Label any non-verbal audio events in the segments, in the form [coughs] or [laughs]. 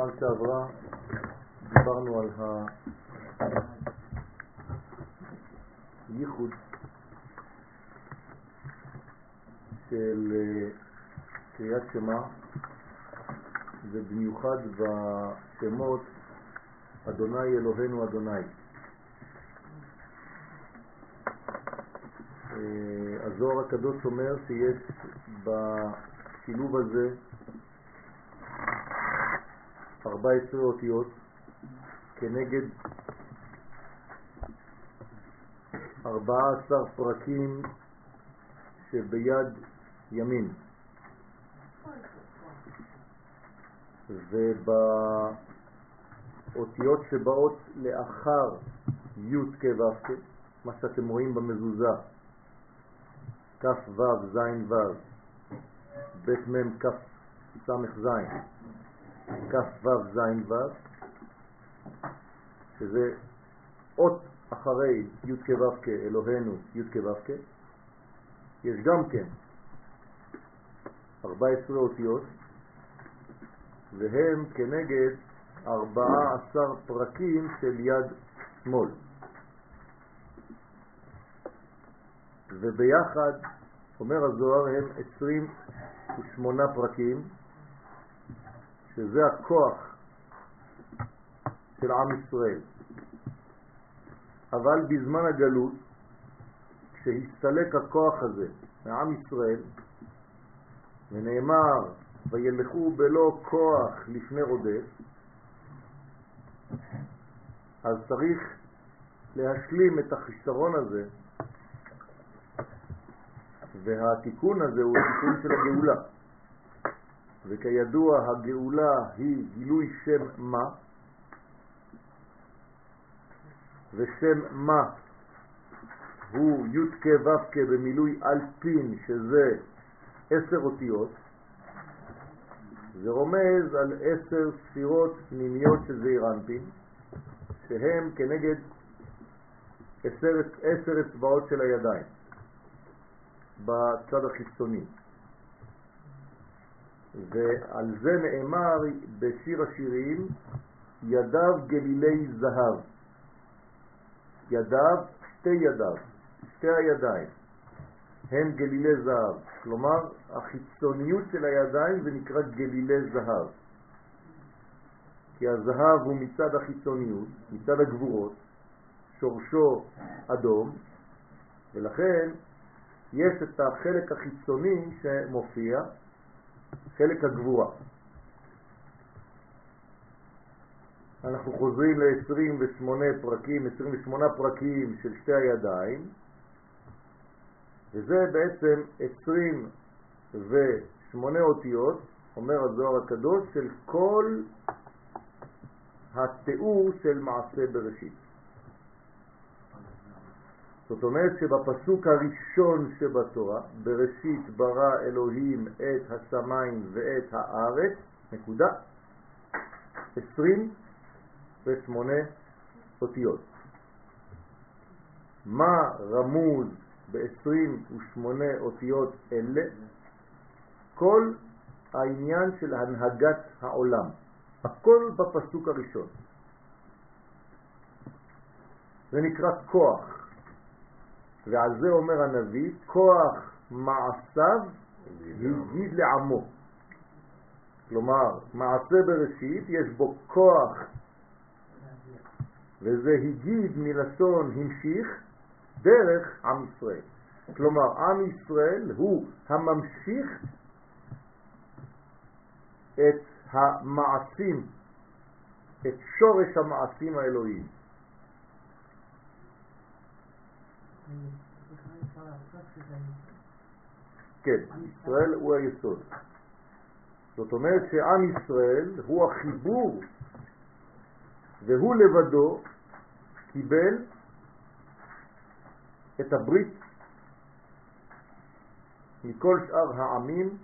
פעם שעברה דיברנו על הייחוד של אה, קריאת שמע ובמיוחד בשמות אדוני אלוהינו אדוני. אה, הזוהר הקדוש אומר שיש בשילוב הזה 14 אותיות כנגד 14 פרקים שביד ימין. ובאותיות שבאות לאחר י' כו' מה שאתם רואים במזוזה, כ' ו' ז' ו', ב' מ' כ' ס' ז', כ' ו' ז' שזה אות אחרי י' כו' אלוהינו י' כו' יש גם כן 14 אותיות והם כנגד 14 פרקים של יד שמאל. וביחד, אומר הזוהר, הם 28 פרקים, שזה הכוח של עם ישראל. אבל בזמן הגלות, כשהסתלק הכוח הזה מעם ישראל, ונאמר, וילכו בלא כוח לפני רודף, אז צריך להשלים את החיסרון הזה, והתיקון הזה הוא התיקון של הגאולה. וכידוע הגאולה היא גילוי שם מה, ושם מה? הוא י' כ' ו' כ' במילוי אלפין שזה עשר אותיות, זה רומז על עשר ספירות פנימיות של זעיר אנפין, שהם כנגד עשר, עשר אצבעות של הידיים בצד החיצוני. ועל זה נאמר בשיר השירים, ידיו גלילי זהב. ידיו, שתי ידיו, שתי הידיים, הם גלילי זהב. כלומר, החיצוניות של הידיים זה נקרא גלילי זהב. כי הזהב הוא מצד החיצוניות, מצד הגבורות, שורשו אדום, ולכן יש את החלק החיצוני שמופיע, חלק הגבורה. אנחנו חוזרים ל-28 פרקים, 28 פרקים של שתי הידיים, וזה בעצם 28 אותיות, אומר הזוהר הקדוש, של כל התיאור של מעשה בראשית. זאת אומרת שבפסוק הראשון שבתורה, בראשית ברא אלוהים את השמיים ואת הארץ, נקודה, 28 אותיות. מה רמוז ב-28 אותיות אלה? כל העניין של הנהגת העולם. הכל בפסוק הראשון. זה נקרא כוח. ועל זה אומר הנביא, כוח מעשיו הגיד לעמו. כלומר, מעשה בראשית יש בו כוח, וזה הגיד מלשון המשיך דרך עם ישראל. כלומר, עם ישראל הוא הממשיך את המעשים, את שורש המעשים האלוהיים. כן, ישראל הוא היסוד. זאת אומרת שעם ישראל הוא החיבור והוא לבדו קיבל את הברית מכל שאר העמים,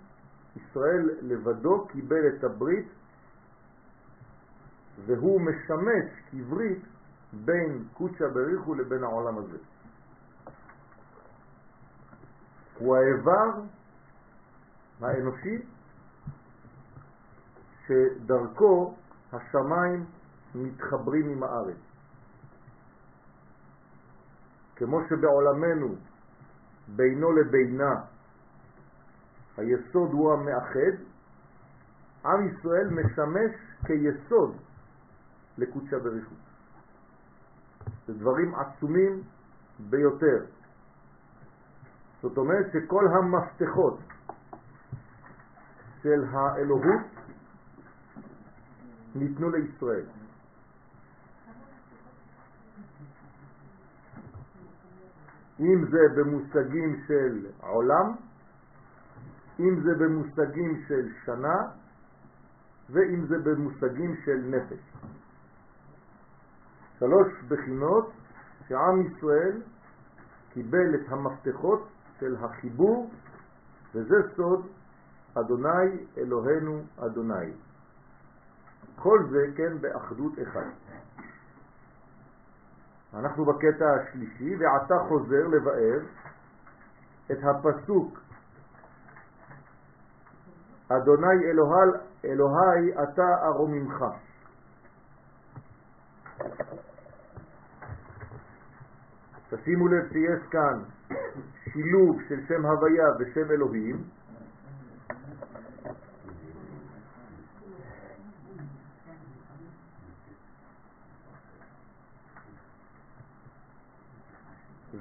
ישראל לבדו קיבל את הברית והוא משמש כברית בין קודשא בריחו לבין העולם הזה. הוא האיבר האנושי שדרכו השמיים מתחברים עם הארץ. כמו שבעולמנו בינו לבינה היסוד הוא המאחד, עם ישראל משמש כיסוד לקודשה בריחוד. זה דברים עצומים ביותר. זאת אומרת שכל המפתחות של האלוהות ניתנו לישראל. אם זה במושגים של עולם, אם זה במושגים של שנה, ואם זה במושגים של נפש. שלוש בחינות שעם ישראל קיבל את המפתחות של החיבור, וזה סוד אדוני אלוהינו אדוני. כל זה כן באחדות אחד. אנחנו בקטע השלישי, ועתה חוזר לבאר את הפסוק אדוני אלוהל, אלוהי אתה ארוממך. תשימו לב שיש כאן שילוב של שם הוויה ושם אלוהים,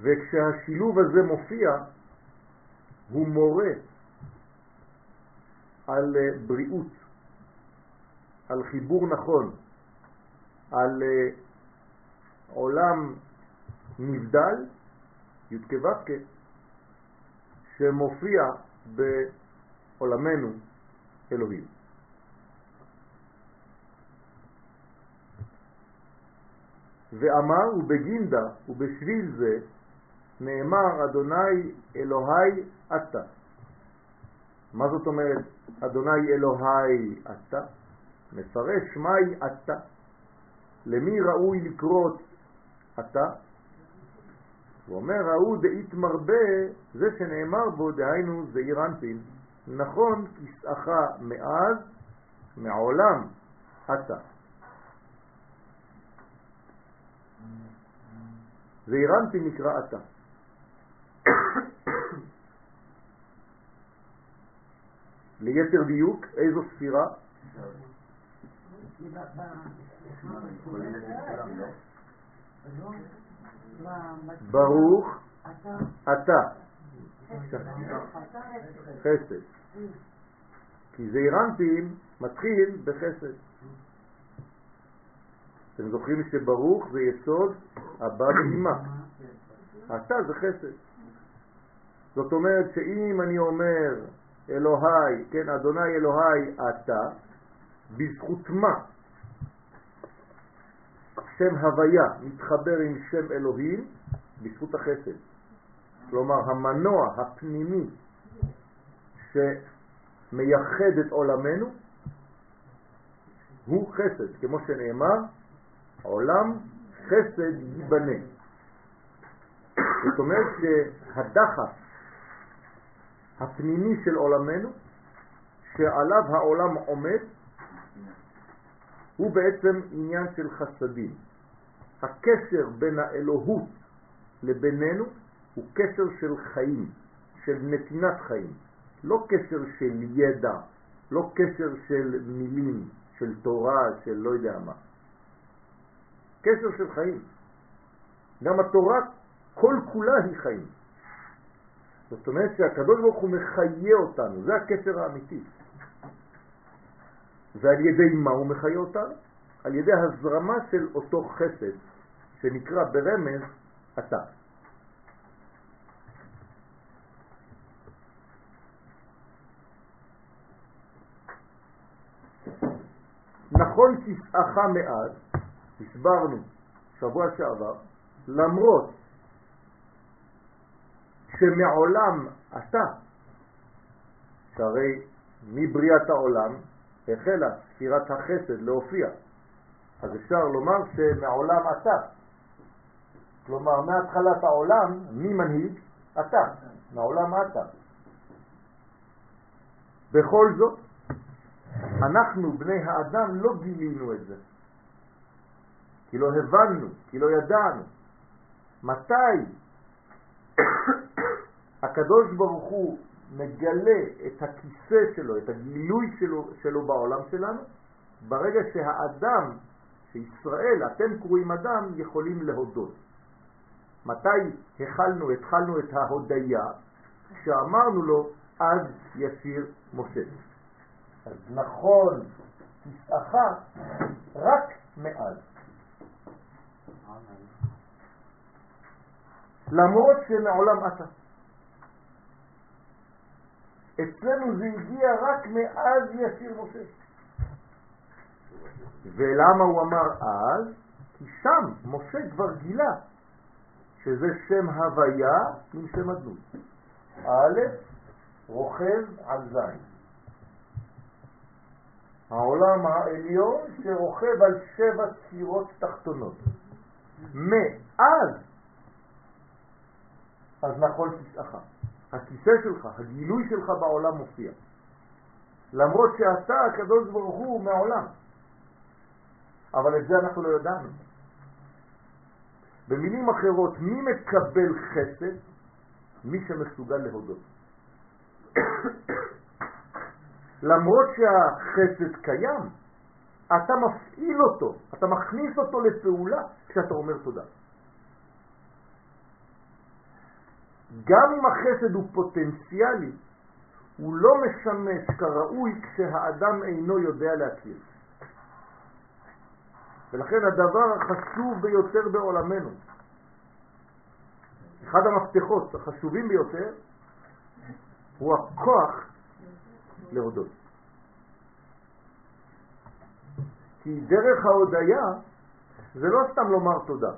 וכשהשילוב הזה מופיע, הוא מורה על אה, בריאות, על חיבור נכון, על אה, עולם נבדל, י"ק ו"ק, שמופיע בעולמנו אלוהים. ואמר ובגינדה ובשביל זה נאמר אדוני אלוהי אתה. מה זאת אומרת אדוני אלוהי אתה? מפרש מהי אתה. למי ראוי לקרות אתה? הוא אומר, ראו דאית מרבה, זה שנאמר בו, דהיינו זעיר אנפין, נכון כסאך מאז, מעולם אתה. זעיר אנפין נקרא אתה. ליתר דיוק, איזו ספירה? ברוך אתה. חסד. כי זה אירנטים מתחיל בחסד. אתם זוכרים שברוך זה יסוד הבא באימה. אתה זה חסד. זאת אומרת שאם אני אומר אלוהי, כן, אדוני אלוהי אתה, בזכות מה שם הוויה מתחבר עם שם אלוהים? בזכות החסד. כלומר, המנוע הפנימי שמייחד את עולמנו הוא חסד, כמו שנאמר, עולם חסד ייבנה. זאת אומרת שהדחף הפנימי של עולמנו, שעליו העולם עומד, הוא בעצם עניין של חסדים. הקשר בין האלוהות לבינינו הוא קשר של חיים, של נתינת חיים, לא קשר של ידע, לא קשר של מילים, של תורה, של לא יודע מה. קשר של חיים. גם התורה כל כולה היא חיים. זאת אומרת שהקדוש ברוך הוא מחיה אותנו, זה הקשר האמיתי. ועל ידי מה הוא מחיה אותנו? על ידי הזרמה של אותו חסד שנקרא ברמז אתה. נכון כסאך מאז, הסברנו שבוע שעבר, למרות שמעולם אתה, שהרי מבריאת העולם החלה ספירת החסד להופיע, אז אפשר לומר שמעולם אתה, כלומר מהתחלת העולם, מי מנהיג? אתה, מעולם אתה. בכל זאת, אנחנו, בני האדם, לא גילינו את זה. כי לא הבנו, כי לא ידענו. מתי הקדוש ברוך הוא מגלה את הכיסא שלו, את הגילוי שלו, שלו בעולם שלנו, ברגע שהאדם, שישראל, אתם קרואים אדם, יכולים להודות. מתי החלנו, התחלנו את ההודיה? כשאמרנו לו, אז ישיר משה. אז נכון, תשעך רק מאז. למרות שמעולם אתה. אצלנו זה הגיע רק מאז ישיר משה. ולמה הוא אמר אז? כי שם משה כבר גילה שזה שם הוויה עם שם הדמות. א', רוכב על זין. העולם העליון שרוכב על שבע ספירות תחתונות. מאז, אז נכון כיסאך. הכיסא שלך, הגילוי שלך בעולם מופיע. למרות שאתה, הקדוש ברוך הוא, מעולם. אבל את זה אנחנו לא ידענו. במילים אחרות, מי מקבל חסד? מי שמסוגל להודות. למרות שהחסד קיים, אתה מפעיל אותו, אתה מכניס אותו לפעולה כשאתה אומר תודה. גם אם החסד הוא פוטנציאלי, הוא לא משמש כראוי כשהאדם אינו יודע להכיר. ולכן הדבר החשוב ביותר בעולמנו, אחד המפתחות החשובים ביותר, הוא הכוח להודות. כי דרך ההודיה זה לא סתם לומר תודה.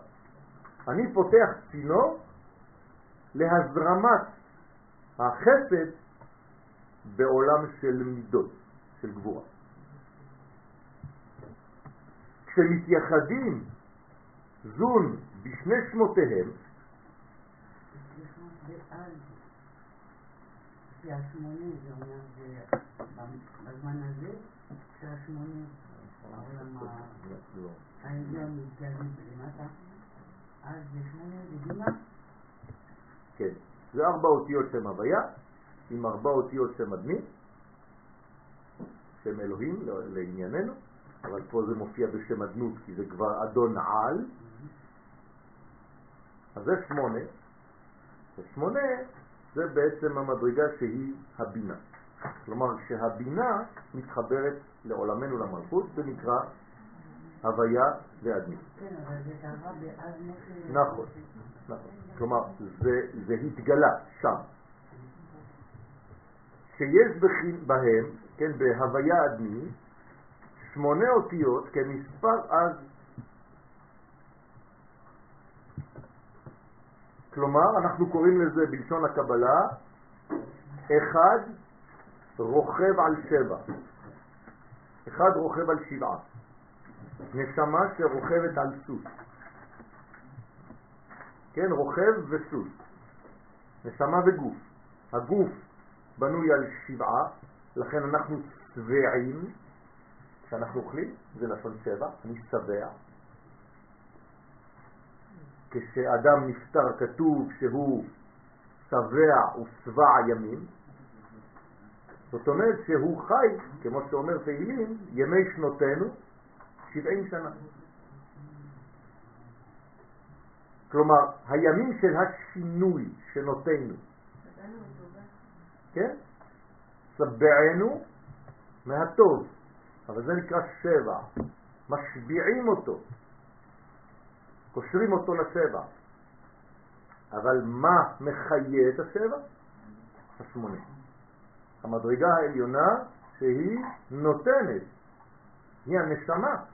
אני פותח צינור להזרמת החסד בעולם של מידות, של גבורה. כשמתייחדים זון בשני שמותיהם, אז כן. זה ארבע אותיות שם הוויה, עם ארבע אותיות שם אדמי, שם אלוהים לענייננו, אבל פה זה מופיע בשם אדנות כי זה כבר אדון על, אז זה שמונה, ושמונה זה בעצם המדרגה שהיא הבינה. כלומר שהבינה מתחברת לעולמנו למלכות, זה נקרא הוויה ואדמית. כן, אבל זה באז נכון, נכון. כלומר, זה, זה התגלה שם. שיש בהם, כן, בהוויה אדמית, שמונה אותיות כמספר אז. כלומר, אנחנו קוראים לזה בלשון הקבלה, אחד רוכב על שבע. אחד רוכב על שבעה. נשמה שרוכבת על סוס. כן, רוכב וסוס. נשמה וגוף. הגוף בנוי על שבעה, לכן אנחנו שבעים, כשאנחנו אוכלים, זה לשון שבע, אני שבע. כשאדם נפטר כתוב שהוא שבע ושבע ימים, זאת אומרת שהוא חי, כמו שאומר תהילים, ימי שנותינו, 70 שנה. כלומר, הימים של השינוי שנותינו. כן? סבענו מהטוב, אבל זה נקרא שבע. משביעים אותו, קושרים אותו לשבע. אבל מה מחיה את השבע? השמונה. המדרגה העליונה שהיא נותנת, היא הנשמה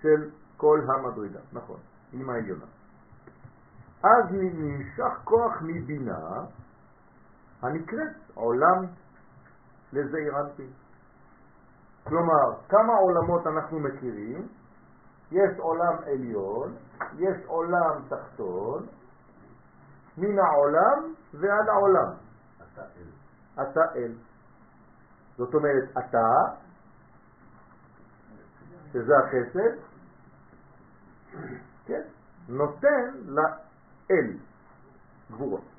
של כל המדרגה, נכון, עם העליונה. אז נמשך כוח מבינה הנקראת עולם לזעיר אנפין. כלומר, כמה עולמות אנחנו מכירים? יש עולם עליון, יש עולם תחתון, מן העולם ועד העולם. אתה אל. אתה אל. זאת אומרת, אתה שזה החסד, כן, נותן לאל גבורות.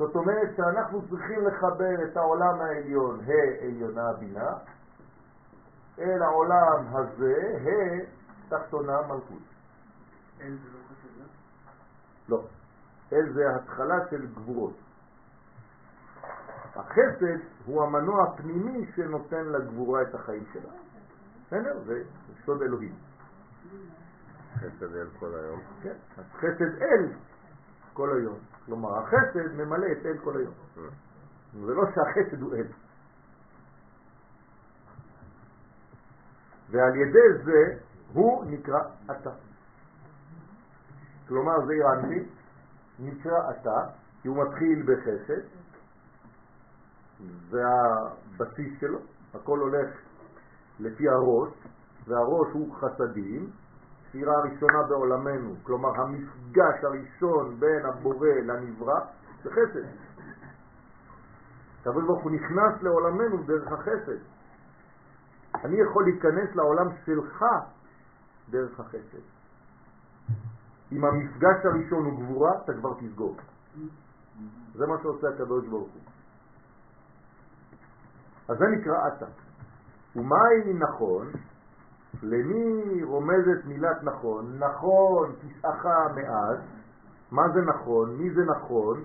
זאת אומרת שאנחנו צריכים לחבר את העולם העליון, ה' עליונה בינה, אל העולם הזה, ה' תחתונה מלכות. אין זה לא חסד? לא. אל זה התחלה של גבורות. החסד הוא המנוע הפנימי שנותן לגבורה את החיים שלה. בסדר? זה סוד אלוהים. חסד אל כל היום. כן, אז חסד אל כל היום. כלומר, החסד ממלא את אל כל היום. אה. זה לא שהחסד הוא אל. ועל ידי זה הוא נקרא אתה. כלומר, זה אירנטי, נקרא אתה, כי הוא מתחיל בחסד, זה הבסיס שלו, הכל הולך לפי הראש, והראש הוא חסדים, ספירה הראשונה בעולמנו, כלומר המפגש הראשון בין הבורא לנברא, זה חסד. הקדוש ברוך הוא נכנס לעולמנו דרך החסד. אני יכול להיכנס לעולם שלך דרך החסד. אם המפגש הראשון הוא גבורה, אתה כבר תסגור. זה מה שעושה הקדוש ברוך הוא. אז זה נקרא אתה. ומהי נכון? למי רומזת מילת נכון? נכון כיסאך מאז. מה זה נכון? מי זה נכון?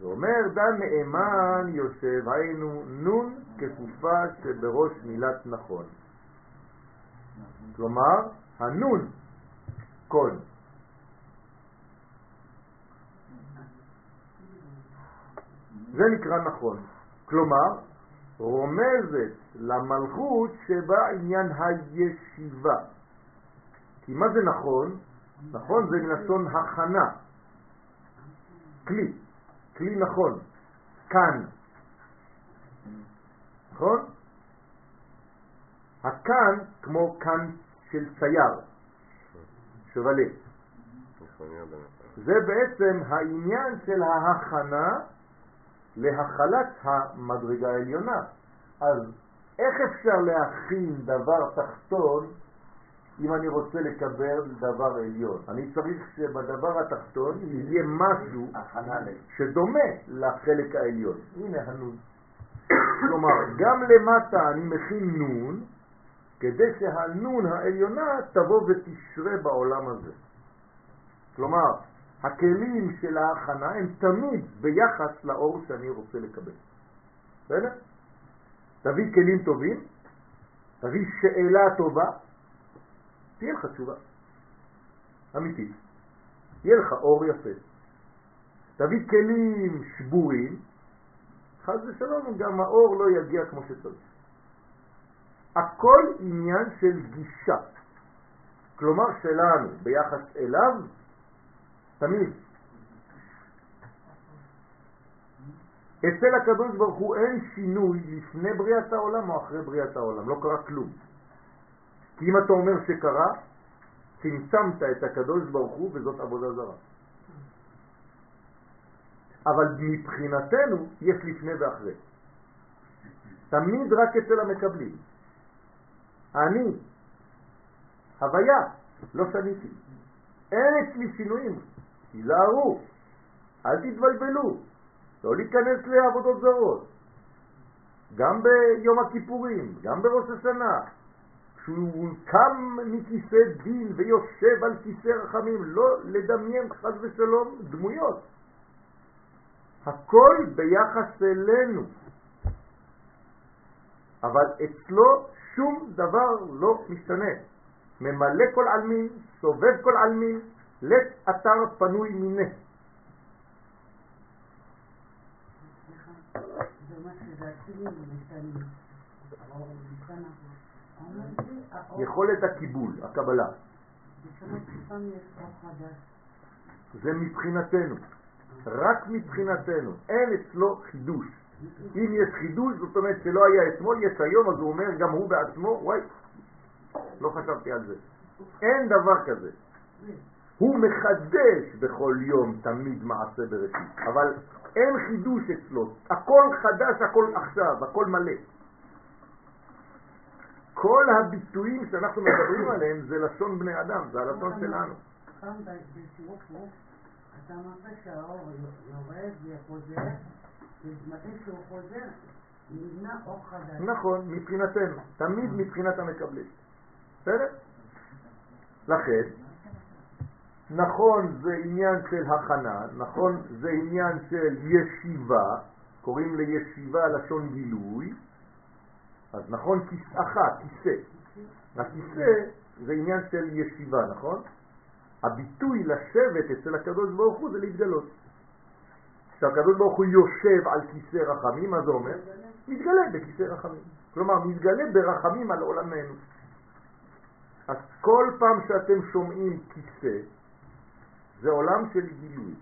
זה אומר דן נאמן יושב, היינו נון כפופה שבראש מילת נכון. כלומר, הנון קון. זה נקרא נכון. כלומר, רומזת למלכות שבה עניין הישיבה. כי מה זה נכון? נכון זה מלשון הכנה. כלי, כלי נכון, כאן. נכון? הכאן כמו כאן של צייר, שובלה. זה בעצם העניין של ההכנה להחלת המדרגה העליונה. אז איך אפשר להכין דבר תחתון אם אני רוצה לקבל דבר עליון? אני צריך שבדבר התחתון יהיה משהו שדומה לחלק העליון. הנה הנון. כלומר, גם למטה אני מכין נון, כדי שהנון העליונה תבוא ותשרה בעולם הזה. כלומר, הכלים של ההכנה הם תמיד ביחס לאור שאני רוצה לקבל. בסדר? תביא כלים טובים, תביא שאלה טובה, תהיה לך תשובה. אמיתית. יהיה לך אור יפה. תביא כלים שבורים, חס ושלום גם האור לא יגיע כמו שצריך. הכל עניין של גישה. כלומר שלנו ביחס אליו תמיד. אצל הקדוש ברוך הוא אין שינוי לפני בריאת העולם או אחרי בריאת העולם, לא קרה כלום. כי אם אתה אומר שקרה, צמצמת את הקדוש ברוך הוא וזאת עבודה זרה. אבל מבחינתנו יש לפני ואחרי. תמיד רק אצל המקבלים. אני, הוויה, לא שניתי. אין אצלי שינויים. תיזהרו, אל תתבלבלו, לא להיכנס לעבודות זרות. גם ביום הכיפורים, גם בראש השנה, כשהוא קם מכיסא דין ויושב על כיסא רחמים, לא לדמיין חס ושלום דמויות. הכל ביחס אלינו. אבל אצלו שום דבר לא משתנה. ממלא כל עלמין, סובב כל עלמין, לית אתר פנוי מיניה. יכולת הקיבול, הקבלה. זה מבחינתנו, רק מבחינתנו, אין אצלו חידוש. אם יש חידוש, זאת אומרת שלא היה אתמול, יש היום, אז הוא אומר גם הוא בעצמו, וואי, לא חשבתי על זה. אין דבר כזה. הוא מחדש בכל יום תמיד מעשה בראשית, אבל אין חידוש אצלו, הכל חדש, הכל עכשיו, הכל מלא. כל הביטויים שאנחנו מדברים עליהם זה לשון בני אדם, זה הלשון שלנו. פעם אתה אמרת שהאור יורד וחוזר, ומתי שהוא חוזר, נבנה אור חדש. נכון, מבחינתנו, תמיד מבחינת המקבלים. בסדר? לכן, נכון זה עניין של הכנה, נכון זה עניין של ישיבה, קוראים לישיבה לשון גילוי, אז נכון כיסאך, כיסא. הכיסא זה עניין של ישיבה, נכון? הביטוי לשבת אצל הקדוש ברוך הוא זה להתגלות. כשהקדוש ברוך הוא יושב על כיסא רחמים, מה זה אומר? מתגלה בכיסא רחמים. כלומר, מתגלה ברחמים על עולמנו. אז כל פעם שאתם שומעים כיסא, זה עולם של גילוי,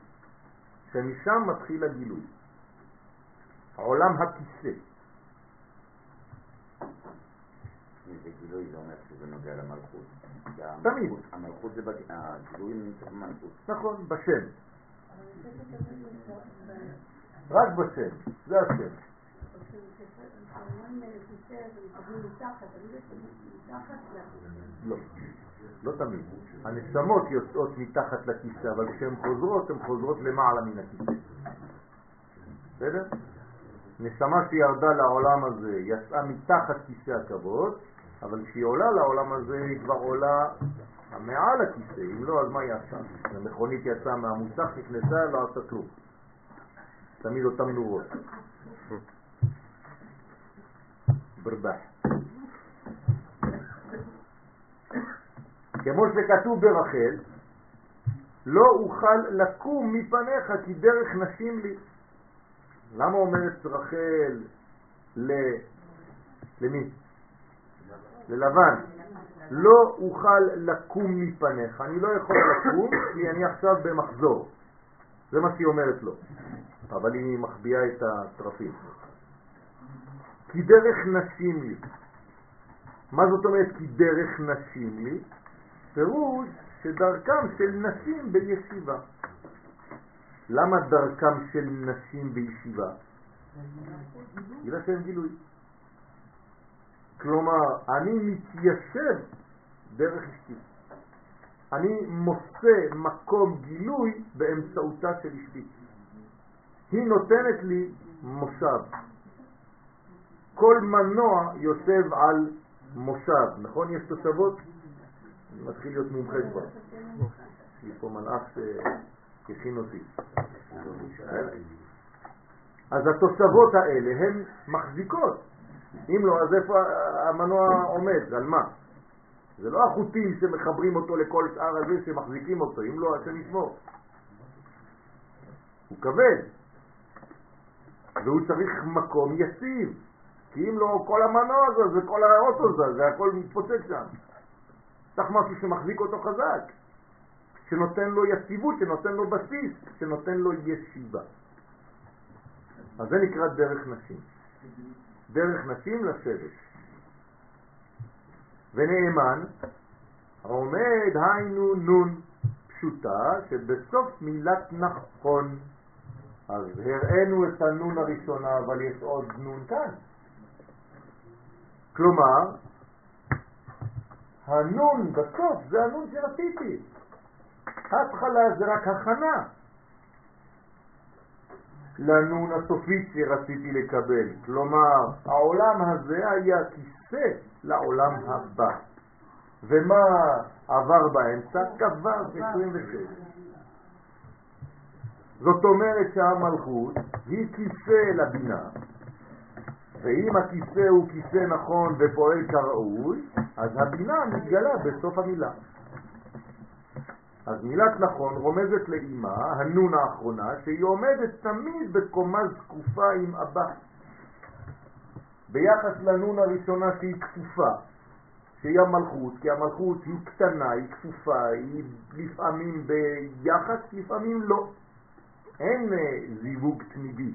שמשם מתחיל הגילוי. עולם הכיסא. זה גילוי, זה אומר שזה נוגע למלכות. תמיד. המלכות זה, הגילוי נמצא במלכות. נכון, בשם. רק בשם, זה השם. לא, לא תמיד. הנשמות יוצאות מתחת לכיסא, אבל כשהן חוזרות, הן חוזרות למעלה מן הכיסא. בסדר? נשמה שירדה לעולם הזה יצאה מתחת כיסא הכבוד, אבל כשהיא עולה לעולם הזה היא כבר עולה מעל הכיסא, אם לא, אז מה היא עשה? המכונית יצאה מהמוסך, נכנסה, לא עשה כלום. תמיד אותם נורות. ברבח. כמו שכתוב ברחל, לא אוכל לקום מפניך כי דרך נשים לי. למה אומרת רחל ל... למי? ללבן. לא אוכל לקום מפניך, אני לא יכול לקום כי אני עכשיו במחזור. זה מה שהיא אומרת לו. אבל היא מחביאה את הטרפים. כי דרך נשים לי. מה זאת אומרת כי דרך נשים לי? פירוש שדרכם של נשים בישיבה. למה דרכם של נשים בישיבה? בגלל שהם גילוי. כלומר, אני מתיישב דרך אשתי. אני מוצא מקום גילוי באמצעותה של אשתי. היא נותנת לי מושב. כל מנוע יושב על מושב, נכון? יש תושבות? מתחיל להיות מומחה כבר. יש לי פה מלאך שהכין אותי. אז התושבות האלה הן מחזיקות. אם לא, אז איפה המנוע עומד? על מה? זה לא החוטים שמחברים אותו לכל שאר הזה שמחזיקים אותו, אם לא, השם ישמור. הוא כבד, והוא צריך מקום יציב, כי אם לא, כל המנוע הזה, וכל האוטו הזה, זה הכל מתפוצץ שם. צריך משהו שמחזיק אותו חזק, שנותן לו יציבות, שנותן לו בסיס, שנותן לו ישיבה. אז זה נקרא דרך נשים. דרך נשים לשבת. ונאמן עומד היינו נון פשוטה שבסוף מילת נכון אז הראינו את הנון הראשונה אבל יש עוד נון כאן כלומר הנון בסוף זה הנון שרציתי ההתחלה זה רק הכנה לנון הסופית שרציתי לקבל. כלומר, העולם הזה היה כיסא לעולם הבא. ומה עבר באמצע? כ"ו 26. זאת אומרת שהמלכות היא כיסא לבינה, ואם הכיסא הוא כיסא נכון ופועל כראוי, אז הבינה מתגלה בסוף המילה. אז מילת נכון רומזת לאימה, הנון האחרונה, שהיא עומדת תמיד בקומה זקופה עם אבא. ביחס לנון הראשונה שהיא כפופה, שהיא המלכות, כי המלכות היא קטנה, היא כפופה, היא לפעמים ביחס, לפעמים לא. אין אה, זיווג תמידי.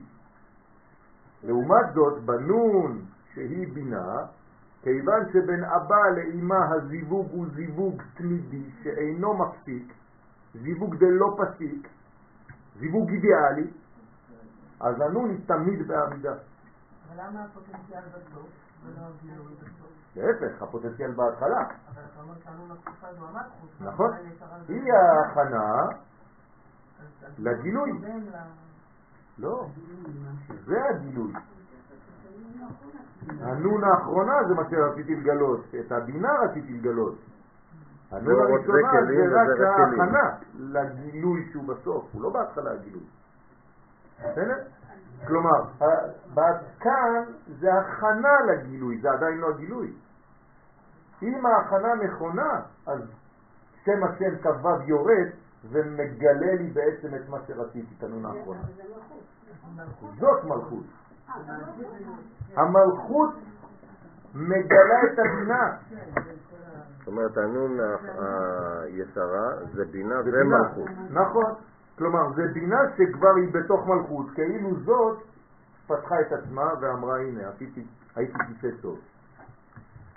לעומת זאת, בנון שהיא בינה, כיוון שבין אבא לאימה הזיווג הוא זיווג תמידי שאינו מפסיק, זיווג דלא פסיק, זיווג אידיאלי, אז הנון היא תמיד בעמידה. אבל למה הפוטנציאל בסוף? ולא גילוי בסוף. להפך, הפוטנציאל בהתחלה. אבל אתה אומר שהנון. נכון. היא ההכנה לגילוי. לא, זה הגילוי. הנון האחרונה זה מה שרציתי לגלות, את הבינה רציתי לגלות. הנון לא, עוד הראשונה זה רק. ההכנה לגילוי שהוא בסוף, הוא לא בהתחלה הגילוי. בסדר? כלומר, כאן זה הכנה לגילוי, זה עדיין לא הגילוי. אם ההכנה נכונה, אז שם השם כ"ו יורד ומגלה לי בעצם את מה שרציתי, את הנון האחרונה. זאת מלכות. המלכות מגלה את הבינה. זאת אומרת, הנון הישרה זה בינה. ומלכות. נכון. כלומר, זה בינה שכבר היא בתוך מלכות, כאילו זאת פתחה את עצמה ואמרה, הנה, עשיתי, הייתי כיסא טוב.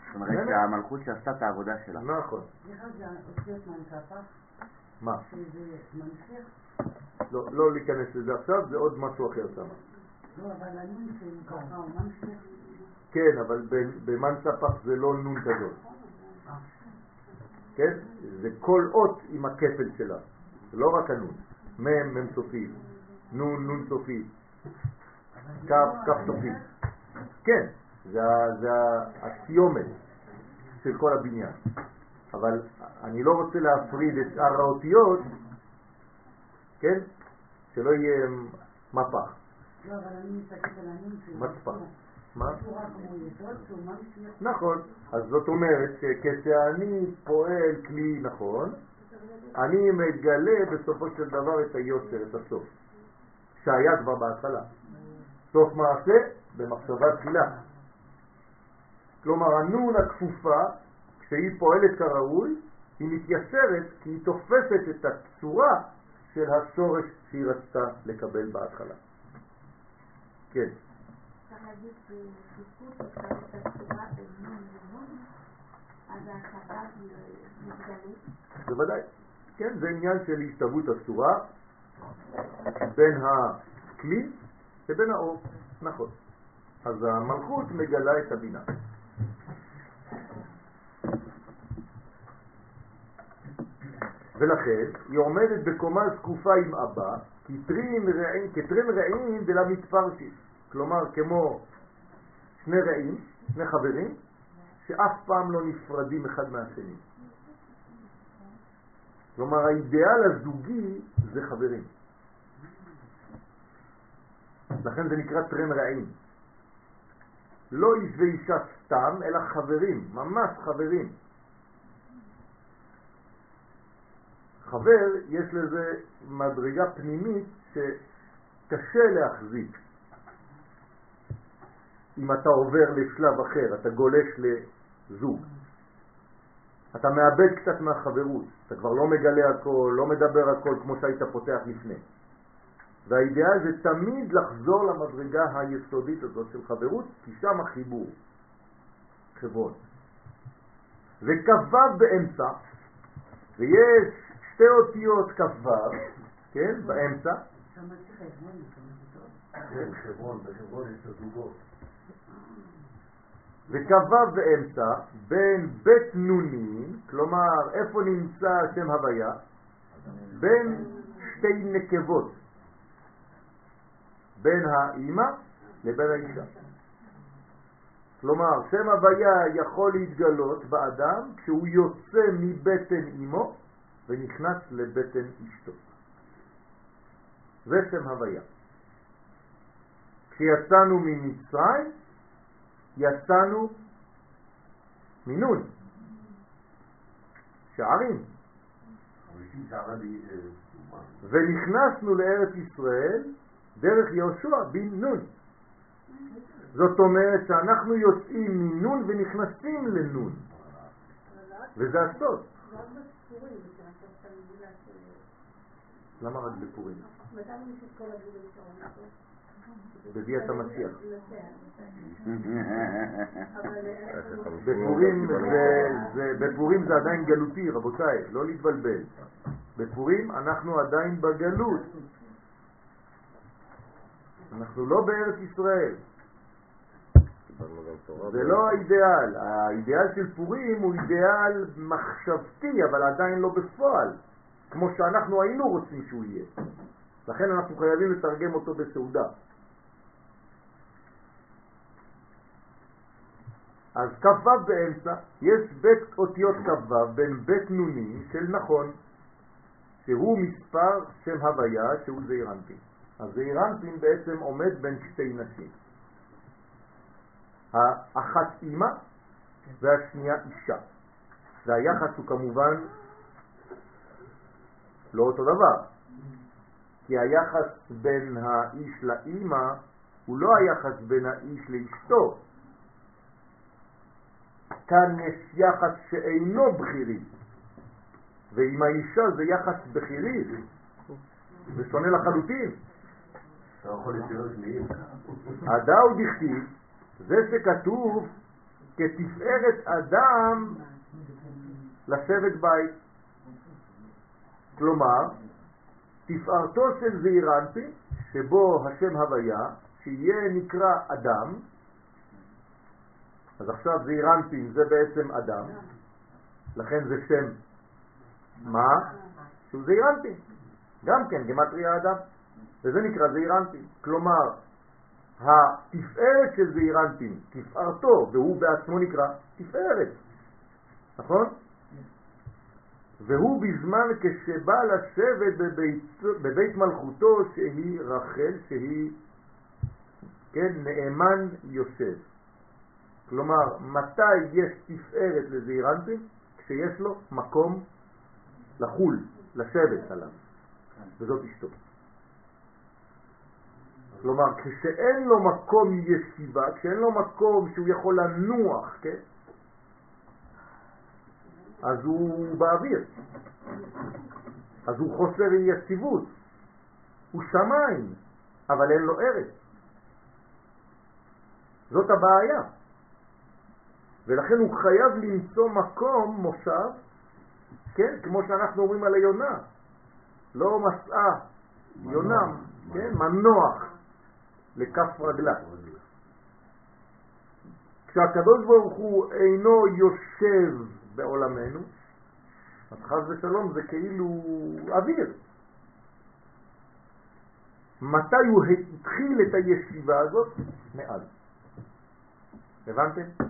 זאת אומרת שהמלכות שעשתה את העבודה שלה. נכון. איך זה אותיות מהנקפה? מה? לא, לא להיכנס לזה עכשיו, זה עוד משהו אחר שם. לא, אבל הנון ממשיך. כן, אבל ב- במן ספח זה לא נון כזאת. כן? זה כל אות עם הכפל שלה. לא רק הנון. מ', מ' סופית, נון, נון סופית, כ', כ' סופית. כן, זה, הסיומת של כל הבניין. אבל אני לא רוצה להפריד את שאר האותיות, כן? שלא יהיה מפח. לא, אבל אני מסתכלת על הנון שהוא מצפח. מה? נכון, אז זאת אומרת שכשאני פועל כלי נכון, אני מגלה בסופו של דבר את היושר, את הסוף, שהיה כבר בהתחלה. סוף מעשה במחשבה תחילה. כלומר, הנון הכפופה, כשהיא פועלת כראוי, היא מתייסרת כי היא תופסת את הצורה של השורש שהיא רצתה לקבל בהתחלה. כן. מתגלית. בוודאי. כן, זה עניין של הסתוות הצורה בין הכלי לבין האור. נכון. אז המלכות מגלה את הבינה. ולכן היא עומדת בקומה זקופה עם אבא, כתרין רעים, כתרין רעים דלמתפרשים. כלומר, כמו שני רעים, שני חברים, שאף פעם לא נפרדים אחד מהשני. כלומר, האידאל הזוגי זה חברים. לכן זה נקרא טרן רעים. לא איש ואישה סתם, אלא חברים, ממש חברים. חבר, יש לזה מדרגה פנימית שקשה להחזיק. אם אתה עובר לשלב אחר, אתה גולש לזוג. אתה מאבד קצת מהחברות, אתה כבר לא מגלה הכל, לא מדבר הכל כמו שהיית פותח לפני. והאידאל זה תמיד לחזור למדרגה היסודית הזאת של חברות, כי שם החיבור, חברון. וכ"ו באמצע, ויש שתי אותיות כ"ו, כן, באמצע. כן. וכ"ו באמצע, בין בית נונים, כלומר איפה נמצא שם הוויה? בין שתי נקבות, בין האימא לבין האישה. כלומר, שם הוויה יכול להתגלות באדם כשהוא יוצא מבטן אימו ונכנס לבטן אשתו. זה שם הוויה. כשיצאנו ממצרים, יצאנו מנון, שערים, ונכנסנו לארץ ישראל דרך יהושע בן נון. זאת אומרת שאנחנו יוצאים מנון ונכנסים לנון, וזה הסוד. למה רק בפורים? המשיח. [laughs] בפורים זה, זה, בפורים זה עדיין גלותי, רבותיי, לא להתבלבל. בפורים אנחנו עדיין בגלות. אנחנו לא בארץ ישראל. זה לא האידאל. האידאל של פורים הוא אידאל מחשבתי, אבל עדיין לא בפועל, כמו שאנחנו היינו רוצים שהוא יהיה. לכן אנחנו חייבים לתרגם אותו בסעודה. אז כ"ו באמצע, יש בית אותיות כ"ו בין בית נונים של נכון, שהוא מספר שם הוויה שהוא זעיר. אז זעיר בעצם עומד בין שתי נשים. האחת אימא והשנייה אישה. והיחס הוא כמובן לא אותו דבר, כי היחס בין האיש לאימא הוא לא היחס בין האיש לאשתו. כאן יש יחס שאינו בכירי, ועם האישה זה יחס בכירי, זה שונה לחלוטין. הדאו דכתיב, זה שכתוב כתפארת אדם לשבת בית. כלומר, תפארתו של זעירנטי, שבו השם הוויה, שיהיה נקרא אדם, אז עכשיו זעירנטין זה בעצם אדם, לכן זה שם מה? שהוא זעירנטין, גם כן גמטריה אדם, וזה נקרא זעירנטין. כלומר, התפארת של זעירנטין, תפארתו, והוא בעצמו נקרא תפארת, נכון? והוא בזמן כשבא לשבת בבית, בבית מלכותו שהיא רחל, שהיא, כן, נאמן יושב. כלומר, מתי יש תפארת לזעירנטין? כשיש לו מקום לחול, לשבת עליו, וזאת אשתו. כלומר, כשאין לו מקום ישיבה, כשאין לו מקום שהוא יכול לנוח, כן? אז הוא באוויר. אז הוא חוסר יציבות. הוא שמיים, אבל אין לו ארץ. זאת הבעיה. ולכן הוא חייב למצוא מקום, מושב, כן, כמו שאנחנו אומרים על היונה. לא מסעה, יונה, כן, מנוח לכף רגלה. כשהקדוש ברוך הוא אינו יושב בעולמנו, אז חז ושלום זה כאילו אוויר. מתי הוא התחיל את הישיבה הזאת? מאז. הבנתם?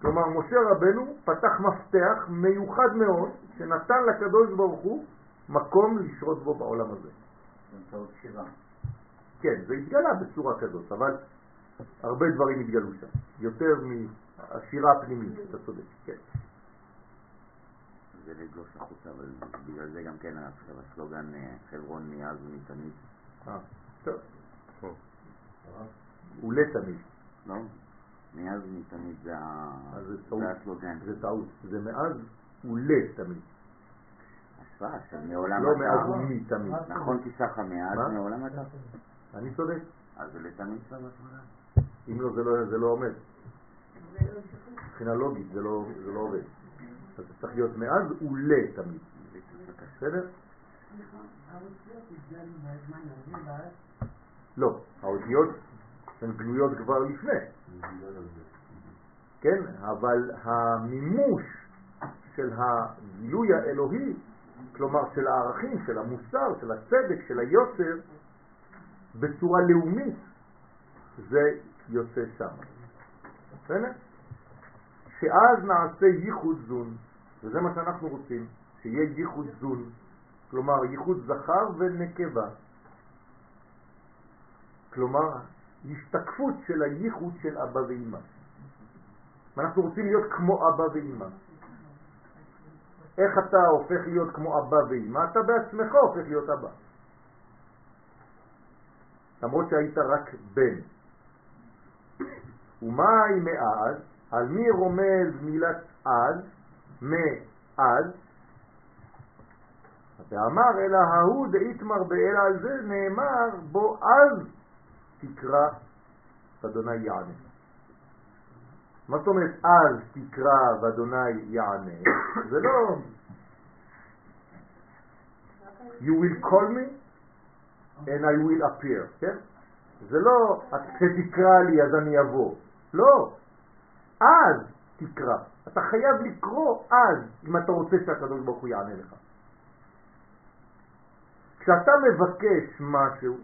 כלומר, משה רבנו פתח מפתח מיוחד מאוד, שנתן לקדוש ברוך הוא מקום לשרות בו בעולם הזה. באמצעות שירה. כן, זה התגלה בצורה כזאת, אבל הרבה דברים התגלו שם, יותר מהשירה הפנימית, אתה צודק, כן. זה לגלוש החוצה, אבל בגלל זה גם כן עכשיו הסלוגן אה, חברון מאז ומתמיד. אה, טוב. הוא לתמיד. לא? מאז ומתמיד זה הסלוגן. זה טעות. זה מאז ולתמיד. השפעה של מעולם לא אתה. מאז ומתמיד. נכון כיסחה מאז מה? מעולם אתה. אני צודק. אז זה לתמיד שלו בהתחלה. אם לא, זה לא, זה לא עומד. מבחינה לוגית זה לא, זה לא עובד. אז זה צריך להיות מאז ולתמיד. בסדר? לא. האותיות הן גלויות כבר לפני. כן? אבל המימוש של הגילוי האלוהי, כלומר של הערכים, של המוסר, של הצדק, של היוצר, בצורה לאומית, זה יוצא שם. בסדר? שאז נעשה ייחוד זון, וזה מה שאנחנו רוצים, שיהיה ייחוד זון, כלומר ייחוד זכר ונקבה. כלומר, השתקפות של הייחוד של אבא ואמא. ואנחנו רוצים להיות כמו אבא ואמא. איך אתה הופך להיות כמו אבא ואמא? אתה בעצמך הופך להיות אבא. למרות שהיית רק בן. ומה היא מאז? על מי רומז מילת אז? מאז? ואמר אלא ההוא דאיתמר באלא על זה נאמר בו אז תקרא ואדוני יענה. מה זאת אומרת אז תקרא ואדוני יענה? זה לא you will call me and I will appear, כן? זה לא כשתקרא לי אז אני אבוא, לא. אז תקרא. אתה חייב לקרוא אז, אם אתה רוצה שהקדוש ברוך הוא יענה לך. כשאתה מבקש משהו,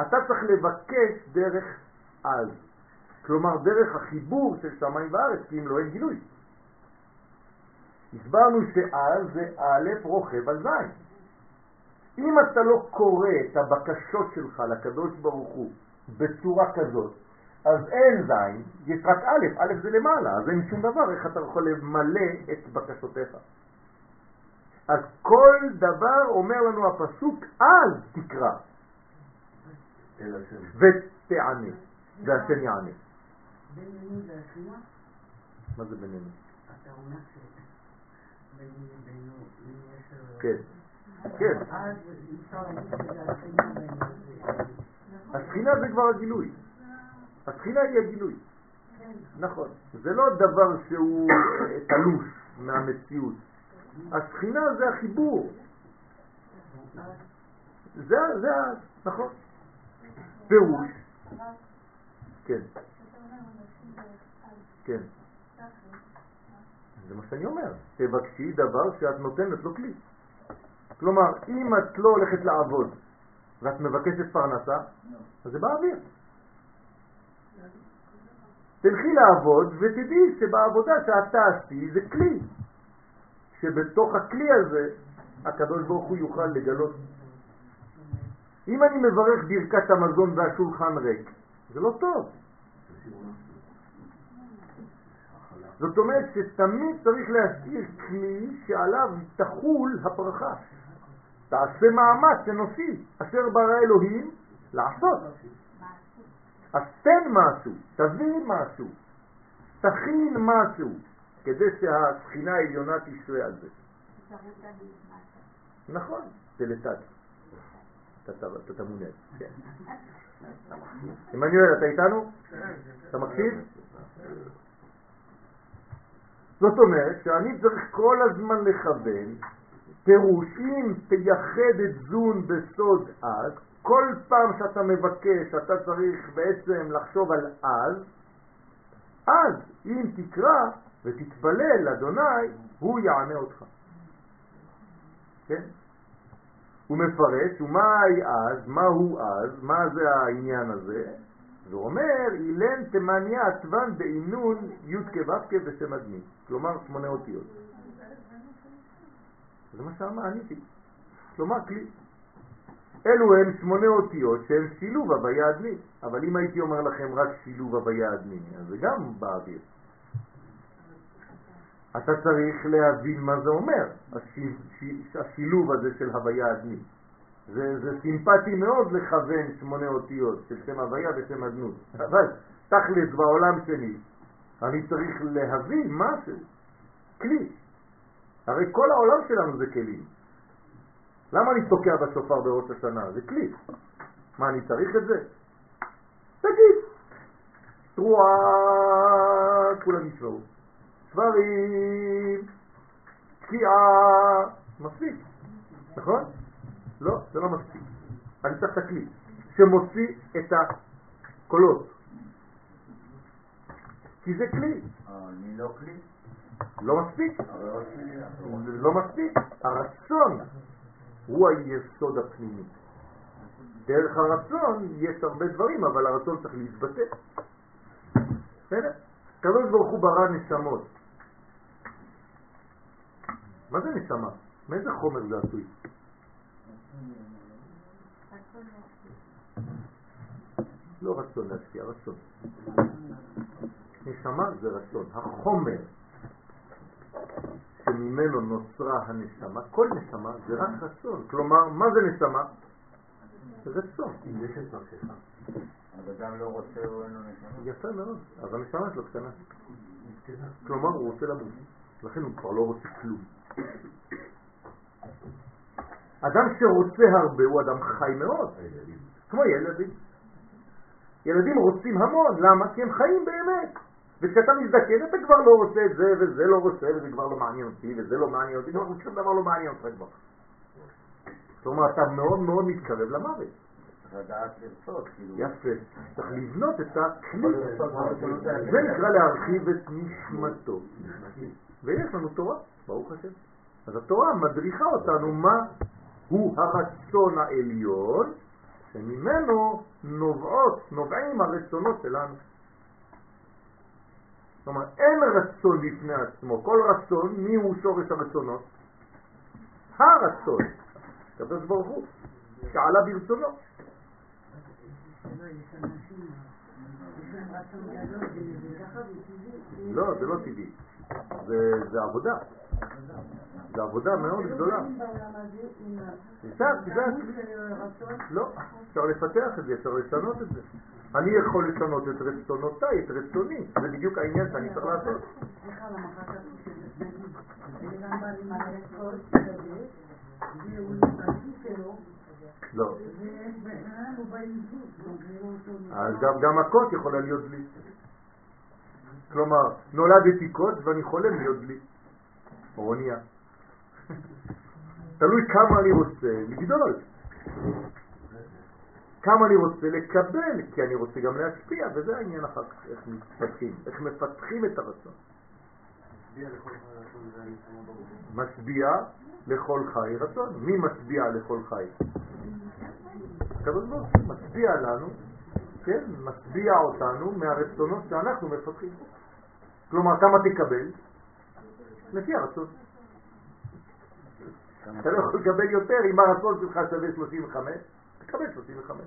אתה צריך לבקש דרך אז. כלומר, דרך החיבור של שמיים וארץ, כי אם לא אין גילוי. הסברנו שאז זה א' רוכב על זין. אם אתה לא קורא את הבקשות שלך לקדוש ברוך הוא בצורה כזאת, אז אין זין, יש רק א', א' זה למעלה, אז אין שום דבר, איך אתה יכול למלא את בקשותיך. אז כל דבר אומר לנו הפסוק, אז תקרא ותענה, והשם יענה. בינינו זה השכינה? מה זה בינינו? אתה אומר שבינינו. כן, כן. השכינה זה כבר הגילוי. השכינה היא הגילוי. נכון. זה לא דבר שהוא אה, תלוש מהמציאות. השכינה זה החיבור. זה, זה, נכון. פירוש. כן. כן. זה מה שאני אומר. תבקשי דבר שאת נותנת לו כלי. כלומר, אם את לא הולכת לעבוד ואת מבקשת פרנסה, אז זה באוויר. תלכי לעבוד ותדעי שבעבודה שאת תעשי זה כלי, שבתוך הכלי הזה הקדוש ברוך הוא יוכל לגלות. אם אני מברך ברכת המזון והשולחן ריק, זה לא טוב. זאת אומרת שתמיד צריך להשאיר כלי שעליו תחול הברכה. תעשה מאמץ אנושי, אשר ברא אלוהים לעשות. אז תן משהו, תביא משהו, תכין משהו, כדי שהשכינה העליונה תשרה על זה. נכון, תלתת. אתה תמונה, כן. עמנואל, אתה איתנו? אתה מקשיב? זאת אומרת שאני צריך כל הזמן לכוון פירוש, אם תייחד את זון בסוד אז, כל פעם שאתה מבקש, אתה צריך בעצם לחשוב על אז, אז אם תקרא ותתפלל לאדוני, הוא יענה אותך. כן? הוא מפרש, ומהי אז, מהו אז, מה זה העניין הזה? זה אומר, אילן תמניה עטבן באינון י' כו' ושם אדמי, כלומר שמונה אותיות. זה מה שאמרתי. כלומר כלי. אלו הם שמונה אותיות שהם שילוב הוויה אדמית. אבל אם הייתי אומר לכם רק שילוב הוויה אדמית, אז זה גם באוויר. אתה צריך להבין מה זה אומר, השילוב הזה של הוויה אדמית. זה, זה סימפטי מאוד לכוון שמונה אותיות של שם הוויה ושם אדנות. אבל תכלס בעולם שלי, אני צריך להבין משהו, כלי. הרי כל העולם שלנו זה כלים. למה אני תוקע בשופר בראש השנה? זה כלי. מה, אני צריך את זה? תגיד. תרועה, כולם ישמעו. סברים, תקיעה, מספיק, נכון? לא, זה לא מספיק. אני צריך את הכלי שמוציא את הקולות. כי זה כלי. אני לא כלי. לא מספיק. לא מספיק. הרצון הוא היסוד הפנימי. דרך הרצון יש הרבה דברים, אבל הרצון צריך להתבטא. בסדר? קדוש ברוך הוא ברא נשמות. מה זה נשמה? מאיזה חומר זה עשוי? לא רצון להשקיע, רצון. נשמה זה רצון. החומר שממנו נוצרה הנשמה, כל נשמה זה רק רצון. כלומר, מה זה נשמה? זה רצון. אם יש את נפשך. אז אדם לא רוצה או אין לו נשמה? יפה מאוד. אז הנשמה שלו קטנה. כלומר, הוא רוצה למות. לכן הוא כבר לא רוצה כלום. אדם שרוצה הרבה הוא אדם חי מאוד, כמו ילדים. ילדים רוצים המון, למה? כי הם חיים באמת. וכשאתה מזדקן אתה כבר לא רוצה את זה, וזה לא רוצה, וזה כבר לא מעניין אותי, וזה לא מעניין אותי, שום דבר לא מעניין אותך כבר. כלומר, אתה מאוד מאוד מתקרב למוות. לדעת לרצות, כאילו. יפה. צריך לבנות את הכלי. זה נקרא להרחיב את נשמתו. ויש לנו תורה, ברוך השם. אז התורה מדריכה אותנו מה הוא הרצון העליון, שממנו נובעים הרצונות שלנו. כלומר, אין רצון בפני עצמו. כל רצון, מי הוא שורש הרצונות? הרצון. הקדוש ברוך הוא, שעלה ברצונו. לא, זה לא טבעי. זה, זה עבודה. זה עבודה מאוד גדולה. קצת, קצת. לא, אפשר לפתח את זה, אפשר לשנות את זה. אני יכול לשנות את רצונותיי, את רצוני. זה בדיוק העניין שאני צריך לעשות. לא. אז גם, הקות יכולה להיות בלי. כלומר, נולדתי קות ואני חולם להיות בלי. או אונייה. תלוי כמה אני רוצה לגדול. כמה אני רוצה לקבל, כי אני רוצה גם להשפיע, וזה העניין אחר כך, איך מתפתחים, איך מפתחים את הרצון. משביע לכל חי רצון. מי משביע לכל חי? הקדוש ברוך הוא משביע לנו, כן, משביע אותנו מהרצונות שאנחנו מפתחים. כלומר, כמה תקבל? לפי הרצון. אתה לא יכול לקבל יותר אם הרצון שלך שווה 35, תקבל 35.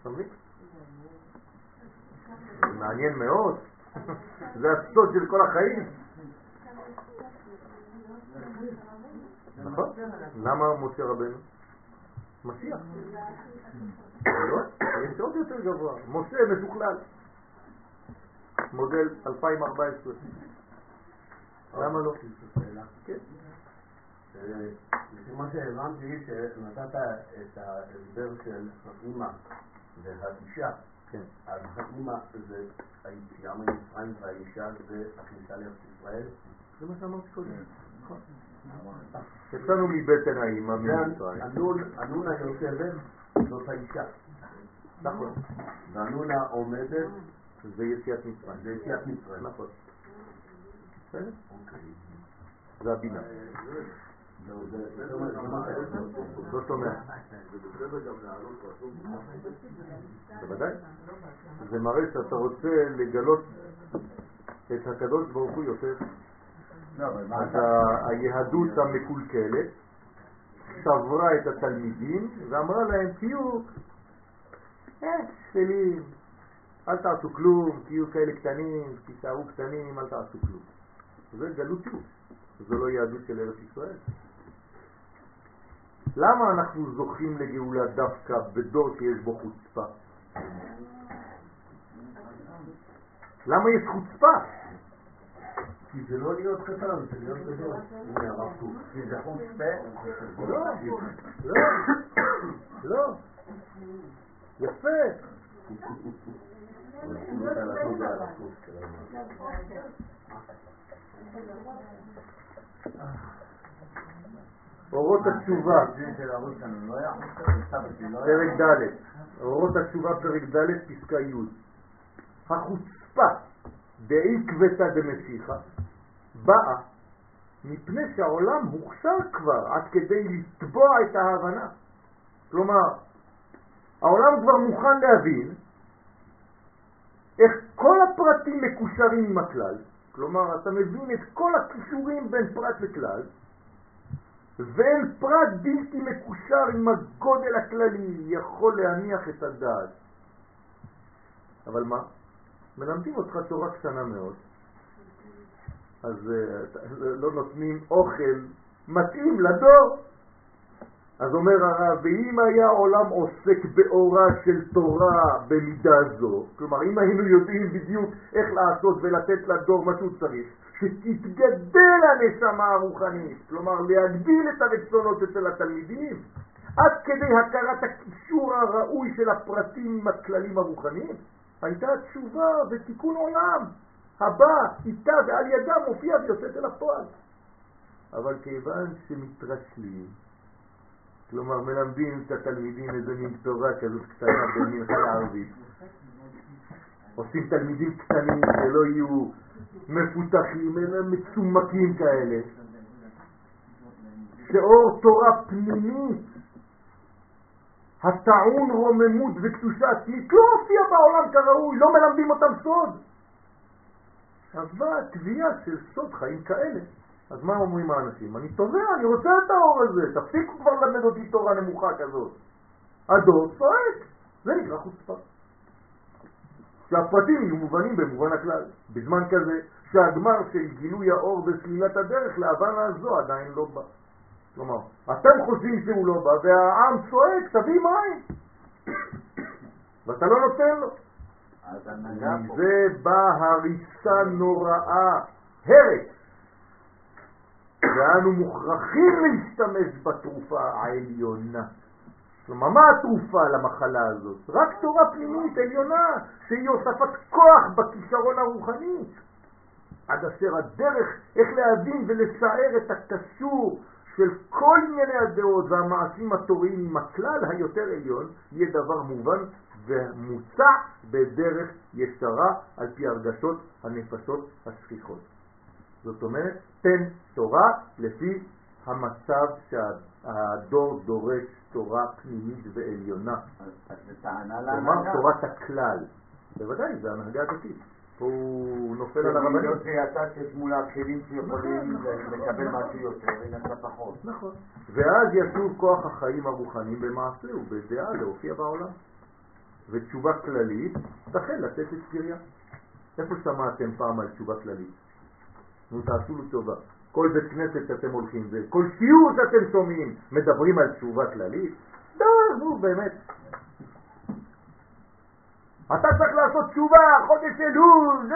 אתה מבין? מעניין מאוד. [laughs] זה הסוד של כל החיים. נכון? למה משה רבנו? משיח. לא, יש עוד יותר גבוה. משה משוכלל. מודל 2014. למה לא? כן. לפי מה שהבנתי, שנתת את ההסבר של האימא והאישה, כן. אז האימא זה היציאה ממצרים והאישה זה הכניסה לארץ ישראל. זה מה שאמרתי קודם. נכון. יצאנו מבטן האימא ממצרים. הנונה יושבת זאת האישה, נכון. והנונה עומדת זה יציאת מצרים. זה יציאת מצרים. נכון. בסדר? אוקיי. זה הבינה. לא, זה- זה שומע. בוודאי. זה מראה שאתה רוצה לגלות את הקדוש ברוך הוא יותר. אז היהדות המקולקלת שברה את התלמידים ואמרה להם תהיו שפלים, אל תעשו כלום, תהיו כאלה קטנים, תישארו קטנים, אל תעשו כלום. זה גלותיות, זו לא יהדות של ארץ ישראל. למה אנחנו זוכים לגאולה דווקא בדור שיש בו חוצפה? למה יש חוצפה? כי זה לא להיות קטן, זה להיות גדול. כי זה חוצפה, לא, לא, לא. יפה. אורות התשובה, לא לא. פרק ד', אורות התשובה פרק ד' פסקה י' החוצפה דעקבתא דמשיחא באה מפני שהעולם הוכשר כבר עד כדי לתבוע את ההבנה. כלומר, העולם כבר מוכן להבין איך כל הפרטים מקושרים עם הכלל, כלומר אתה מבין את כל הקישורים בין פרט לכלל, ואין פרט בלתי מקושר עם הגודל הכללי יכול להניח את הדעת. אבל מה? מלמדים אותך תורה קטנה מאוד, אז uh, לא נותנים אוכל מתאים לדור. אז אומר הרב, ואם היה העולם עוסק באורה של תורה במידה זו, כלומר אם היינו יודעים בדיוק איך לעשות ולתת לדור מה שהוא צריך, שתתגדל הנשמה הרוחנית, כלומר להגדיל את הרצונות אצל התלמידים, עד כדי הכרת הקישור הראוי של הפרטים עם הכללים הרוחניים, הייתה תשובה ותיקון עולם הבא איתה ועל ידה מופיע ויוצאת אל הפועל. אבל כיוון שמתרשלים כלומר מלמדים את התלמידים איזה מין תורה כזאת קטנה במנחה לערבית. עושים תלמידים קטנים שלא יהיו מפותחים, אלא מצומקים כאלה. שאור תורה פנימית, הטעון רוממות וקדושה עצמית, לא הופיע בעולם כראוי, לא מלמדים אותם סוד. אבל תביעה של סוד חיים כאלה. אז מה אומרים האנשים? אני תובע, אני רוצה את האור הזה, תפסיקו כבר ללמד אותי תורה נמוכה כזאת. הדור צועק, זה נקרא חוצפה. שהפרטים יהיו מובנים במובן הכלל. בזמן כזה שהגמר של גילוי האור וסלילת הדרך להבנה הזו עדיין לא בא. כלומר, אתם חושבים שהוא לא בא והעם צועק, תביא מים. [coughs] ואתה לא נותן לו. מזה באה הריסה נוראה, הרס. ואנו מוכרחים להשתמש בתרופה העליונה. כלומר, מה התרופה למחלה הזאת? רק תורה פנימית עליונה, שהיא הוספת כוח בכישרון הרוחני. עד אשר הדרך איך להבין ולסער את הקשור של כל ענייני הדעות והמעשים התוריים עם הכלל היותר עליון, יהיה דבר מובן ומוצע בדרך ישרה על פי הרגשות הנפשות השכיחות. זאת אומרת, תן תורה לפי המצב שהדור דורש תורה פנימית ועליונה. אז זה טענה כלומר. תורת הכלל. בוודאי, זה הנהגה הדתית. פה הוא נופל על הרבנים. לא שיצא שיש מול הכלים שיכולים נכון, נכון, לקבל נכון. משהו יותר ונעשה פחות. נכון. ואז ישוב כוח החיים הרוחניים במעשה ובדעה להופיע בעולם. ותשובה כללית תחל לתת את קריה. איפה שמעתם פעם על תשובה כללית? נו, תעשו לי טובה. כל בית כנסת שאתם הולכים, וכל שיעור שאתם שומעים, מדברים על תשובה כללית? די, נו, באמת. אתה צריך לעשות תשובה, חודש אלול.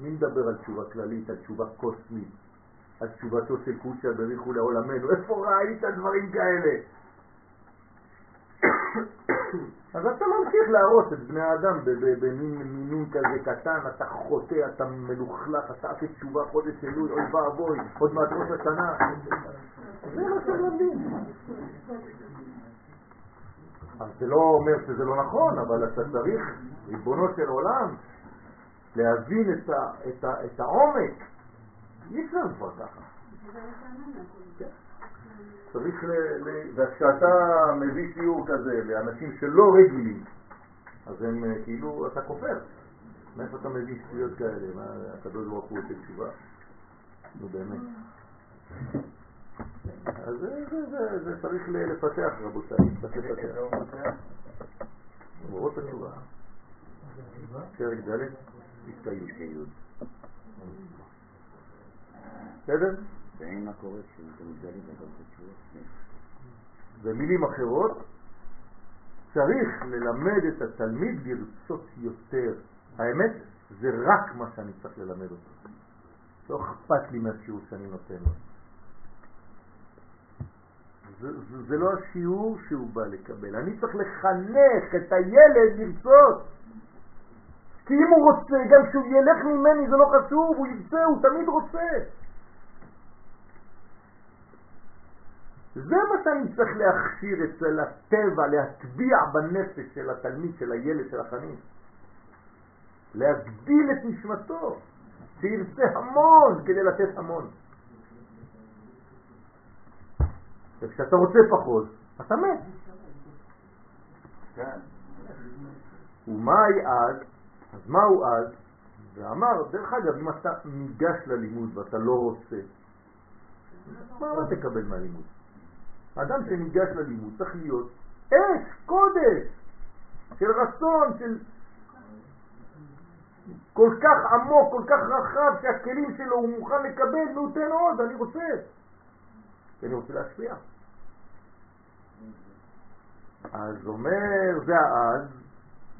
מי מדבר על תשובה כללית, על תשובה קוסמית, על תשובתו של קודשא בריחו לעולמנו? איפה ראית דברים כאלה? אז אתה ממשיך להרוס את בני האדם במין מינון כזה קטן, אתה חוטא, אתה מלוכלך, אתה עושה תשובה חודש אלול, אוי ואבוי, עוד מעט ראש השנה. זה מה שלומדים. אז זה לא אומר שזה לא נכון, אבל אתה צריך, ריבונו של עולם, להבין את, ה, את, העומק. אי אפשר כבר ככה. צריך ל... ל... וכשאתה מביא שיעור כזה לאנשים שלא רגילים, אז הם אה, כאילו, אתה כופר. מאיפה אתה מביא שטויות כאלה? מה, הקדוש ברוך הוא עושה תשובה? נו באמת. אז זה, זה, זה, זה צריך לפתח רבותיי, צריך לפתח. אורות התשובה. פרק ד' הסתייגות. בסדר? ואין מה קורה כשאתה מתגלים ואתה עושה תשובה. במילים אחרות, צריך ללמד את התלמיד לרצות יותר. האמת, זה רק מה שאני צריך ללמד אותו. לא אכפת לי מהשיעור שאני נותן לו. זה, זה, זה לא השיעור שהוא בא לקבל. אני צריך לחנך את הילד לרצות. כי אם הוא רוצה, גם כשהוא ילך ממני זה לא חשוב, הוא ירצה, הוא תמיד רוצה. זה מה שאני צריך להכשיר אצל הטבע, להטביע בנפש של התלמיד, של הילד, של החנין. להגדיל את נשמתו, שירצה המון כדי לתת המון. וכשאתה רוצה פחות, אתה מת. כן. ומהי אז? אז מהו אז? ואמר, דרך אגב, אם אתה ניגש ללימוד ואתה לא רוצה, מה תקבל מהלימוד? האדם שניגש ללימוד צריך להיות אש, קודש, של רצון, של כל כך עמוק, כל כך רחב, שהכלים שלו הוא מוכן לקבל, נו תן עוד, אני רוצה. כי אני רוצה להשפיע. אז אומר, זה האז,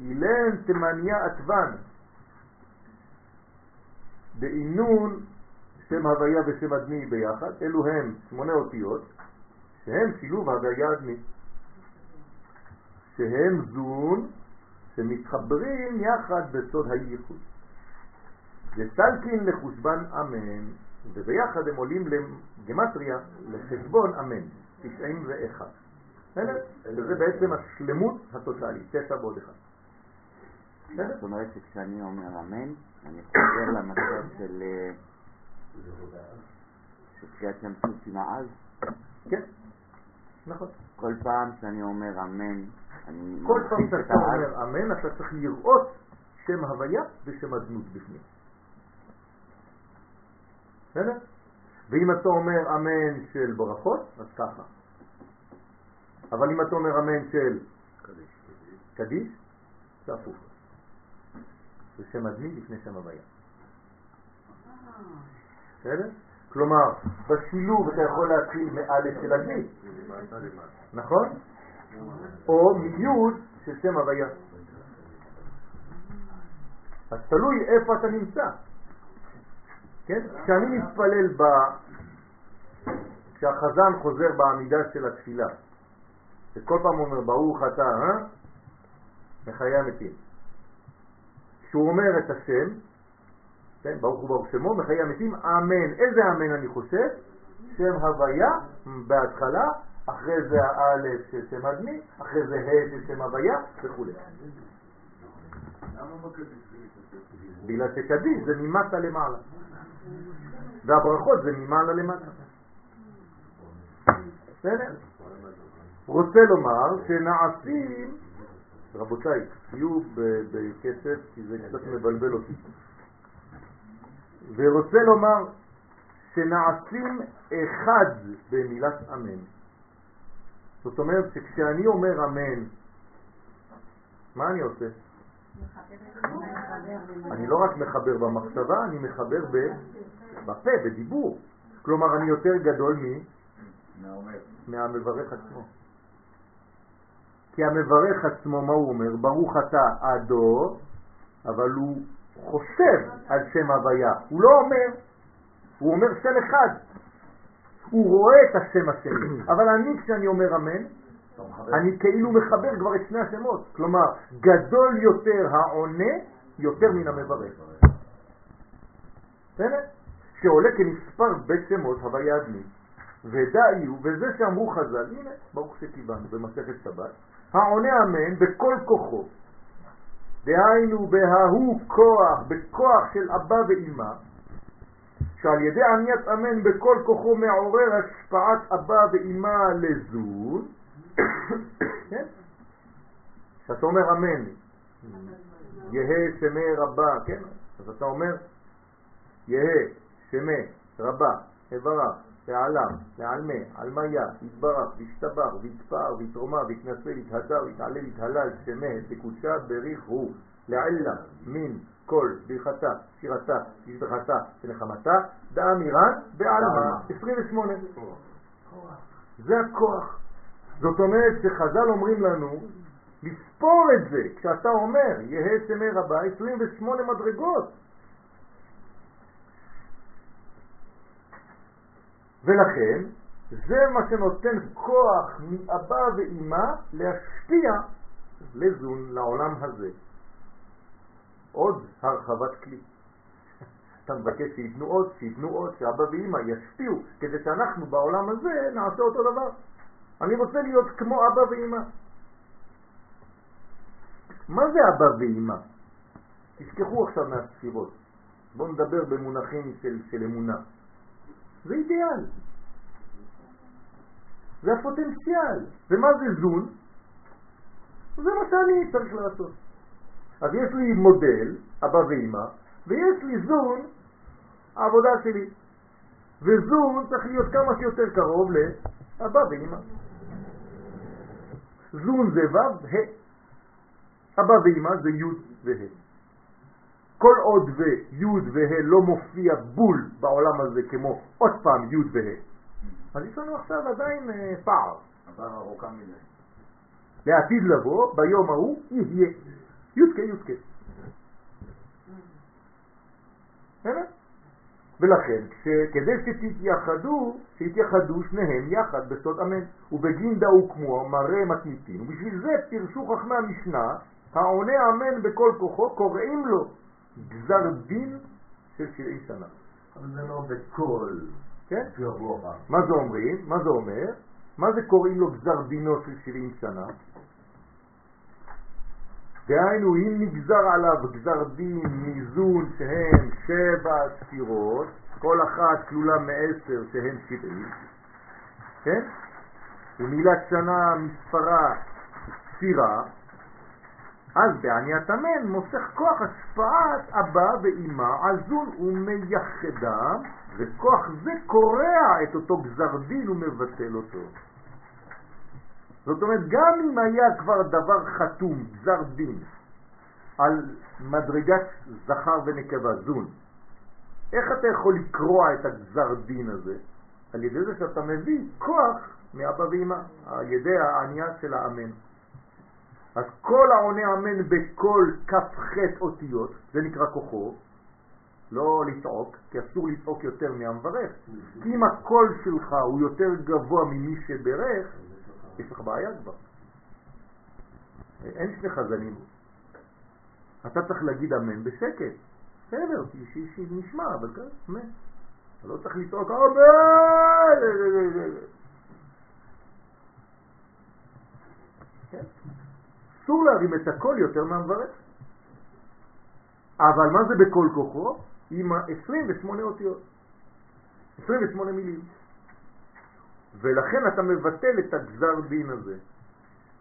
אילן תמניה עטבן, בעינון שם הוויה ושם אדמי ביחד, אלו הם שמונה אותיות, שהם שילוב הוויה אדמי, שהם זון שמתחברים יחד בסוד הייחוד. וסלקין לחושבן אמן, וביחד הם עולים לגמטריה, לחשבון אמן, 91. בסדר? וזה בעצם השלמות הטוטלית, תשע ועוד אחד. זאת אומרת שכשאני אומר אמן, אני חוזר למצב של אה, של קריאת ים סוף עם העז. כן, נכון. כל פעם שאני אומר אמן, אני כל פעם שאתה. אומר אמן, אתה צריך לראות שם הוויה ושם הדמות בפנים. בסדר? ואם אתה אומר אמן של ברכות, אז ככה. אבל אם אתה אומר אמן של קדיש, זה הפוך. זה שם הדמי לפני שם הוויה. בסדר? כלומר, בשילוב אתה יכול להתחיל מאלף של הדמי, נכון? או מיוד של שם הוויה. אז תלוי איפה אתה נמצא. כן? כשאני מתפלל ב... כשהחזן חוזר בעמידה של התפילה, וכל פעם אומר ברוך אתה, אה? מחיי המתים. כשהוא אומר את השם, כן, ברוך הוא ברוך שמו, מחיי המתים, אמן. איזה אמן אני חושב? שם הוויה בהתחלה, אחרי זה האלף של שם הדמי, אחרי זה ה' של שם הוויה וכו'. בגלל שקדיש זה ממטה למעלה, והברכות זה ממעלה למטה. בסדר? רוצה לומר שנעשים, רבותיי, תהיו בכסף כי זה קצת מבלבל אותי. ורוצה לומר שנעשים אחד במילת אמן. זאת אומרת שכשאני אומר אמן, מה אני עושה? אני לא רק מחבר במחשבה, אני מחבר בפה, בדיבור. כלומר, אני יותר גדול מ... מהמברך עצמו. כי המברך עצמו, מה הוא אומר? ברוך אתה עדו, אבל הוא חושב על שם הוויה. הוא לא אומר, הוא אומר שם אחד. הוא רואה את השם השני. [clears throat] אבל אני, כשאני אומר אמן, אני כאילו מחבר כבר את שני השמות. כלומר, גדול יותר העונה יותר מן המברך. בסדר? שעולה כמספר בית שמות הוויה אדמי. ודאי הוא, וזה שאמרו חז"ל, הנה, ברוך שקיבלנו במסכת שבת, העונה אמן בכל כוחו, דהיינו בההוא כוח, בכוח של אבא ואימא, שעל ידי עניית אמן בכל כוחו מעורר השפעת אבא ואימא לזון, כן? כשאתה אומר אמן, יהא שמי רבה, כן? אז אתה אומר, יהא שמי רבה, אברך, ועליו, ועלמה, עלמיה, יתברך, וישתבח, ויתפאר, ויתרומה, ויתנשא, ויתהדר, ויתעלה, ויתהלל, שמי, תקודשה, בריך הוא, לעילה, מין, כל, ברכתה, שירתה, תשבחתה, ונחמתה, דאמירן, בעלמה. 28. זה הכוח. זאת אומרת שחז"ל אומרים לנו לספור את זה, כשאתה אומר, יהא שמי רבה, 28 מדרגות. ולכן, זה מה שנותן כוח מאבא ואימא להשפיע לזון לעולם הזה. עוד הרחבת כלי. אתה מבקש שיתנו עוד, שיתנו עוד, שאבא ואימא ישפיעו, כדי שאנחנו בעולם הזה נעשה אותו דבר. אני רוצה להיות כמו אבא ואימא. מה זה אבא ואימא? תשכחו עכשיו מהספירות. בואו נדבר במונחים של, של אמונה. זה אידיאל. זה הפוטנציאל. ומה זה זון? זה מה שאני צריך לעשות. אז יש לי מודל, אבא ואמא, ויש לי זון, העבודה שלי. וזון צריך להיות כמה שיותר קרוב לאבא ואמא. זון זה ו' ה'. אבא ואמא זה י' וה'. כל עוד וי' וה' לא מופיע בול בעולם הזה כמו עוד פעם י' וה', אז יש לנו עכשיו עדיין אה, פער. עבר ארוכה מדי. לעתיד לבוא, ביום ההוא יהיה יודקה יודקה. ולכן, כדי שתתייחדו, שיתייחדו שניהם יחד בסוד אמן. ובגינדה הוקמו מראה מתניתין, ובשביל זה פירשו חכמי המשנה, העונה אמן בכל כוחו, קוראים לו גזר דין של 70 שנה. אבל זה לא בכל כן? מה זה אומרים? מה זה אומר? מה זה קוראים לו גזר דינו של 70 שנה? דהיינו, אם נגזר עליו גזר דין מאיזון שהם שבע ספירות, כל אחת כלולה מעשר שהן שבעים, כן? ומילת שנה מספרה ספירה, אז בעניית המן מוסך כוח השפעת אבא ואימא עזון ומייחדם, וכוח זה קורע את אותו גזר דין ומבטל אותו. זאת אומרת, גם אם היה כבר דבר חתום, גזר דין, על מדרגת זכר ונקבה, זון, איך אתה יכול לקרוע את הגזר דין הזה? על ידי זה שאתה מביא כוח מאבא ואמא, על ידי הענייה של האמן. אז כל העונה אמן בכל כף ח' אותיות, זה נקרא כוחו, לא לצעוק, כי אסור לצעוק יותר מהמברך. כי אם הקול שלך הוא יותר גבוה ממי שברך, יש לך בעיה כבר. אין שני חזנים. אתה צריך להגיד אמן בשקט. בסדר, שנשמע, אבל כאן, אמן. אתה לא צריך לצעוק אמן! כן? אסור להרים את הקול יותר מהמברך. אבל מה זה בכל כוחו? עם 28 אותיות, 28 מילים. ולכן אתה מבטל את הגזר דין הזה.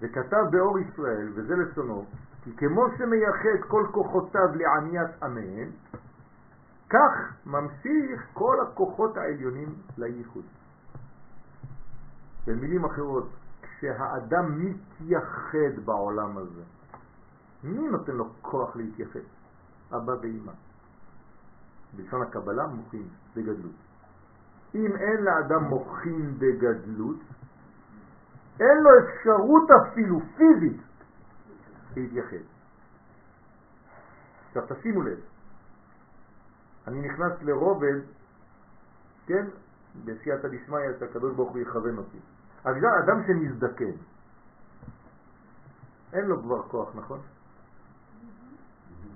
וכתב באור ישראל, וזה לשונו, כי כמו שמייחד כל כוחותיו לעניית אמן, כך ממשיך כל הכוחות העליונים לייחוד. במילים אחרות, כשהאדם מתייחד בעולם הזה, מי נותן לו כוח להתייחד? אבא ואמא. בלשון הקבלה מוחין בגדלות. אם אין לאדם מוחין בגדלות, אין לו אפשרות אפילו פיזית להתייחד. עכשיו תשימו לב, אני נכנס לרובד, כן, בסייעתא דשמיא שהקדוש ברוך הוא יכוון אותי. אדם שמזדקן, אין לו כבר כוח, נכון?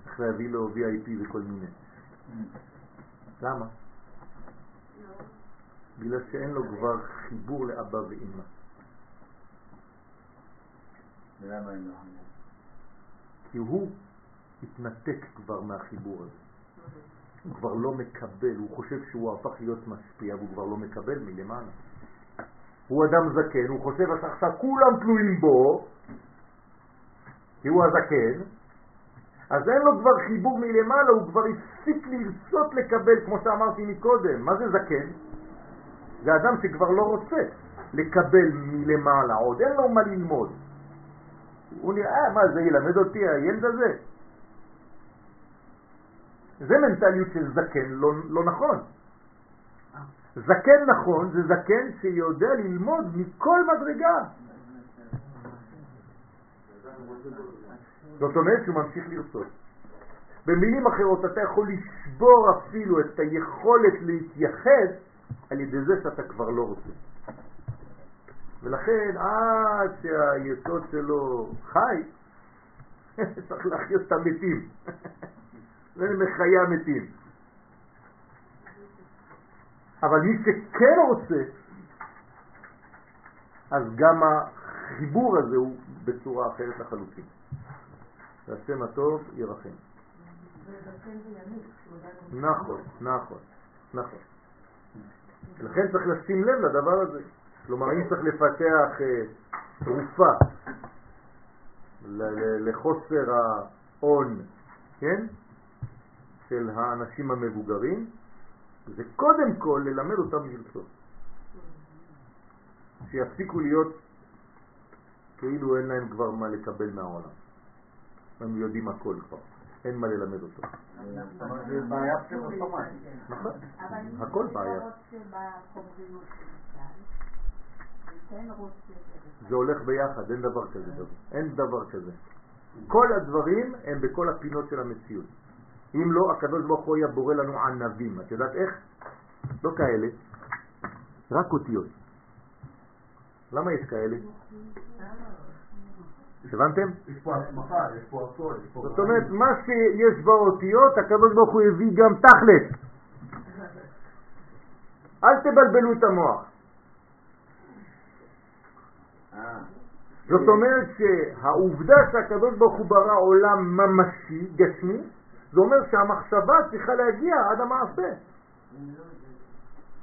צריך להביא לו VIP וכל מיני. למה? בגלל שאין לו כבר חיבור לאבא ואמא. ולמה אין לו? כי הוא התנתק כבר מהחיבור הזה. הוא כבר לא מקבל, הוא חושב שהוא הפך להיות משפיע והוא כבר לא מקבל מלמעלה. הוא אדם זקן, הוא חושב שעכשיו כולם תלויים בו, כי הוא הזקן, אז אין לו כבר חיבור מלמעלה, הוא כבר הפסיק לרצות לקבל, כמו שאמרתי מקודם. מה זה זקן? זה אדם שכבר לא רוצה לקבל מלמעלה עוד, אין לו מה ללמוד. הוא נראה, מה זה ילמד אותי הילד הזה? זה מנטליות של זקן לא, לא נכון. זקן נכון זה זקן שיודע ללמוד מכל מדרגה. זאת אומרת שהוא ממשיך לרצות. במילים אחרות אתה יכול לשבור אפילו את היכולת להתייחד על ידי זה שאתה כבר לא רוצה. ולכן עד שהיסוד שלו חי, [laughs] צריך להחיות את המתים. [laughs] זה מחיה מתים. אבל מי שכן רוצה, אז גם החיבור הזה הוא בצורה אחרת לחלוטין. והשם הטוב ירחם. נכון, נכון, נכון. לכן צריך לשים לב לדבר הזה. כלומר, אם צריך לפתח אה, תרופה לחוסר ההון, כן, של האנשים המבוגרים, זה קודם כל ללמד אותם לרצות. שיפסיקו להיות כאילו אין להם כבר מה לקבל מהעולם. הם יודעים הכל כבר, אין מה ללמד אותו. זה בעיה פסיכוסומטית. נכון, הכל בעיה. זה הולך ביחד, אין דבר כזה. אין דבר כזה. כל הדברים הם בכל הפינות של המציאות. אם לא, הקדוש ברוך הוא היה בורא לנו ענבים. את יודעת איך? לא כאלה, רק אותיות. למה יש כאלה? הבנתם? יש פה הסמכה, יש פה הכל, יש פה... זאת אומרת, מה שיש באותיות, הקדוש ברוך הוא הביא גם תכלס. אל תבלבלו את המוח. אה, זאת אומרת שהעובדה שהקדוש ברוך הוא ברא עולם ממשי, גשמי, זה אומר שהמחשבה צריכה להגיע עד המעשה.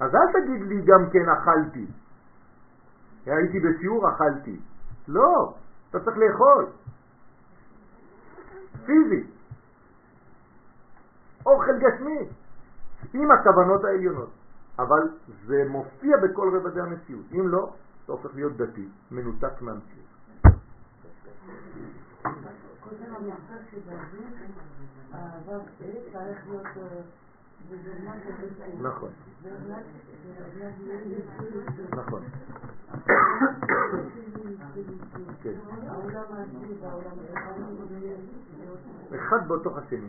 אז אל תגיד לי גם כן אכלתי. הייתי בשיעור, אכלתי. לא, אתה צריך לאכול. פיזי. אוכל גשמי. עם הכוונות העליונות. אבל זה מופיע בכל רבדי המציאות. אם לא, אתה הופך להיות דתי, מנותק מהמציאות. קודם אני חושב שבאוויר, הו"ב צריך להיות אה, נכון, נכון. כן. אחד בתוך השני.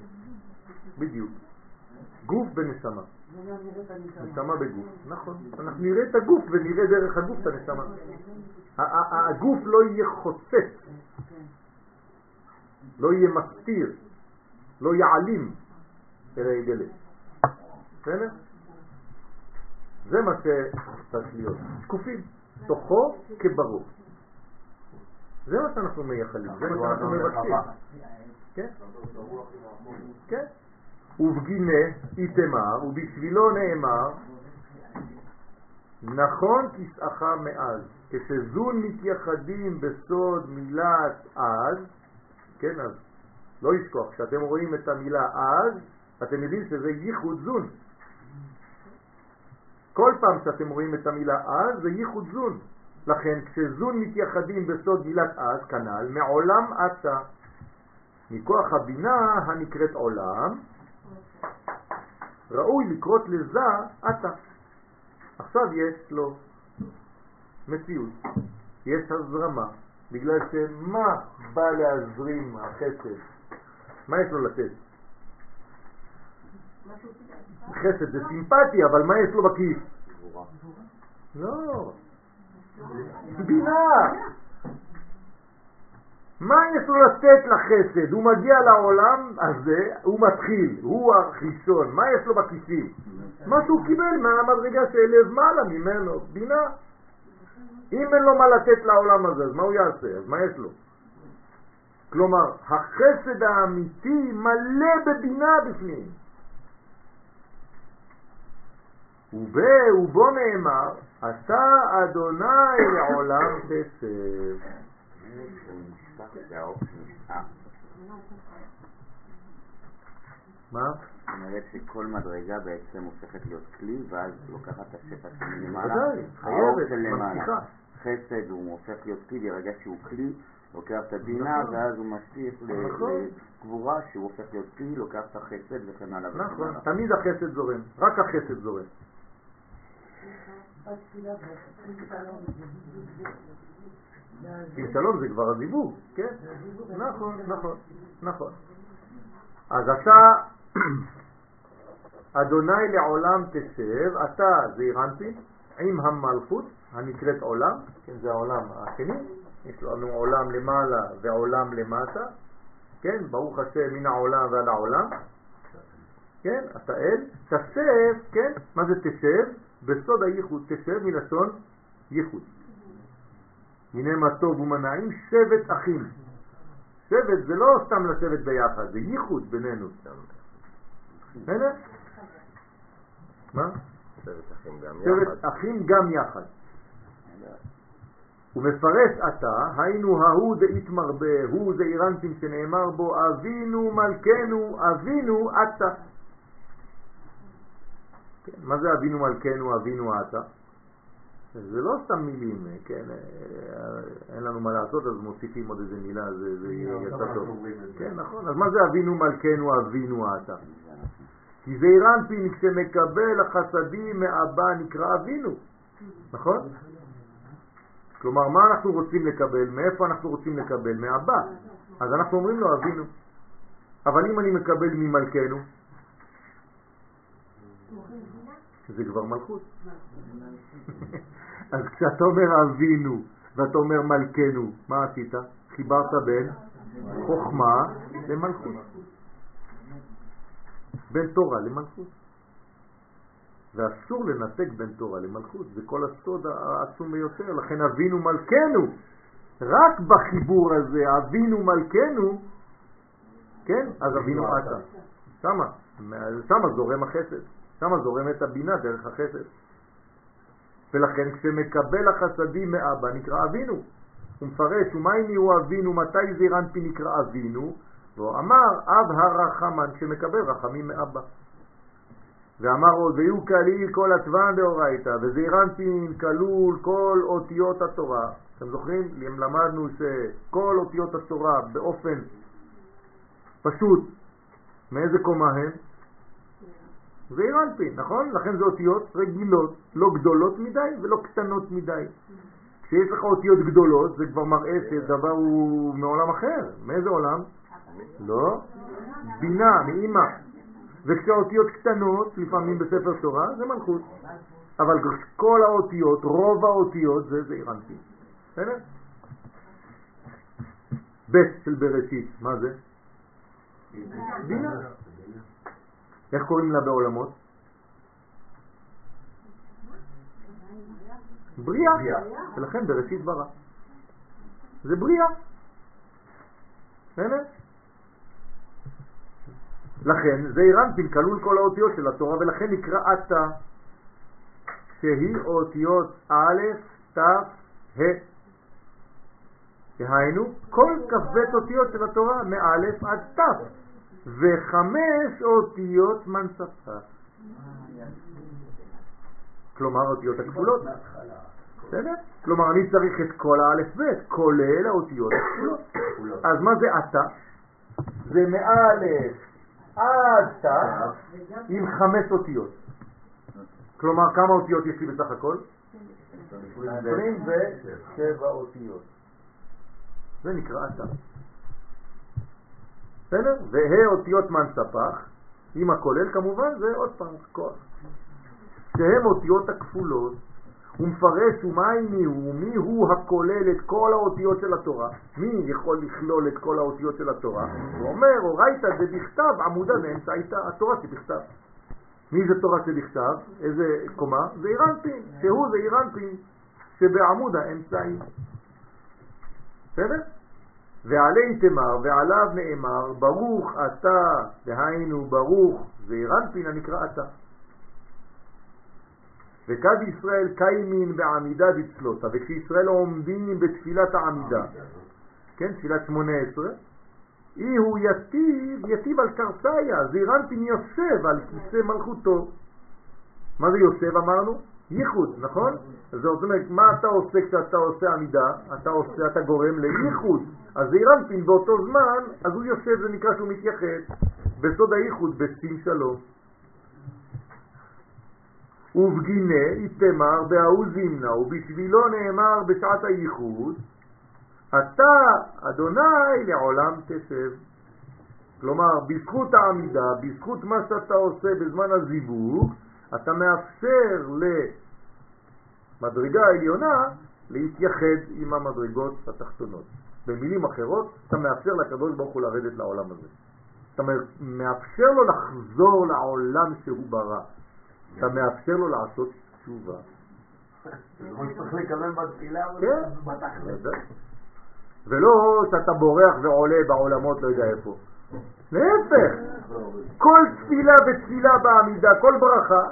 בדיוק. גוף הנשמה. נשמה בגוף. נכון. אנחנו נראה את הגוף ונראה דרך הגוף את הנשמה. הגוף לא יהיה חוצץ, לא יהיה מסתיר, לא יעלים, אלא יגלה. בסדר? זה מה שצריך להיות. שקופים, תוכו כברור. זה מה שאנחנו מייחלים, זה מה שאנחנו מבקשים. כן? כן. ובגינה איתמר, ובשבילו נאמר, נכון כסאך מאז, כשזון מתייחדים בסוד מילת אז, כן, אז לא לשכוח, כשאתם רואים את המילה אז, אתם יודעים שזה ייחוד זון. כל פעם שאתם רואים את המילה אז, זה ייחוד זון. לכן כשזון מתייחדים בסוד מילת אז, כנ"ל, מעולם אתה, מכוח הבינה הנקראת עולם, ראוי לקרות לזה אתה. עכשיו יש לו מציאות, יש הזרמה, בגלל שמה בא להזרים החסד? מה יש לו לתת? חסד זה סימפטי, אבל מה יש לו בכיס? לא, בינה. מה יש לו לתת לחסד? הוא מגיע לעולם הזה, הוא מתחיל, הוא הראשון, מה יש לו בכיסים? מה שהוא קיבל מהמדרגה של למעלה ממנו, בינה. אם אין לו מה לתת לעולם הזה, אז מה הוא יעשה? אז מה יש לו? כלומר, החסד האמיתי מלא בבינה בפנים. ובו נאמר, אתה אדוני לעולם נשאר. מה? זאת אומרת שכל מדרגה בעצם הופכת להיות כלי, ואז לוקחת את השפע שמלמעלה. ודאי, האור חייבת, של למעלה. מבטיחה. חסד הוא הופך להיות כלי, ברגע שהוא כלי, לוקח את הבינה, נכון. ואז הוא משליך נכון. לגבורה, שהוא הופך להיות כלי, לוקח את החסד וכן הלאה נכון. תמיד החסד זורם, רק החסד זורם. שלום, זה זה. זה כבר הזיווג, כן? נכון, נכון, נכון. אז אתה, [clears throat] אדוני לעולם תשב, אתה זעיר אנפין, עם המלכות הנקראת עולם, כן, זה העולם השני, יש לנו עולם למעלה ועולם למטה, כן, ברוך השם מן העולם ועד העולם, כן, אתה אל, תשב, כן, מה זה תשב? בסוד הייחוד, תשב מלשון ייחוד. הנה מה טוב ומה נעים, שבט אחים. שבט זה לא סתם לשבת ביחד, זה ייחוד בינינו. בסדר? מה? שבט אחים גם יחד. שבט אחים גם יחד. ומפרש אתה, היינו ההוא דאית מרבה, הוא זה אירנטים שנאמר בו, אבינו מלכנו, אבינו אתה. כן, מה זה אבינו מלכנו, אבינו אתה? זה לא סתם מילים, כן, אה, אין לנו מה לעשות, אז מוסיפים עוד איזה מילה, זה, זה יצא טוב. כן, נכון, אז מה זה אבינו מלכנו, אבינו אתה? כי זה אירנפין כשמקבל החסדים מאבא נקרא אבינו, נכון? כלומר, מה אנחנו רוצים לקבל? מאיפה אנחנו רוצים לקבל? מאבא. אז אנחנו אומרים לו אבינו. אבל אם אני מקבל ממלכנו, זה כבר מלכות. אז כשאתה אומר אבינו ואתה אומר מלכנו, מה עשית? חיברת בין חוכמה למלכות. בין תורה למלכות. ואסור לנתק בין תורה למלכות, זה כל הסוד העצום ביותר, לכן אבינו מלכנו, רק בחיבור הזה, אבינו מלכנו, כן, אז אבינו עתה, שמה, שמה זורם החסד, שמה זורמת הבינה דרך החסד. ולכן כשמקבל החסדים מאבא נקרא אבינו. הוא מפרש, ומייני הוא אבינו, מתי זירנפי נקרא אבינו? והוא אמר, אב הרחמן, כשמקבל רחמים מאבא. ואמר עוד, ויהיו כליל כל עצבן דאורייתא, וזעירנטין כלול כל אותיות התורה. אתם זוכרים? למדנו שכל אותיות התורה באופן פשוט, מאיזה קומה הן? זעירנטין, נכון? לכן זה אותיות רגילות, לא גדולות מדי ולא קטנות מדי. כשיש לך אותיות גדולות זה כבר מראה שדבר הוא מעולם אחר. מאיזה עולם? לא. בינה, מאימא. וכשהאותיות קטנות, לפעמים בספר תורה, זה מלכות. אבל כל האותיות, רוב האותיות זה זעירנטין. בסדר? בית של בראשית, מה זה? בינה. איך קוראים לה בעולמות? בריאה, ולכן בראשית ברא. זה בריאה. בסדר? לכן זה אירנטין כלול כל האותיות של התורה ולכן נקרא עתה שהיא אותיות א', ת', ה'. דהיינו כל כ"ב אותיות של התורה מא' עד ת' וחמש אותיות מנצפה. כלומר אותיות הכפולות. בסדר? כלומר אני צריך את כל האלף בית, כולל האותיות הכפולות. אז מה זה עתה? זה מאלף עד תא עם חמש אותיות. כלומר כמה אותיות יש לי בסך הכל? 27 אותיות. זה נקרא עתה. בסדר? וה' אותיות מן ספח, עם הכולל כמובן זה עוד פעם כוח. שהם אותיות הכפולות, הוא מפרש ומי הוא, מי הוא הכולל את כל האותיות של התורה, מי יכול לכלול את כל האותיות של התורה, הוא אומר, אורייתא זה בכתב, עמודה באמצע איתה, התורה שבכתב. מי זה תורה שבכתב? איזה קומה? זה אירנפין, שהוא זה אירנפין שבעמוד האמצעי. בסדר? ועלי תמר ועליו נאמר ברוך אתה, דהיינו ברוך ואירנפין הנקרא אתה. וכד ישראל קיימין בעמידה דצלותה, וכשישראל עומדים בתפילת העמידה, כן, תפילת שמונה עשרה, אי הוא יטיב, יטיב על קרסאיה, זירנפין יושב על כיסא מלכותו. מה זה יושב אמרנו? ייחוד, נכון? זאת אומרת, מה אתה עושה כשאתה עושה עמידה? אתה עושה, אתה גורם לייחוד. אז זעירנפין באותו זמן, אז הוא יושב, זה נקרא שהוא מתייחד. בסוד הייחוד, בשים שלום. ובגינה יתמר בהוא זימנה, ובשבילו נאמר בשעת הייחוד, אתה, אדוני, לעולם תשב. כלומר, בזכות העמידה, בזכות מה שאתה עושה בזמן הזיווג, אתה מאפשר למדרגה העליונה להתייחד עם המדרגות התחתונות. במילים אחרות, אתה מאפשר לקדוש ברוך הוא לרדת לעולם הזה. אתה מאפשר לו לחזור לעולם שהוא ברא. אתה מאפשר לו לעשות תשובה. לקבל בתפילה, כן, ולא שאתה בורח ועולה בעולמות לא יודע איפה. להפך, כל תפילה ותפילה בעמידה, כל ברכה,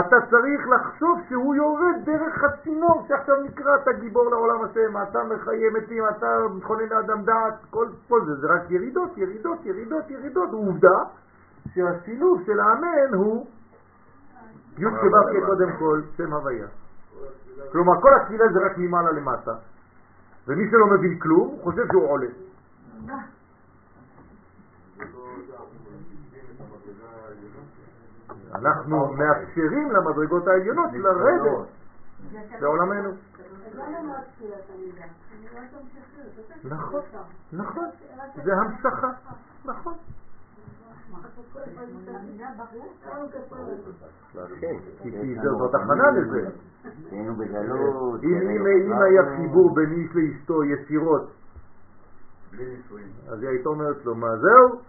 אתה צריך לחשוב שהוא יורד דרך הצינור שעכשיו נקרא אתה גיבור לעולם השם, אתה מחיה מתים, אתה מכונן לאדם דעת, כל, כל זה, זה רק ירידות, ירידות, ירידות, ירידות. עובדה שהשילוב של האמן הוא י' כו' קודם כל, שם הוויה. כלומר, כל התפילה זה רק ממעלה למטה. ומי שלא מבין כלום, חושב שהוא עולה. אנחנו מאפשרים למדרגות העליונות לרדת בעולמנו. נכון, נכון, זה המשכה, נכון. כי זאת הכנה לזה. אם היה חיבור בין איש לאשתו ישירות, אז היא הייתה אומרת לו, מה זהו?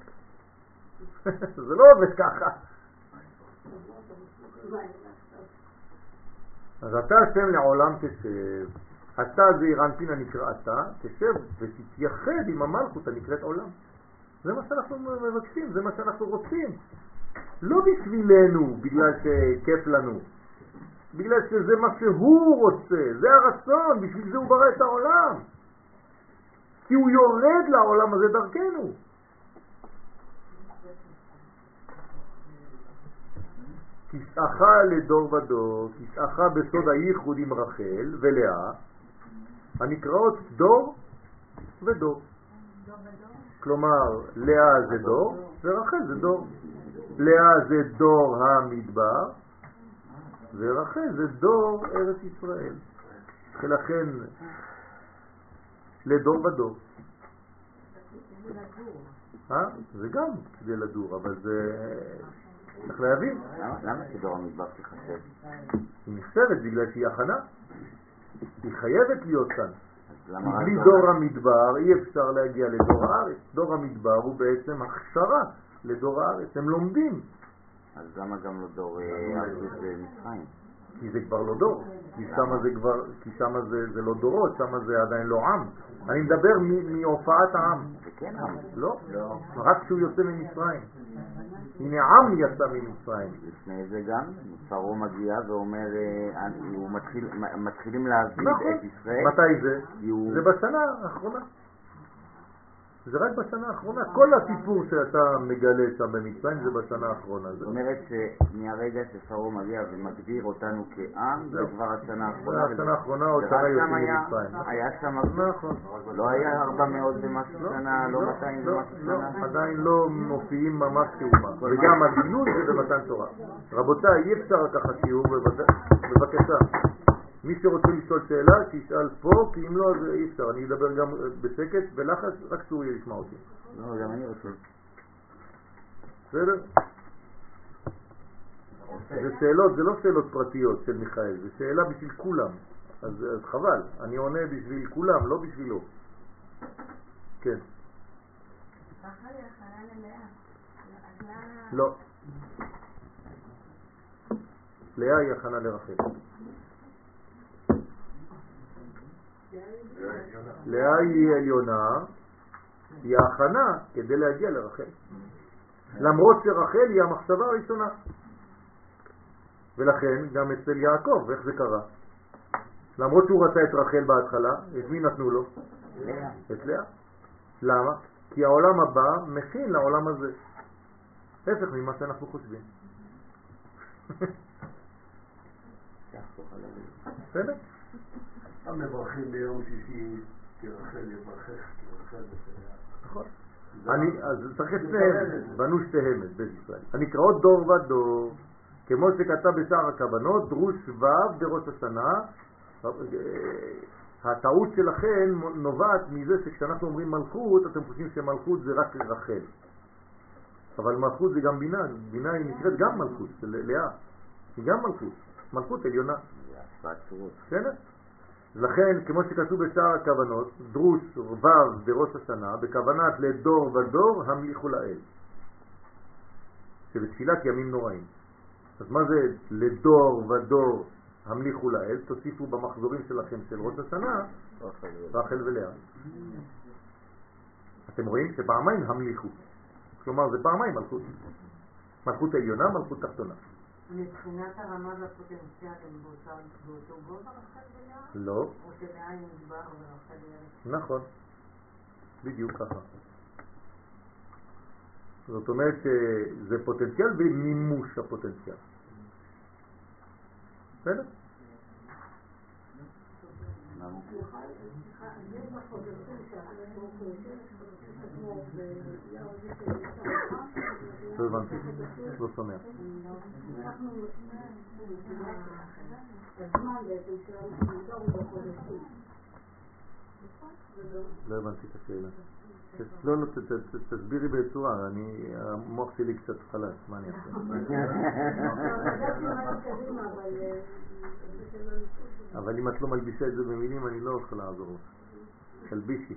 [laughs] זה לא עובד ככה. אז אתה השם לעולם תשב, אתה זעיר אנפין הנקראתה, תשב ותתייחד עם המלכות הנקראת עולם. זה מה שאנחנו מבקשים, זה מה שאנחנו רוצים. לא בשבילנו, בגלל שכיף לנו, בגלל שזה מה שהוא רוצה, זה הרצון, בשביל זה הוא ברא את העולם. כי הוא יורד לעולם הזה דרכנו. כסאך לדור ודור, כסאך בסוד הייחוד עם רחל ולאה, הנקראות דור ודור. כלומר, לאה זה דור ורחל זה דור. לאה זה דור המדבר ורחל זה דור ארץ ישראל. ולכן לדור ודור. אה? זה גם כדי לדור, אבל זה... צריך להבין. למה שדור המדבר תיחשב? היא נחשבת בגלל שהיא הכנה. היא חייבת להיות כאן. בלי דור- המדבר אי אפשר להגיע לדור הארץ. דור המדבר הוא בעצם הכשרה לדור הארץ. הם לומדים, אז למה גם לא דור אה, עבדות במצרים? כי זה כבר לא דור. כי שמה זה כבר, כי שמה זה, זה לא דורות, שמה זה עדיין לא עם. אני מדבר מהופעת העם. זה כן עם. לא, רק כשהוא יוצא ממצרים. הנה עם יצא ממצרים. לפני זה גם, פרעה מגיע ואומר, אה, הוא מתחיל, מתחילים להביא נכון. את ישראל, מתי זה? זה בשנה האחרונה. זה רק בשנה האחרונה. כל הסיפור שאתה מגלה שם במצרים זה בשנה האחרונה. זאת אומרת שמהרגע שפרעה מגיע ומגדיר אותנו כעם, זה. כבר השנה האחרונה. השנה האחרונה, עוד שנה יוצאים ממצרים. היה שם, נכון. לא היה 400 ומשהו לא, שנה, לא 200 לא, ומשהו לא, שנה. עדיין לא מופיעים ממש כאומה. וגם הגילוי זה במתן תורה. רבותיי, אי אפשר לקחת שיעור, בבקשה. מי שרוצה לשאול שאלה, שישאל פה, כי אם לא, אז אי אפשר. אני אדבר גם בשקט, בלחץ, רק סוריה ישמע אותי. לא, גם אני רוצה. בסדר? זה שאלות, זה לא שאלות פרטיות של מיכאל, זה שאלה בשביל כולם. אז, אז חבל, אני עונה בשביל כולם, לא בשבילו. כן. לא. לאה היא הכנה לרחל. לאה היא עליונה, היא ההכנה כדי להגיע לרחל. למרות שרחל היא המחשבה הראשונה. ולכן גם אצל יעקב, איך זה קרה? למרות שהוא רצה את רחל בהתחלה, את מי נתנו לו? את לאה. למה? כי העולם הבא מכין לעולם הזה. הפך ממה שאנחנו חושבים. בסדר? פעם מברכים ביום שישי, כרחל יברכך, כרחל וסייע. נכון. אני, אז צריך את שניהם, בנו שתיהם את בית ישראל. הנקראות דור ודור, כמו שכתב בשער הכוונות, דרוש ו' בראש השנה. הטעות שלכם נובעת מזה שכשאנחנו אומרים מלכות, אתם חושבים שמלכות זה רק רחל. אבל מלכות זה גם בינה, בינה היא נקראת גם מלכות, של לאה. היא גם מלכות, מלכות עליונה. בסדר? לכן, כמו שכתוב בשאר הכוונות, דרוש ו' בראש השנה, בכוונת לדור ודור המליכו לאל. שבתפילת ימים נוראים. אז מה זה לדור ודור המליכו לאל? תוסיפו במחזורים שלכם של ראש השנה רחל ולאה. אתם רואים שפעמיים המליכו. כלומר זה פעמיים מלכות. מלכות עליונה, מלכות תחתונה. מבחינת הרמה והפוטנציאל הם באותה- באותו גובה רחל ולאה? לא, או שלאה היא מדבר ורחל היא? נכון, בדיוק ככה. זאת אומרת שזה פוטנציאל ומימוש הפוטנציאל. בסדר? למה? לא הבנתי, לא שומע. לא הבנתי את השאלה. לא, לא, תסבירי בצורה, אני, המוח שלי קצת חלש, מה אני אעשה? אבל אם את לא מלבישה את זה במילים, אני לא יכול לעזור לך. תלבישי.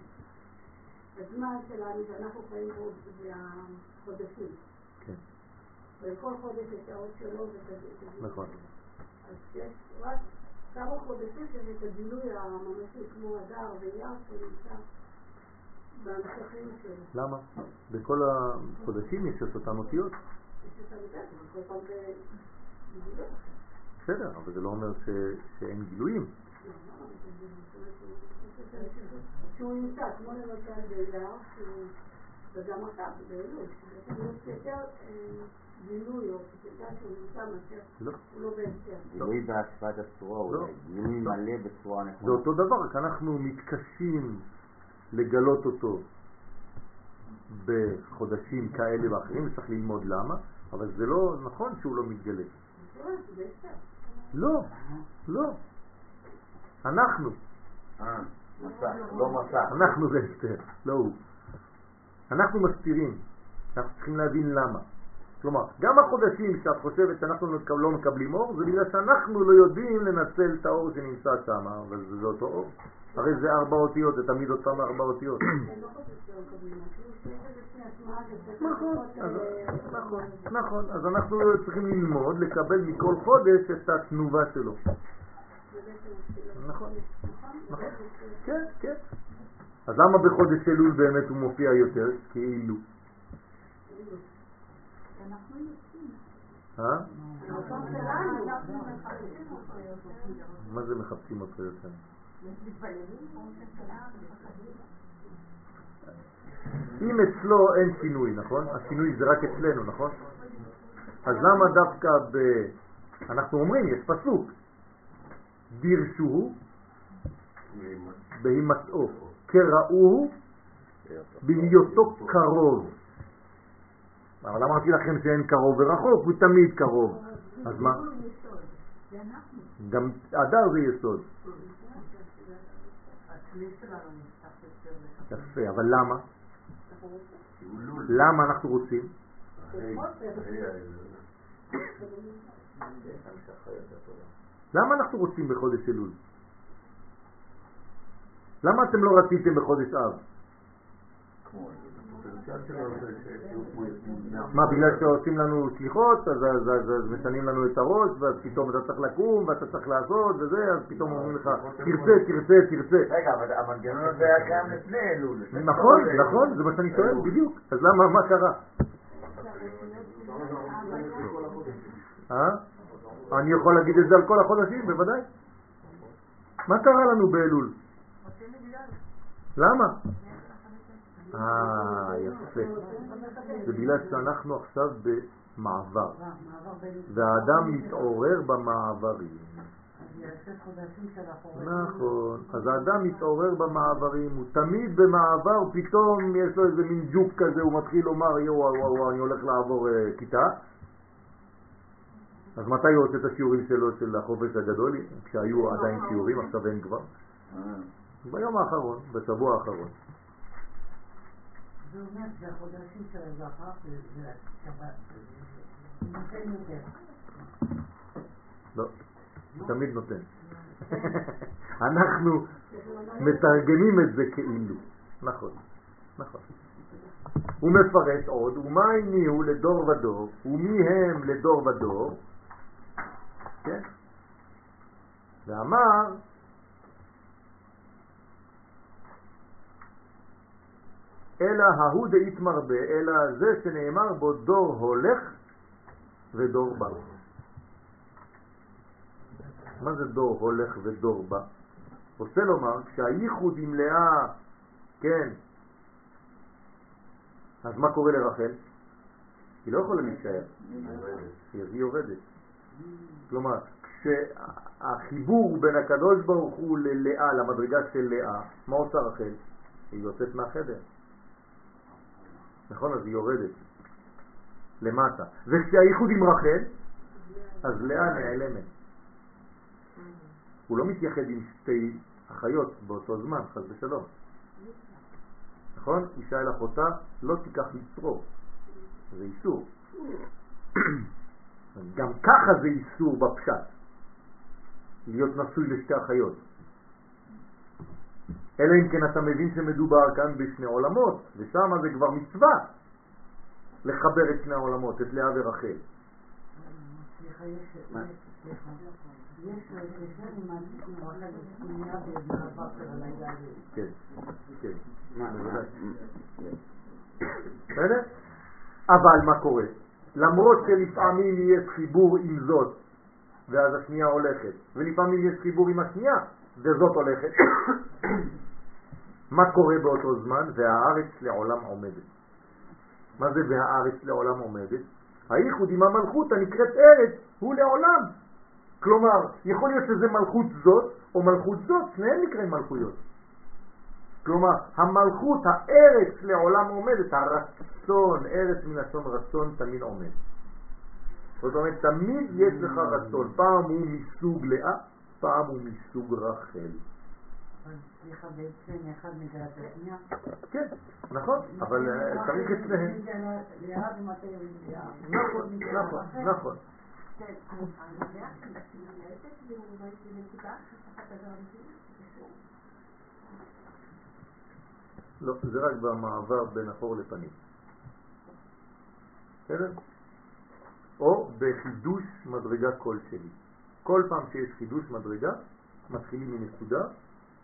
הזמן שלנו שאנחנו חיים בו זה החודשים. כן. וכל חודש את האות שלו הגילוי. נכון. אז יש רק כמה חודשים שזה את הגילוי הממשי כמו הדר ואייר שנמצא. למה? בכל החודשים יש את אותן אותיות. יש. בסדר, אבל זה לא אומר. שאין גילויים. שהוא נמצא, כמו למשל שהוא- וגם עכשיו, באלול, יש יותר גילוי או פסיקה שהוא נמצא מאשר לא. הוא לא בהסתר. גילוי בהשפעת הצורה לא. אולי, גילוי לא. מלא בצורה זה נכונה. אותו דבר, רק אנחנו מתקשים לגלות אותו בחודשים כאלה ואחרים, וצריך ללמוד למה, אבל זה לא נכון שהוא לא מתגלה. זה בהסתר. לא, לא. אנחנו, אה, מסך, לא מסך. אנחנו זה אסתר, לא הוא. אנחנו מסתירים, אנחנו צריכים להבין למה. כלומר, גם החודשים שאת חושבת שאנחנו לא מקב- מקבלים אור, זה בגלל שאנחנו לא יודעים לנצל את האור שנמצא שם, אבל זה אותו אור. הרי זה ארבע אותיות, זה תמיד אותם ארבע אותיות. נכון, [coughs] נכון. אז אנחנו צריכים ללמוד לקבל מכל חודש את התנובה שלו. נכון, נכון? נכון. כן, כן. אז למה בחודש אלול באמת הוא מופיע יותר? כאילו. אה? יותר. מה זה מחפשים אותו יותר? אם אצלו אין שינוי, נכון? השינוי זה רק אצלנו, נכון? אז למה דווקא ב... אנחנו אומרים, יש פסוק, דירשוהו בהימצאו, קראוהו בהיותו קרוב. אבל אמרתי לכם שאין קרוב ורחוק, הוא תמיד קרוב. אז מה? גם אדר זה יסוד. יפה, אבל למה? למה אנחנו רוצים? למה אנחנו רוצים בחודש אלול? למה אתם לא רציתם בחודש אב? מה, בגלל שעושים לנו שליחות, אז, אז, אז, אז משנים לנו את הראש, ואז פתאום אתה צריך לקום, ואתה צריך לעשות, וזה, אז פתאום אומרים לך, תרצה, תרצה, תרצה. רגע, אבל המנגנון הזה היה קיים לפני אלול. נכון, נכון, זה מה שאני שואל, בדיוק. אז למה, מה קרה? אני יכול להגיד את זה על כל החודשים, בוודאי. מה קרה לנו באלול? למה? אה, יפה. זה בגלל שאנחנו עכשיו במעבר. והאדם מתעורר במעברים. נכון, אז האדם מתעורר במעברים, הוא תמיד במעבר, פתאום יש לו איזה מין ג'וק כזה, הוא מתחיל לומר, יואו, וואו, אני הולך לעבור אה, כיתה. אז מתי הוא עושה את השיעורים שלו של החופש הגדול? כשהיו עדיין שיעורים, עכשיו אין כבר. ביום האחרון, בשבוע האחרון. זה אומר שהחודשים של הזכר זה זה שבת. זה נותן יותר. לא, הוא תמיד נותן. אנחנו מתרגמים את זה כאילו. נכון, נכון. הוא מפרש עוד, ומה הניעו לדור ודור, ומי הם לדור ודור, כן? ואמר, אלא ההוא דאית מרבה, אלא זה שנאמר בו דור הולך ודור בא. מה זה דור הולך ודור בא? רוצה לומר, כשהייחוד עם לאה, כן, אז מה קורה לרחל? היא לא יכולה להישאר, היא יורדת. כלומר, כשהחיבור בין הקדוש ברוך הוא ללאה, למדרגה של לאה, מה עושה רחל? היא יוצאת מהחדר. נכון? אז היא יורדת למטה. וכשהייחוד עם רחל, אז לאה נעלמת. הוא לא מתייחד עם שתי אחיות באותו זמן, חס ושלום. נכון? אישה אל אחותה לא תיקח לצרור, זה איסור. גם ככה זה איסור בפשט, להיות נשוי לשתי אחיות. אלא אם כן אתה מבין שמדובר כאן בשני עולמות, ושם זה כבר מצווה לחבר את שני העולמות, את לאה ורחל. כן, כן. בסדר? אבל מה קורה? למרות שלפעמים יש חיבור עם זאת, ואז השנייה הולכת, ולפעמים יש חיבור עם השנייה, וזאת הולכת, [coughs] מה קורה באותו זמן? והארץ לעולם עומדת. מה זה והארץ לעולם עומדת? הייחוד עם המלכות הנקראת ארץ הוא לעולם. כלומר, יכול להיות שזה מלכות זאת או מלכות זאת, שניהם נקראים מלכויות. כלומר, המלכות, הארץ לעולם עומדת, הרצון, ארץ מלשון רצון תמיד עומד. זאת אומרת, תמיד יש לך רצון, פעם הוא מסוג לאה, פעם הוא מסוג רחל. אבל סליחה, בעצם אחד מגלה את השנייה. כן, נכון, אבל אה, צריך את שניהם. נכון, נכון, נכון. כן, אז הלאה שהיא מנהלת ועובדת בנקודה, תחת הגרעין, קשור. לא, זה רק במעבר בין החור לפנים. בסדר? או בחידוש מדרגה כלשהי. כל פעם שיש חידוש מדרגה, מתחילים מנקודה,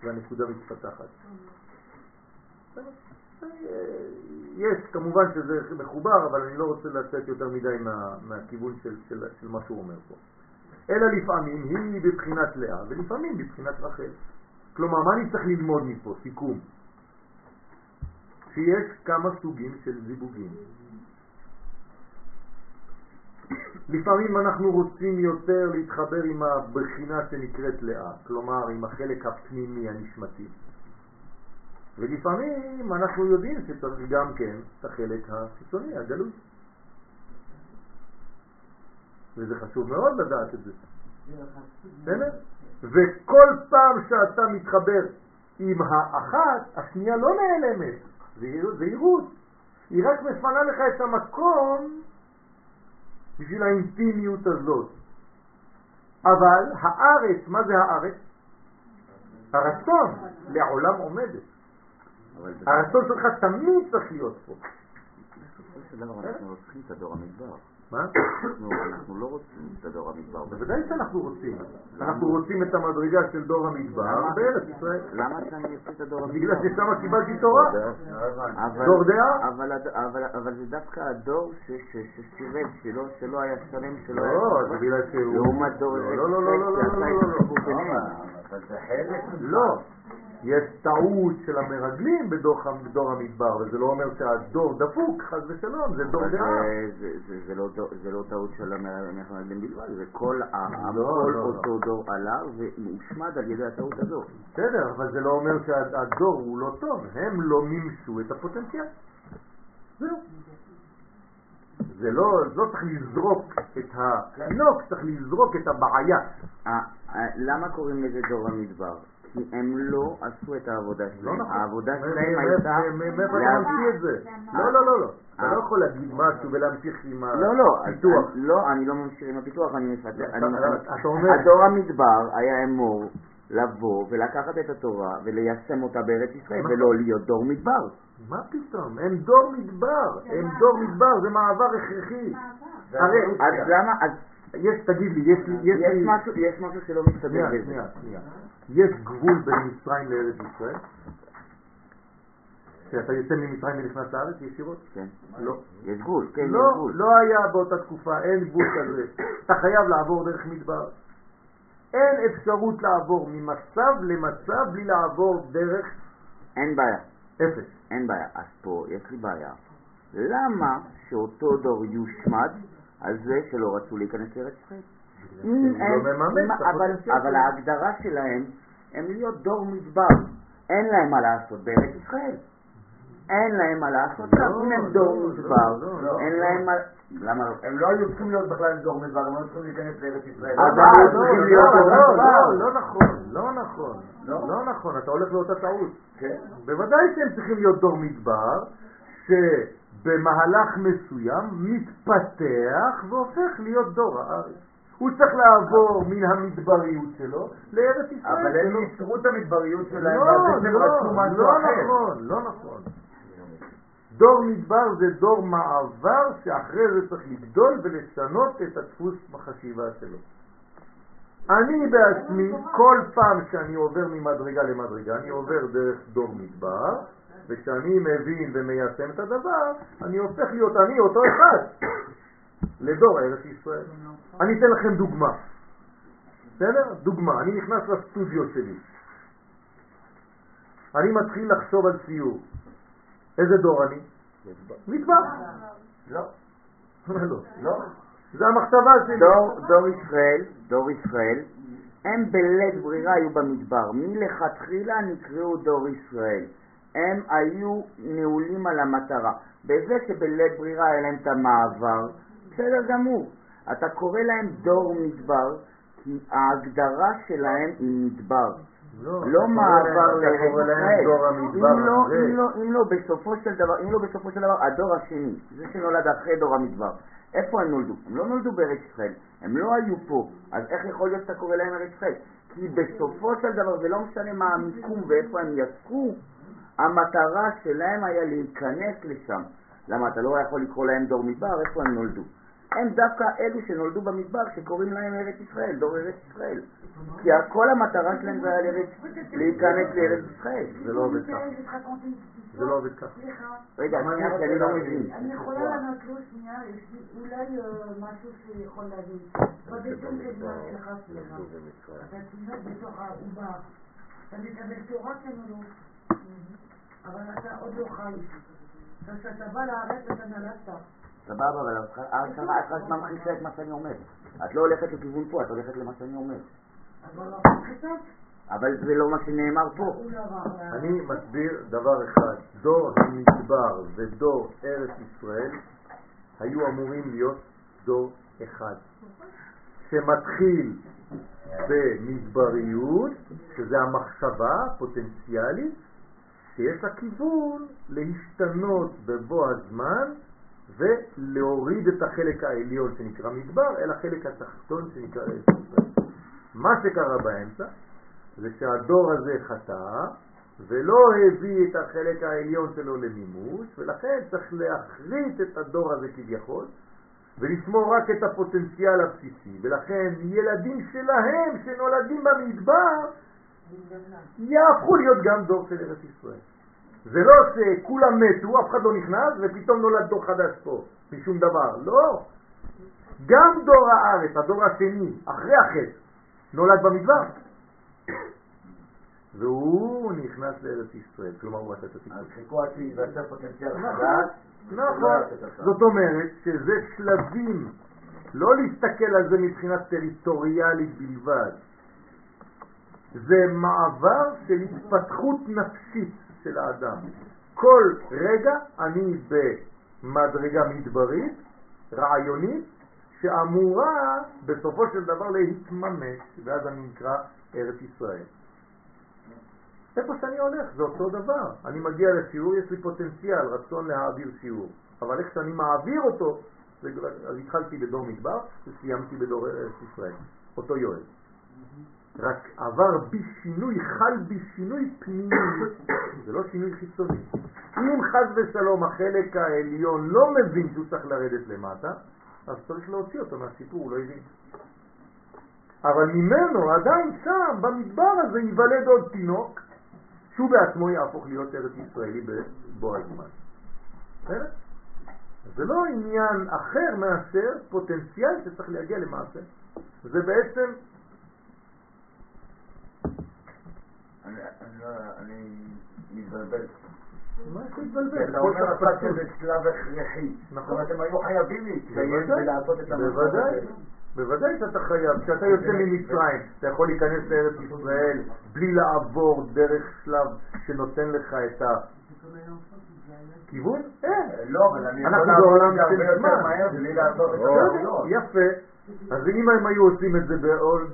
והנקודה מתפתחת. יש, כמובן שזה מחובר, אבל אני לא רוצה לצאת יותר מדי מה, מהכיוון של, של, של מה שהוא אומר פה. אלא לפעמים היא בבחינת לאה, ולפעמים בבחינת רחל. כלומר, מה אני צריך ללמוד מפה? סיכום. שיש כמה סוגים של זיווגים. לפעמים אנחנו רוצים יותר להתחבר עם הבחינה שנקראת לאה, כלומר עם החלק הפנימי הנשמתי. ולפעמים אנחנו יודעים שצריך גם כן את החלק החיצוני, הגלוי. וזה חשוב מאוד לדעת את זה. בסדר? וכל פעם שאתה מתחבר עם האחת, השנייה לא נעלמת, זהירות. היא רק מפנה לך את המקום בשביל האינטימיות הזאת. אבל הארץ, מה זה הארץ? הרצון לעולם עומדת. הרצון שלך תמיד צריך להיות פה. בסופו של דבר אנחנו רוצים את הדור המדבר. מה? אנחנו לא רוצים את הדור המדבר. בוודאי שאנחנו רוצים. אנחנו רוצים את המדרגה של דור המדבר בארץ ישראל. למה שאני אוציא את הדור המדבר? בגלל ששם קיבלתי תורה. אבל- דור דעה? אבל הד- אבל- אבל זה דווקא הדור ש- ש- ששירת, שלא- שלא היה שלם, שלא היה... לא, זה בגלל שהוא... לעומת דור לא, לא, לא, לא, לא, לא, לא, לא, לא. לא. יש טעות של המרגלים בדור בדור המדבר, וזה לא אומר שהדור דפוק, חס ושלום, זה דור דעה. זה- זה- זה- זה לא זה לא טעות של המחמדים בלבד, זה כל ה- לא, כל לא, אותו דור עלה והושמד על ידי הטעות הזאת. בסדר, אבל זה לא אומר שהדור הוא לא טוב, הם לא מימשו את הפוטנציאל. זהו. זה לא, לא צריך לזרוק את התינוק, צריך לזרוק את הבעיה. אה, אה, למה קוראים לזה דור המדבר? כי הם לא עשו את העבודה לא שלהם. נכון. העבודה שלהם הייתה... מאיפה אתה ממציא את זה? לא, לא, לא, לא. אתה אה. לא יכול להגיד משהו ולהמשיך עם לא, לא, הפיתוח. לא, אני לא ממשיך עם הפיתוח, אני מפתח. אומר- הדור המדבר היה אמור לבוא ולקחת את התורה וליישם אותה בארץ ישראל נכון. ולא להיות דור מדבר. מה פתאום? הם דור מדבר. הם דור מדבר, זה מעבר הכרחי. הרי, אז למה, אז יש, תגיד לי, יש לי, יש יש לי... משהו- יש משהו שלא מסתדר בזה. שנייה, שנייה. יש גבול בין מצרים לארץ ישראל? שאתה יוצא ממצרים ונכנס לארץ ישירות? כן. לא. יש גבול, כן, יש לא, גבול. לא היה באותה תקופה, אין גבול [coughs] כזה. אתה חייב לעבור דרך מדבר. אין אפשרות לעבור ממצב למצב בלי לעבור דרך אין בעיה, אפס. אין בעיה. אז פה יש לי בעיה. למה שאותו דור יושמד על זה שלא רצו להיכנס לארץ ישראל? לא אבל-. ההגדרה שלהם הם להיות דור מדבר. אין להם מה לעשות בארץ ישראל. אין להם מה לעשות לא. אם הם לא, דור לא, מדבר, לא, לא. אין להם מה... למה לא? הם לא היו צריכים להיות בכלל דור מדבר, הם היו צריכים להיכנס לארץ ישראל. אבל לא, הם לא, צריכים לא, להיות לא, דור לא, מדבר. לא, לא נכון, לא נכון, לא נכון, אתה הולך לאותה טעות. בוודאי שהם צריכים להיות דור מדבר, שבמהלך מסוים מתפתח והופך להיות דור הארץ. הוא צריך לעבור מן המדבריות שלו לארץ ישראל. אבל הם. ייצרו את המדבריות שלהם, לא, לא, לא. נכון, לא נכון. דור מדבר זה דור מעבר שאחרי זה צריך לגדול ולשנות את הדפוס בחשיבה שלו. אני בעצמי, כל פעם שאני עובר ממדרגה למדרגה, אני עובר דרך דור מדבר, וכשאני מבין ומיישם את הדבר, אני הופך להיות אני אותו אחד לדור ארץ ישראל. אני אתן לכם דוגמה. בסדר? דוגמה, אני נכנס לסטודיו שלי. אני מתחיל לחשוב על ציור. איזה דור אני? מדבר. לא. לא. לא. זה המחשבה שלי. דור, דור ישראל, דור ישראל, הם בלית ברירה היו במדבר. מלכתחילה נקראו דור ישראל. הם היו נעולים על המטרה. בזה שבלית ברירה היה להם את המעבר, בסדר גמור. אתה קורא להם דור מדבר, כי ההגדרה שלהם היא מדבר. לא, לא מעבר לארץ ישראל. אם לא. אם לא, אם לא בסופו של דבר, אם לא בסופו של דבר, הדור השני, זה שנולד אחרי דור המדבר, איפה הם נולדו? הם לא נולדו בארץ ישראל, הם לא היו פה, אז איך יכול להיות שאתה קורא להם ארץ ישראל? כי בסופו של דבר, זה לא משנה מה המיקום ואיפה הם יצאו, המטרה שלהם היה להיכנס לשם. למה אתה לא יכול לקרוא להם דור מדבר, איפה הם נולדו? הם דווקא אלו שנולדו במדבר שקוראים להם ארץ ישראל, דור ארץ ישראל. כי כל המטרה שלהם זה היה להיכנס לארץ ישראל. זה לא עובד ככה. זה לא עובד ככה. סליחה, רגע, שנייה, כי אני לא מבין. אני יכולה לענות לו שנייה, יש לי אולי אה, משהו שיכול להבין. בביטוי של זמן שלך, סליחה. אתה תינוק בתוך העובר. אתה מקבל תורה לא? אבל אתה עוד לא חי. כשאתה בא לארץ אתה נולדת. סבבה, אבל את רק- את רק ממחישה את מה שאני אומר. את לא הולכת לכיוון פה, את הולכת למה שאני אומר. אבל לא זה לא מה שנאמר פה. לא. אני מסביר דבר אחד, דור המדבר ודור ארץ ישראל היו אמורים להיות דור אחד, שמתחיל במדבריות, שזה המחשבה הפוטנציאלית, שיש לה כיוון להשתנות בבוא הזמן ולהוריד את החלק העליון שנקרא מדבר אל החלק התחתון שנקרא. מה שקרה באמצע זה שהדור הזה חטא ולא הביא את החלק העליון שלו למימוש, ולכן צריך להחריט את הדור הזה כביכול, ולשמור רק את הפוטנציאל הבסיסי, ולכן ילדים שלהם שנולדים במדבר יהפכו להיות גם דור של ארץ ישראל. זה לא שכולם מתו, אף אחד לא נכנס, ופתאום נולד דור חדש פה, משום דבר. לא. גם דור הארץ, הדור השני, אחרי החטא, נולד במדבר. והוא נכנס לארץ ישראל, כלומר הוא עשה את הסיפור. אז חיכו עד שייווצר פוטנציאל נכון, חדש. נכון. זאת אומרת שזה שלבים, לא להסתכל על זה מבחינה טריטוריאלית בלבד. זה מעבר של התפתחות נפשית של האדם. כל רגע אני במדרגה מדברית, רעיונית, שאמורה בסופו של דבר להתממש, ואז אני נקרא ארץ ישראל. איפה שאני הולך זה אותו דבר. אני מגיע לשיעור, יש לי פוטנציאל, רצון להעביר שיעור. אבל איך שאני מעביר אותו, אז התחלתי בדור מדבר וסיימתי בדור ארץ ישראל. אותו יואל. רק עבר בי חל בי פנימי, [coughs] זה לא שינוי חיצוני. אם חז ושלום החלק העליון לא מבין שהוא צריך לרדת למטה, אז צריך להוציא אותו מהסיפור, הוא לא הבין. אבל ממנו עדיין שם, במדבר הזה, ייוולד עוד תינוק, שהוא בעצמו יהפוך להיות ארץ ישראלי בבוא הזמן. בסדר? זה לא עניין אחר מאשר פוטנציאל שצריך להגיע למעשה. זה בעצם אני- מתבלבל. אתה אומר עכשיו. שזה שלב הכרחי. נכון. היו חייבים להתקיים בוודאי, ולעשות את המסע בוודאי, הזה. בוודאי שאתה חייב. כשאתה יוצא ממצרים, אתה יכול להיכנס לארץ ישראל בלי לעבור דרך שלב שנותן לך את הכיוון? אין. לא, אבל אני יכול לעבור את זה הרבה יותר. מהר בלי לעשות את הפעולות. יפה. אז אם הם היו עושים את זה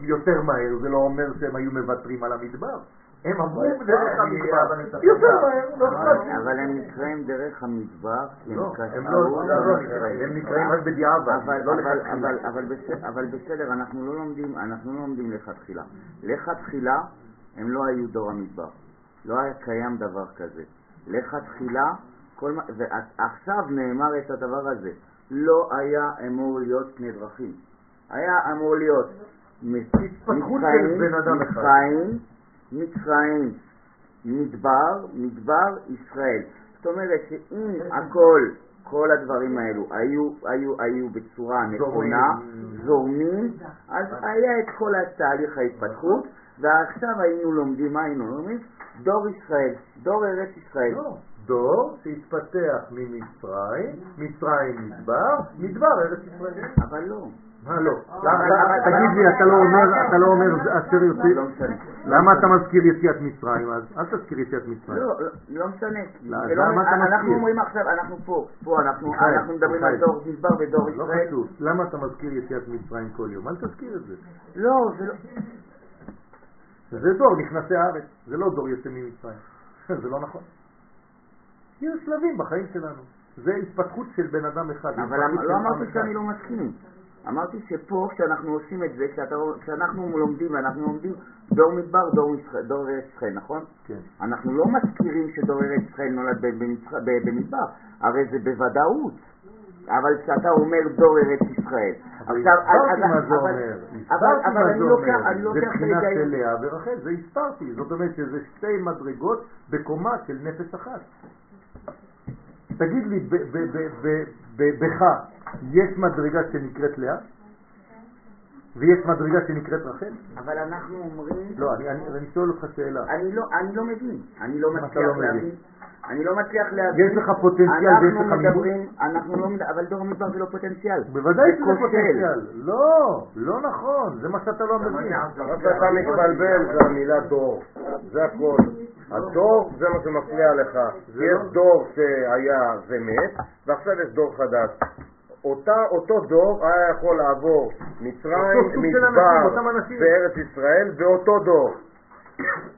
יותר מהר, זה לא אומר שהם היו מוותרים על המדבר. הם עברו דרך המדבר יותר מהר, לא אכפת. אבל הם נקראים דרך המדבר, כי הם לא, קשרו הם לא. נקראים, הם נקראים רק בדיעבד, אבל, אבל, לכתחילה. אבל, אבל, בסדר, אבל בסדר, אנחנו לא לומדים, אנחנו לא לומדים לכתחילה. לכתחילה הם לא היו דור המדבר. לא היה קיים דבר כזה. לכתחילה ועכשיו נאמר את הדבר הזה, לא היה אמור להיות שני דרכים. היה אמור להיות. מצרים, מצרים, מדבר, מדבר, ישראל. זאת אומרת שאם הכל, כל הדברים האלו היו, היו, היו בצורה נכונה, זורמים, אז היה את כל התהליך ההתפתחות, ועכשיו היינו לומדים, מה היינו לומדים? דור ישראל, דור ארץ ישראל. לא, דור שהתפתח ממצרים, מצרים מדבר, מדבר ארץ ישראל. אבל לא. מה לא? תגיד לי, אתה לא אומר, אתה לא אומר אשר יוצא? לא. למה אתה מזכיר יציאת מצרים אז? אל תזכיר יציאת מצרים. לא, לא, לא משנה. לא, לא- למה אתה אנחנו מזכיר? אומרים עכשיו, אנחנו פה, פה אנחנו אנחנו מדברים על. דור מדבר ודור לא ישראל. חשוב. למה אתה מזכיר יציאת מצרים כל יום? אל תזכיר את זה. לא, זה לא... זה דור נכנסי הארץ, זה לא דור יוצא ממצרים. [laughs] זה לא נכון. יש שלבים בחיים שלנו. זה התפתחות של בן אדם אחד. אבל לא אמרתי. שאני לא מסכים. אמרתי שפה, כשאנחנו עושים את זה, כשאתה- כשאנחנו לומדים, ואנחנו לומדים דור מדבר, דור דור ארץ ישראל, נכון? כן. אנחנו לא מזכירים שדור ארץ ישראל נולד במדבר, הרי זה בוודאות. אבל כשאתה אומר דור ארץ ישראל, עכשיו, הסברתי אז- מה זה אומר. הסברתי מה זה אומר. זה ההיגיון. לאה ורחל, זה הסברתי. זאת אומרת שזה שתי מדרגות בקומה של נפש אחת. תגיד לי, בך יש מדרגה שנקראת לאה? ויש מדרגה שנקראת רחל? אבל אנחנו אומרים... לא, אני, אני, אני שואל אותך שאלה. אני לא, אני לא מבין, אני לא מצליח לא? להבין. אני לא מצליח להבין. יש לך פוטנציאל ויש לך? מדברים, אנחנו לא מדברים, אבל דור המדבר זה לא פוטנציאל. בוודאי זה שזה כושל. פוטנציאל. לא, לא נכון, זה מה שאתה לא מבין. מה שאתה מתבלבל זה המילה דור, זה הכל. הדור זה מה שמפריע לך. יש לא- דור שהיה ומת, ועכשיו יש דור חדש. אותה, אותו דור היה יכול לעבור [laughs] מצרים, מדבר. וארץ ישראל באותו דור.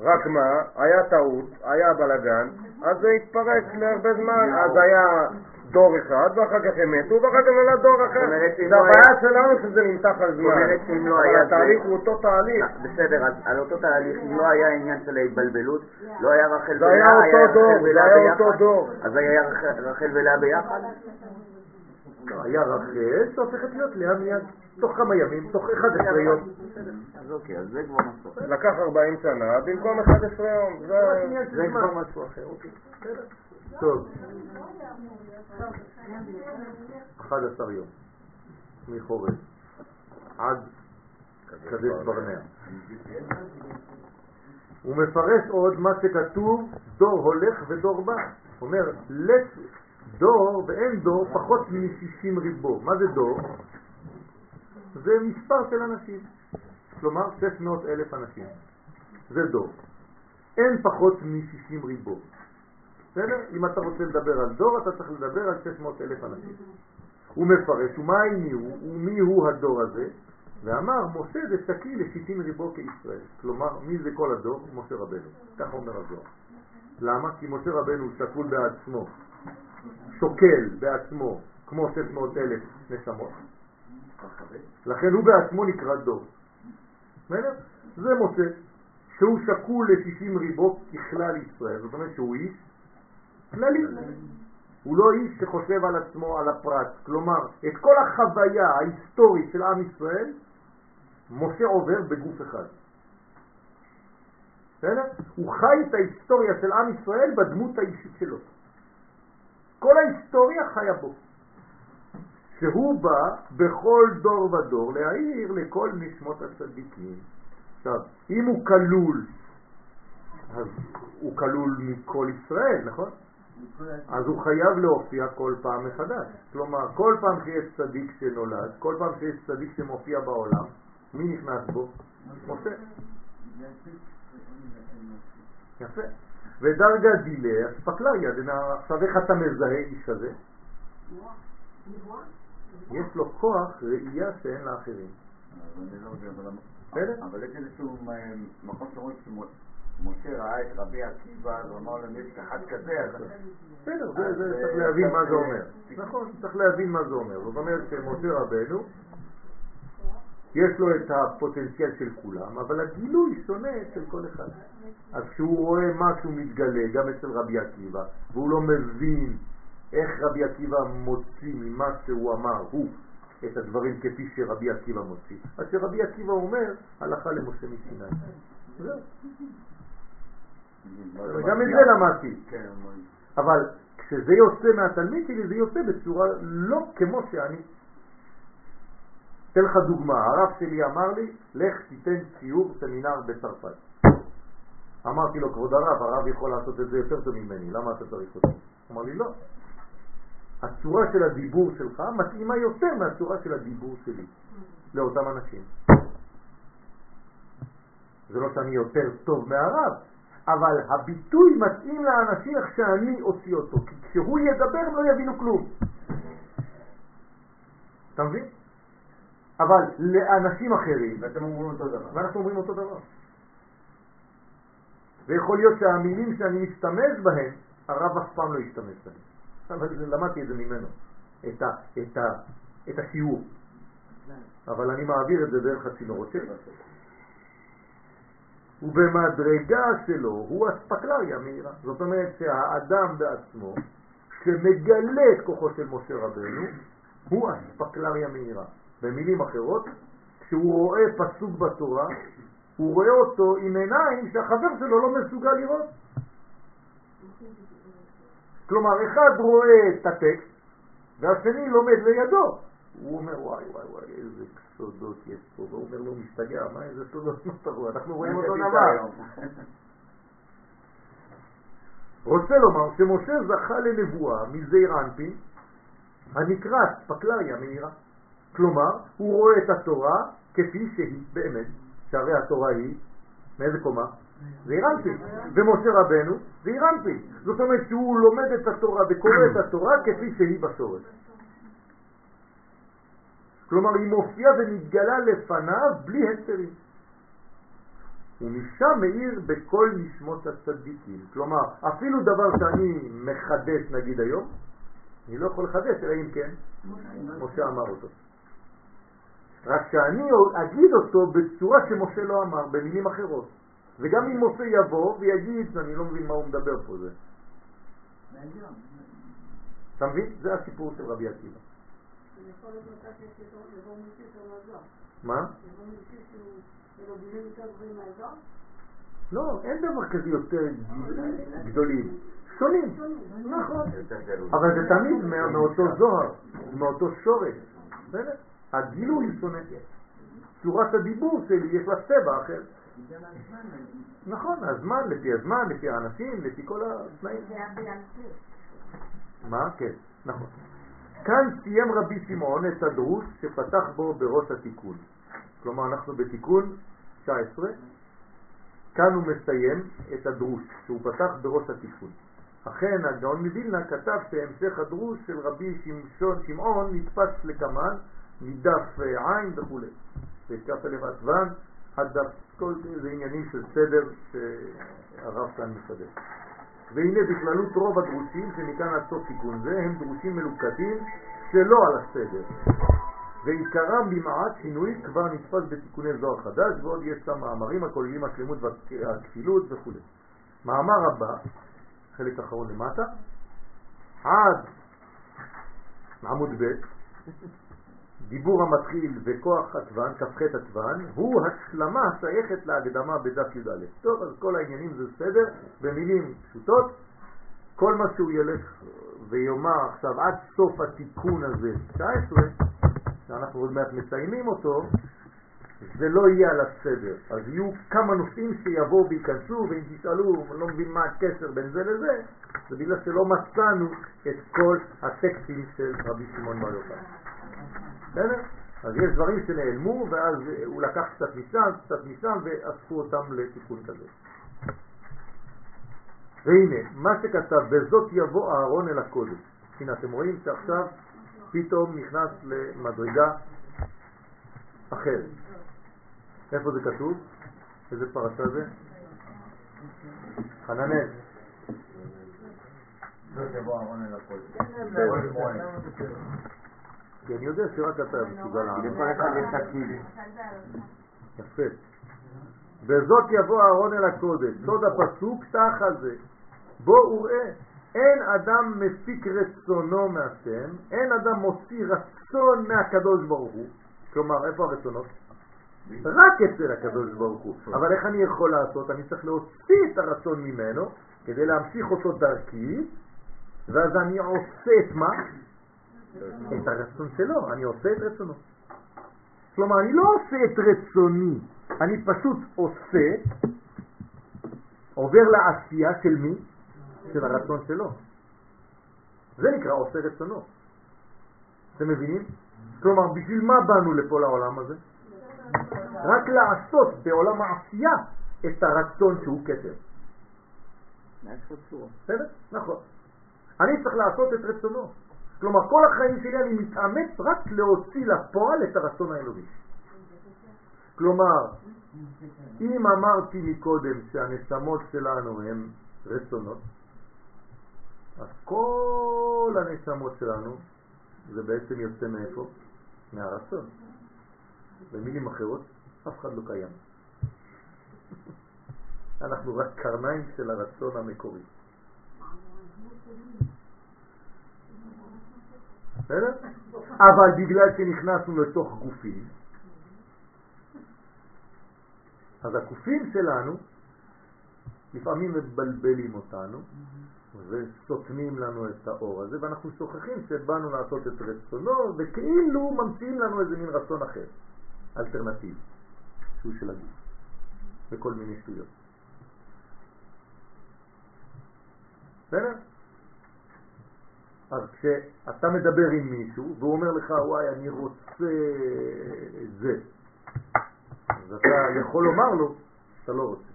רק מה, היה טעות, היה בלאגן, אז זה התפרק להרבה זמן, אז היה דור אחד, ואחר כך הם מתו, ואחר כך נולד דור אחר. זה לא הבעיה שלנו שזה נמתח על זמן. אומרת, אם לא היה התהליך הוא אותו תהליך. אה, בסדר, אז על אותו תהליך, אם לא היה עניין של ההתבלבלות, לא היה רחל זה היה ולאה, אותו דור, רחל זה ולאה היה אותו ביחד? דור. אז היה רחל ולאה ביחד? היה רחל שהופכת להיות לאה מיד. תוך כמה ימים, תוך 11 יום. אז אוקיי, אז זה כבר משהו אחר. לקח 40 שנה במקום 11 יום. זה... זה כבר משהו אחר, אוקיי. טוב. 11 יום מחורף עד קדש ברנע. הוא מפרש עוד מה שכתוב דור הולך ודור בא. אומר, לת דור ואין דור פחות מ-60 ריבו. מה זה דור? זה מספר של אנשים. כלומר 600 אלף אנשים. זה דור. אין פחות מ-60 ריבו. בסדר? אם אתה רוצה לדבר על דור, אתה צריך לדבר על 600 אלף אנשים. הוא מפרש, ומה מי הוא, ומי הוא הדור הזה? ואמר, משה זה שקי לשיטין ריבו כישראל. כלומר, מי זה כל הדור? משה רבנו. כך אומר הדור. למה? כי משה רבנו שקול בעצמו, שוקל בעצמו, כמו 600 אלף נשמות. לכן הוא בעצמו נקרא דור. זה משה, שהוא שקול ל-60 ריבו ככלל ישראל. זאת אומרת שהוא איש כללי. הוא לא איש שחושב על עצמו, על הפרט. כלומר, את כל החוויה ההיסטורית של עם ישראל, משה עובר בגוף אחד. בסדר? הוא חי את ההיסטוריה של עם ישראל בדמות האישית שלו. כל ההיסטוריה חיה בו. שהוא בא בכל דור ודור להעיר לכל נשמות הצדיקים. עכשיו, אם הוא כלול, אז הוא כלול מכל ישראל, נכון? אז הוא חייב להופיע כל פעם מחדש. כלומר, כל פעם שיש צדיק שנולד, כל פעם שיש צדיק שמופיע בעולם, מי נכנס בו? משה. יפה. ודרגה דילה, אספקלריה, דנא- עכשיו איך אתה מזהה איש כזה? יש לו כוח ראייה שאין לאחרים. בסדר? אבל יש איזשהו מקום שאומרים שמשה ראה את רבי עקיבא, אז הוא אמר להם יש אחד כזה, אז... בסדר, זה, זה צריך להבין מה זה אומר. נכון, צריך להבין מה זה אומר. זאת אומרת שמשה רבנו, יש לו את הפוטנציאל של כולם, אבל הגילוי שונה אצל כל אחד. אז כשהוא רואה משהו מתגלה, גם אצל רבי עקיבא, והוא לא מבין איך רבי עקיבא מוציא ממה שהוא אמר, הוא, את הדברים כפי שרבי עקיבא מוציא. אז שרבי עקיבא אומר, הלכה למשה מסיני. גם את זה למדתי. אבל כשזה יוצא מהתלמיד שלי, זה יוצא בצורה לא כמו שאני. אתן לך דוגמה, הרב שלי אמר לי, לך תיתן ציור סמינר בצרפת. אמרתי לו, כבוד הרב, הרב יכול לעשות את זה יותר טוב ממני, למה אתה צריך אותי? אמר לי, לא. הצורה של הדיבור שלך מתאימה יותר מהצורה של הדיבור שלי לאותם אנשים. זה לא שאני יותר טוב מהרב, אבל הביטוי מתאים לאנשים איך שאני אוציא אותו, כי כשהוא ידבר הם לא יבינו כלום. אתה מבין? אבל לאנשים אחרים, ואתם אומרים אותו דבר. ואנחנו אומרים אותו דבר. ויכול להיות שהמילים שאני משתמש בהן, הרב אף פעם לא ישתמש בהן. אבל למדתי את זה ממנו, את, ה, את, ה, את השיעור. אבל אני מעביר את זה דרך הצינורות שלי. ובמדרגה שלו הוא אספקלריה מהירה. זאת אומרת שהאדם בעצמו, שמגלה את כוחו של משה רבנו, הוא אספקלריה מהירה. במילים אחרות, כשהוא רואה פסוק בתורה, הוא רואה אותו עם עיניים שהחבר שלו לא מסוגל לראות. כלומר, אחד רואה את הטקסט והשני לומד לידו. הוא אומר, וואי וואי וואי, איזה סודות יש פה, והוא אומר לו, משתגע, מה איזה סודות נותרו, אנחנו רואים אותו דבר. [laughs] רוצה לומר שמשה זכה לנבואה מזעיר אנפין, הנקרא ספקלריה מהירה. כלומר, הוא רואה את התורה כפי שהיא באמת, שהרי התורה היא, מאיזה קומה? זה אירנפין. ומשה רבנו זה אירנפין. זאת אומרת שהוא לומד את התורה וקורא את התורה כפי שהיא בשורש. כלומר, היא מופיעה ומתגלה לפניו בלי הסתרים. ומשם מאיר בכל נשמות הצדיקים. כלומר, אפילו דבר שאני מחדש נגיד היום, אני לא יכול לחדש, אלא אם כן, משה אמר אותו. רק שאני אגיד אותו בצורה שמשה לא אמר, במילים אחרות. וגם אם משה יבוא ויגיד, אני לא מבין מה הוא מדבר פה זה. אתה מבין? זה הסיפור של רבי עקיבא. מה? לא, אין דבר כזה יותר גדולים. שונים, נכון. אבל זה תמיד מאותו זוהר, מאותו שורש. הגילוי שונה. צורת הדיבור שלי יש לה צבע אחר. נכון, הזמן, לפי הזמן, לפי האנשים, לפי כל התנאים. מה? כן, נכון. כאן סיים רבי שמעון את הדרוש שפתח בו בראש התיקון. כלומר, אנחנו בתיקון 19, כאן הוא מסיים את הדרוש שהוא פתח בראש התיקון. אכן, הגאון מווילנה כתב שהמשך הדרוש של רבי שמשון, שמעון נתפס לקמן מדף עין וכו'. וכף אלף עטוון עד דף, כל זה עניינים של סדר שהרב כאן מסדר. והנה בכללות רוב הדרושים עד סוף תיקון זה הם דרושים מלוקטים שלא על הסדר. ועיקרם במעט שינוי כבר נתפס בתיקוני זוהר חדש ועוד יש שם מאמרים הכוללים השלמות והכפילות וכו'. מאמר הבא, חלק אחרון למטה, עד עמוד ב' דיבור המתחיל וכוח עטוון, כ"ח עטוון, הוא השלמה השייכת להקדמה בדף י"א. טוב, אז כל העניינים זה בסדר, במילים פשוטות, כל מה שהוא ילך ויאמר עכשיו עד סוף התיקון הזה, 19, שאנחנו עוד מעט מסיימים אותו, זה לא יהיה על הסדר. אז יהיו כמה נושאים שיבואו וייכנסו, ואם תשאלו, אני לא מבין מה הקשר בין זה לזה, זה בגלל שלא מצאנו את כל הטקסטים של רבי שמעון בר יוחנן. בסדר? אז יש דברים שנעלמו, ואז הוא לקח קצת משם, קצת משם, ואספו אותם לתיקון כזה. והנה, מה שכתב, בזאת יבוא אהרון אל הקודש. הנה, אתם רואים שעכשיו פתאום נכנס למדרגה אחרת. איפה זה כתוב? איזה פרשה זה? חננאל. בזאת יבוא אהרון אל הקודש. כי אני יודע שרק אתה מסוגל לענות. לכל אחד יש תפקיד. יפה. בזאת יבוא אהרון אל הקודש. סוד הפסוק על זה. בוא וראה, אין אדם מפיק רצונו מהשם, אין אדם מוציא רצון מהקדוש ברוך הוא. כלומר, איפה הרצונות? רק אצל הקדוש ברוך הוא. אבל איך אני יכול לעשות? אני צריך להוציא את הרצון ממנו כדי להמשיך אותו דרכי, ואז אני עושה את מה? את הרצון שלו, אני עושה את רצונו. כלומר, אני לא עושה את רצוני, אני פשוט עושה, עובר לעשייה של מי? של הרצון שלו. זה נקרא עושה רצונו. אתם מבינים? כלומר, בשביל מה באנו לפה לעולם הזה? רק לעשות בעולם העשייה את הרצון שהוא כתר. בסדר? נכון. אני צריך לעשות את רצונו. כלומר, כל החיים שלי אני מתאמץ רק להוציא לפועל את הרצון האלוהי. כלומר, אם אמרתי מקודם שהנשמות שלנו הן רצונות, אז כל הנשמות שלנו זה בעצם יוצא מאיפה? מהרצון. במילים אחרות, אף אחד לא קיים. [laughs] אנחנו רק קרניים של הרצון המקורי. בסדר? אבל בגלל שנכנסנו לתוך גופים, אז הגופים שלנו לפעמים מבלבלים אותנו וסותמים לנו את האור הזה, ואנחנו שוכחים שבאנו לעשות את רצונו, וכאילו ממציאים לנו איזה מין רצון אחר, אלטרנטיב, שהוא של הגוף, וכל מיני שטויות. בסדר? אז כשאתה מדבר עם מישהו והוא אומר לך, וואי, אני רוצה זה, אז אתה יכול לומר לו, אתה לא רוצה.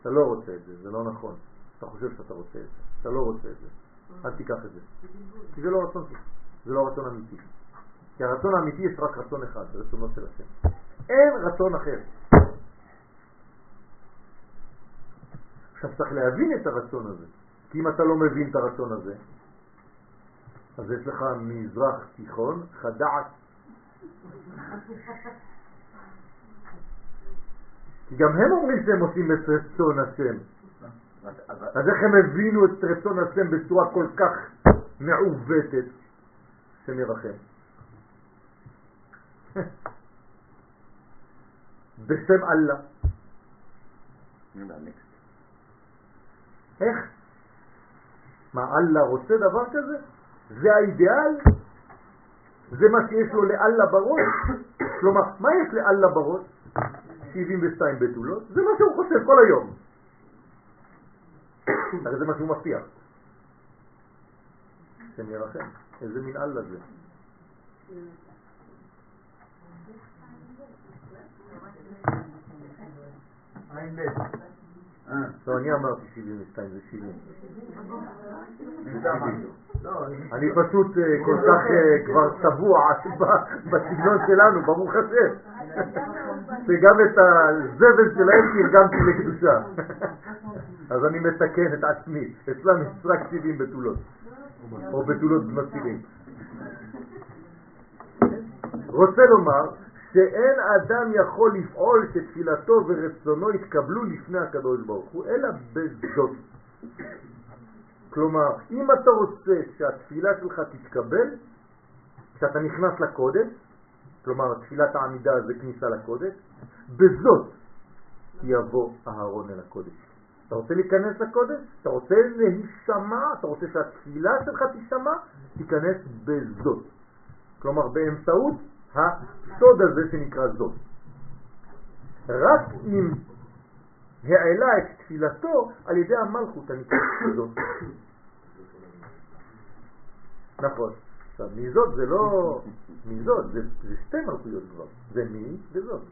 אתה לא רוצה את זה, זה לא נכון. אתה חושב שאתה רוצה את זה, אתה לא רוצה את זה. אל תיקח את זה. כי זה לא רצון זה לא רצון אמיתי. כי הרצון האמיתי יש רק רצון אחד, זה רצונו של השם. אין רצון אחר. עכשיו צריך להבין את הרצון הזה, כי אם אתה לא מבין את הרצון הזה, אז יש לך מזרח תיכון חדעת. כי גם הם אומרים שהם עושים את רצון השם. אז איך הם הבינו את רצון השם בצורה כל כך מעוותת? השם ירחם. בשם אללה. איך? מה, אללה רוצה דבר כזה? זה האידיאל? זה מה שיש לו לאללה בראש? כלומר, מה יש לאללה בראש? 72 בתולות? זה מה שהוא חושב כל היום. הרי זה מה שהוא מבטיח. השם ירחם, איזה מין אללה זה. לא, אני אמרתי 72, זה 70. אני פשוט אה, כל כך אה, כבר צבוע [laughs] בסגנון שלנו, ברוך השם. [laughs] וגם את הזבל שלהם תרגמתי לקדושה. [laughs] אז אני מתקן את עצמי. אצלם יש רק 70 בתולות, או בתולות 70. רוצה לומר שאין אדם יכול לפעול שתפילתו ורצונו יתקבלו לפני הקדוש ברוך הוא, אלא בזאת. כלומר, אם אתה רוצה שהתפילה שלך תתקבל, כשאתה נכנס לקודש, כלומר תפילת העמידה זה כניסה לקודש, בזאת יבוא אהרון אל הקודש. אתה רוצה להיכנס לקודש? אתה רוצה להישמע? אתה רוצה שהתפילה שלך תישמע? תיכנס בזאת. כלומר באמצעות הסוד הזה שנקרא זאת. רק אם העלה את תפילתו על ידי המלכות הנקראת זאת. נכון. עכשיו, מזאת זה לא... מזאת, זה, זה שתי מלכויות כבר. זה מי וזאת.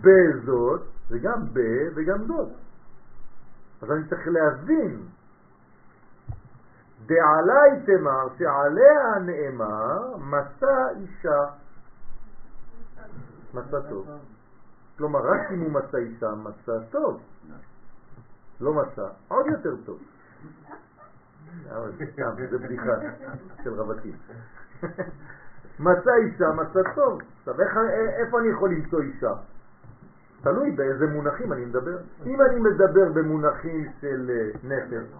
בזאת זה גם ב וגם זאת. אז אני צריך להבין דעלי תמר שעליה נאמר מסע אישה מסע טוב. כלומר, רק אם הוא מסע אישה, מסע טוב. לא מסע, עוד יותר טוב. זה בדיחה של רווקים. מצא אישה, מצא טוב. עכשיו, איפה אני יכול למצוא אישה? תלוי באיזה מונחים אני מדבר. אם אני מדבר במונחים של אה, נפש,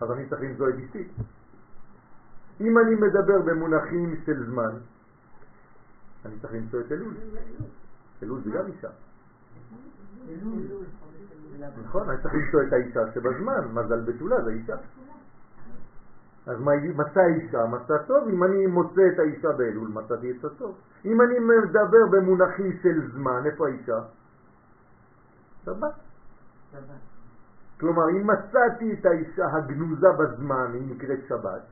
אז אני צריך למצוא את. אם אני מדבר במונחים של זמן, אני צריך למצוא את אלול. אלול זה גם אישה. נכון, אני צריך למצוא את האישה שבזמן, מזל בתולה זה אישה. אז מצא אישה, מצא טוב, אם אני מוצא את האישה באלול, מצאתי את הטוב. אם אני מדבר במונחים של זמן, איפה האישה? שבת. כלומר, אם מצאתי את האישה הגנוזה בזמן, היא נקראת שבת,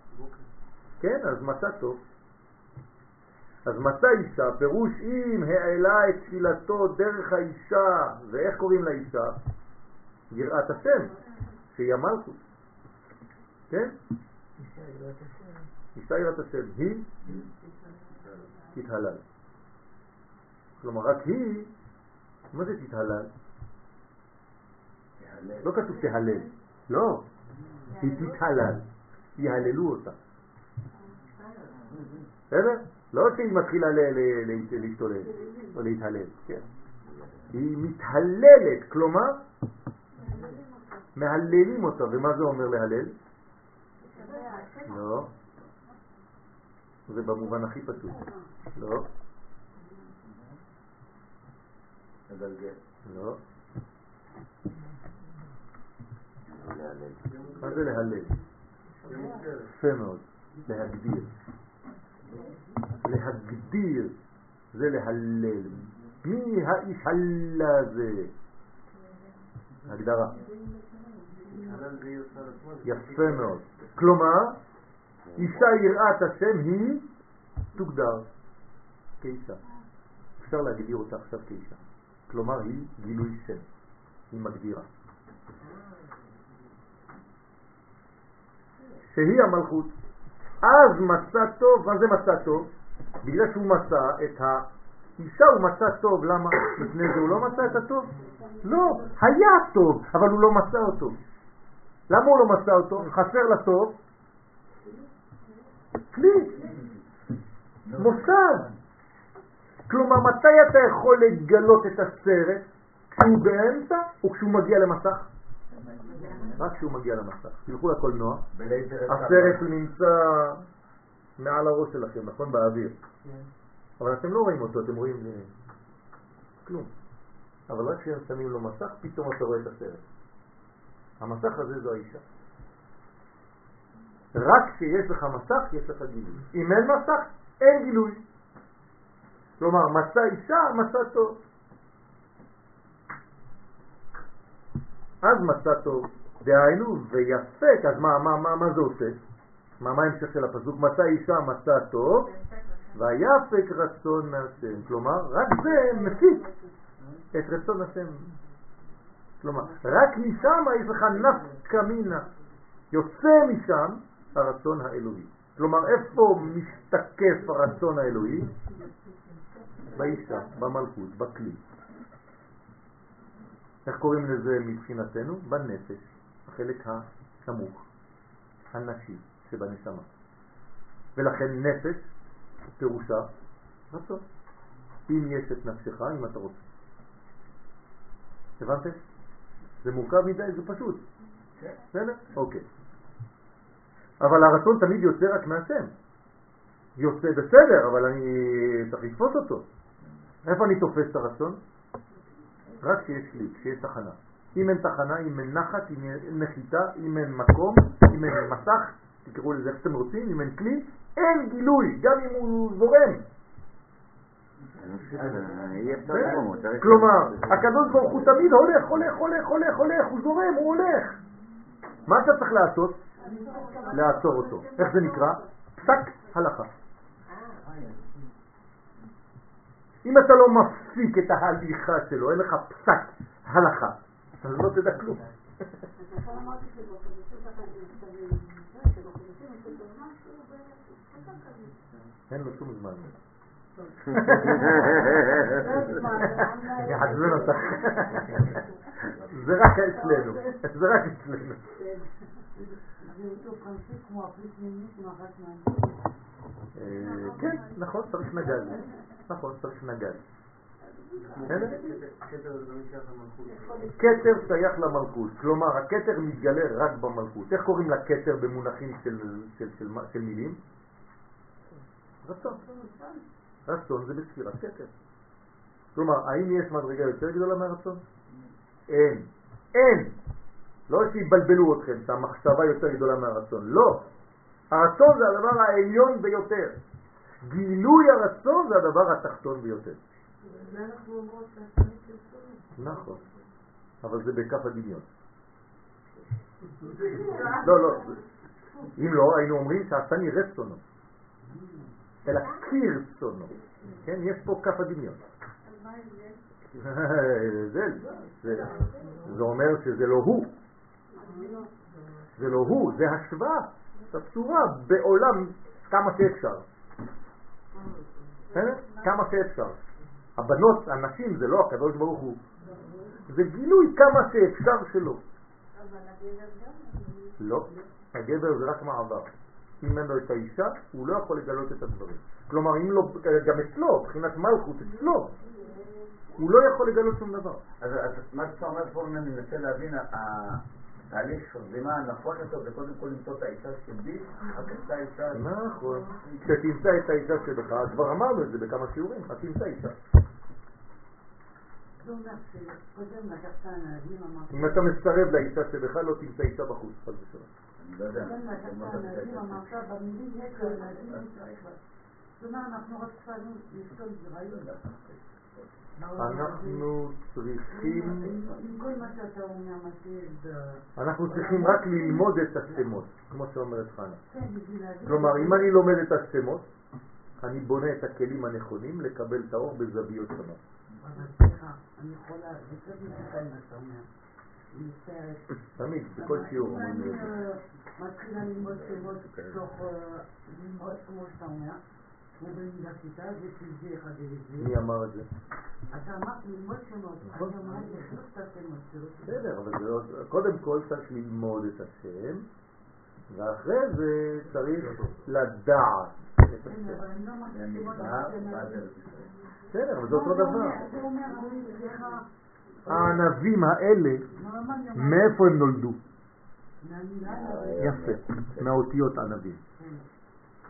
כן, אז מצא טוב. אז מצא אישה, פירוש אם העלה את תפילתו דרך האישה, ואיך קוראים לאישה? יראת השם, שהיא המלכות. כן? אישה יראת השם, היא תתהלל. כלומר, רק היא, מה זה תתהלל? לא כתוב תהלל, לא, היא תתהלל, יהללו אותה. בסדר? לא שהיא מתחילה להשתולל או להתהלל, כן. היא מתהללת, כלומר, מהללים אותה, ומה זה אומר להלל? לא. זה במובן הכי פשוט. לא. לא. מה זה להלל? יפה מאוד, להגדיר. להגדיר זה להלל. מי האיש הלה הזה? הגדרה. יפה מאוד. כלומר, אישה יראת השם היא תוגדר כאישה. אפשר להגדיר אותה עכשיו כאישה. כלומר, היא גילוי שם. היא מגדירה. שהיא המלכות. אז מצא טוב, מה זה מצא טוב? בגלל שהוא מצא את האישה הוא מצא טוב, למה? לפני זה הוא לא מצא את הטוב? לא, היה טוב, אבל הוא לא מצא אותו. למה הוא לא מצא אותו? חסר לטוב? כלי, מוסד. כלומר, מתי אתה יכול לגלות את הסרט? כשהוא באמצע או כשהוא מגיע למסך? רק כשהוא מגיע למסך. תלכו לקולנוע, הסרט נמצא מעל הראש שלכם, נכון? באוויר. כן. אבל אתם לא רואים אותו, אתם רואים כלום. אבל רק כשהם שמים לו מסך, פתאום אתה רואה את הסרט. המסך הזה זו האישה. רק כשיש לך מסך, יש לך גילוי. אם אין מסך, אין גילוי. כלומר, מצא אישה, מצא טוב. אז מצא טוב. דהיינו, ויפק, אז מה, מה, מה, מה זה עושה? מה, מה ההמשך של הפסוק? מצא אישה, מצא טוב, ויפק רצון מהשם. כלומר, רק זה מפיק את רצון השם. כלומר, רק משם יש לך נפקא מינה. יוצא משם הרצון האלוהי. כלומר, איפה משתקף הרצון האלוהי? באישה, במלכות, בכלי. איך קוראים לזה מבחינתנו? בנפש, החלק הנמוך, הנשי שבנשמה. ולכן נפש פירושה רצון. אם יש את נפשך, אם אתה רוצה. הבנתם? זה מורכב מדי, זה פשוט. כן. בסדר? אוקיי. אבל הרצון תמיד יוצא רק מהשם. יוצא בסדר, אבל אני צריך לתפוס אותו. איפה אני תופס את הרצון? רק כשיש כלי, כשיש תחנה. אם אין תחנה, אם אין נחת, אם אין נחיתה, אם אין מקום, אם אין מסך, תקראו לזה איך שאתם רוצים, אם אין כלי, אין גילוי, גם אם הוא זורם. כלומר, הקדוש ברוך הוא תמיד הולך, הולך, הולך, הולך, הולך, הוא זורם, הוא הולך. מה אתה צריך לעשות? לעצור אותו. איך זה נקרא? פסק הלכה. אם אתה לא מפסיק את ההליכה שלו, אין לך פסק הלכה, אז לא תדע כלום. אין לו שום זמן. יחזלן אותך. זה רק אצלנו, זה רק אצלנו. אה, כן, נכון, צריך נגד. נכון, צריך. בסדר? כתר שייך למלכות. כלומר הכתר מתגלה רק במלכות. איך קוראים לכתר במונחים של מילים? רצון. רצון זה בספירת כתר. כלומר, האם יש מדרגה יותר גדולה מהרצון? אין. אין. לא שיבלבלו אתכם, שהמחשבה יותר גדולה מהרצון. לא. הרצון זה הדבר העליון ביותר. גילוי הרצון זה הדבר התחתון ביותר. נכון, אבל זה בכף הדמיון. [laughs] לא, לא, אם לא, היינו אומרים שעשני רצונו, אלא כרצונו. כן, יש פה כף הדמיון. [laughs] זה, אומר שזה לא הוא. זה לא הוא, זה השוואה, זה הצורה בעולם כמה שאפשר. בסדר? כמה שאפשר. הבנות, הנשים, זה לא הקדוש ברוך הוא. זה גילוי כמה שאפשר שלו. לא, הגבר זה רק מעבר. אם אין לו את האישה, הוא לא יכול לגלות את הדברים. כלומר, אם לא, גם אצלו, מבחינת מלכות אצלו, הוא לא יכול לגלות שום דבר. אז מה שאתה אומר פה, אני מנסה להבין, התהליך זרימה הנכון יותר זה קודם כל למצוא את האישה שלי, אחר כך את האישה... נכון. כשתמצא את האישה שלך, כבר אמרנו את זה בכמה שיעורים, אז תמצא אישה. אם אתה מסרב לאישה שבך, לא תמצא אישה בחוץ, חס ושלום. אני לא יודע. כלומר, אנחנו רק צריכים לשתול זרעים. אנחנו צריכים, אנחנו צריכים רק ללמוד את השמות, כמו שאומרת חנה. כן. כלומר, אם אני לומד את השמות, אני בונה את הכלים הנכונים לקבל את האור בזוויות שונות. אבל סליחה, אני יכולה, זה קצת מסוכן מה שאתה אומר. אני מצטערת. תמיד, בכל שיעור אני. אה, מתחילה ללמוד שמות תוך, אה, ללמוד כמו שאתה אומר, זה שזה אחד. מי אמר את זה? אתה אמרת ללמוד שמות. אני אומרת לחלוק את השמות. בסדר, אבל לא... קודם כל צריך ללמוד את השם, ואחרי זה צריך לדעת את כן, השם. לא אמרתי אמרתי-? בסדר, אבל זה אותו לא, זה דבר. הענבים האלה? מאיפה הם נולדו? יפה, מהאותיות ענבים.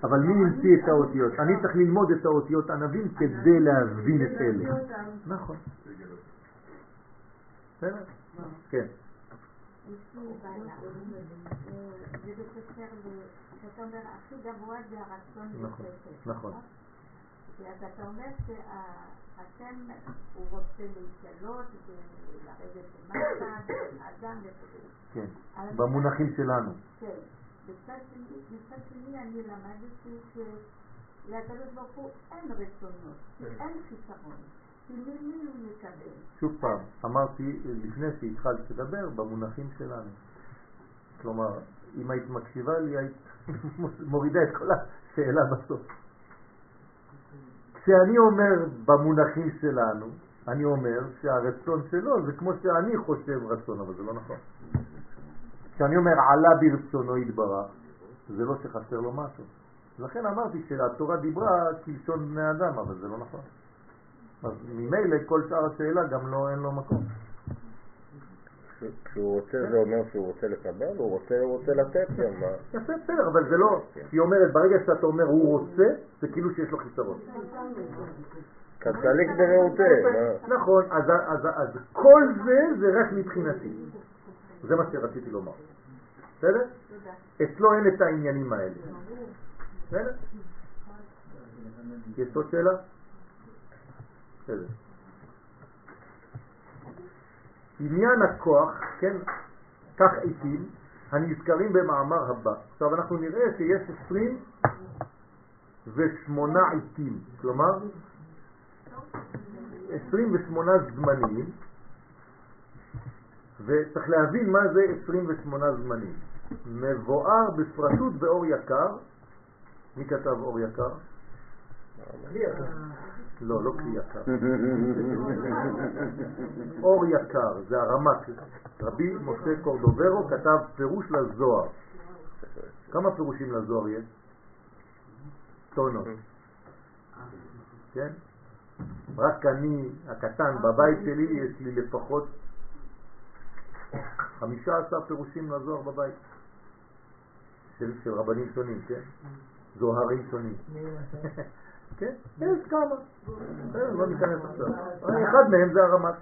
אבל מי המציא את האותיות? אני צריך ללמוד את האותיות ענבים כדי להבין את אלה. נכון. בסדר? כן. נכון. נכון. אז אתה אומר שהשם הוא רוצה להתגלות ולרדת למטה, אדם וכו'. כן. במונחים שלנו. כן. מצד שני, אני למדתי שלקדוש ברוך הוא אין רצונות, אין חיסרון. שוב פעם, אמרתי לפני שהתחלת לדבר במונחים שלנו. כלומר, אם היית מקשיבה לי, היית מורידה את כל השאלה בסוף. כשאני אומר במונחים שלנו, אני אומר שהרצון שלו זה כמו שאני חושב רצון, אבל זה לא נכון. כשאני אומר עלה ברצונו יתברך, זה לא שחסר לו משהו. לכן אמרתי שהתורה דיברה כלשון בני אדם, אבל זה לא נכון. אז ממילא כל שאר השאלה גם לא, אין לו מקום. כשהוא רוצה זה אומר שהוא רוצה לקבל, הוא רוצה, הוא רוצה לתת גם. יפה, בסדר, אבל זה לא, היא אומרת, ברגע שאתה אומר הוא רוצה, זה כאילו שיש לו חיסרון. קצליק ברעותה, מה? נכון, אז כל זה זה רק מבחינתי. זה מה שרציתי לומר. בסדר? אצלו אין את העניינים האלה. בסדר? יש עוד שאלה? בסדר. עניין הכוח, כן, כך עיתים, הנזכרים במאמר הבא. עכשיו אנחנו נראה שיש 28 עיתים, כלומר 28 זמנים, וצריך להבין מה זה 28 זמנים. מבואר בפרטות באור יקר, מי כתב אור יקר? לא, לא כלי יקר. אור יקר, זה הרמק. רבי משה קורדוברו כתב פירוש לזוהר. כמה פירושים לזוהר יש? טונות. כן? רק אני הקטן בבית שלי, יש לי לפחות 15 פירושים לזוהר בבית. של, של רבנים שונים, כן? זוהרים שונים. כן, יש כמה. לא ניכנס עכשיו. אחד מהם זה הרמק.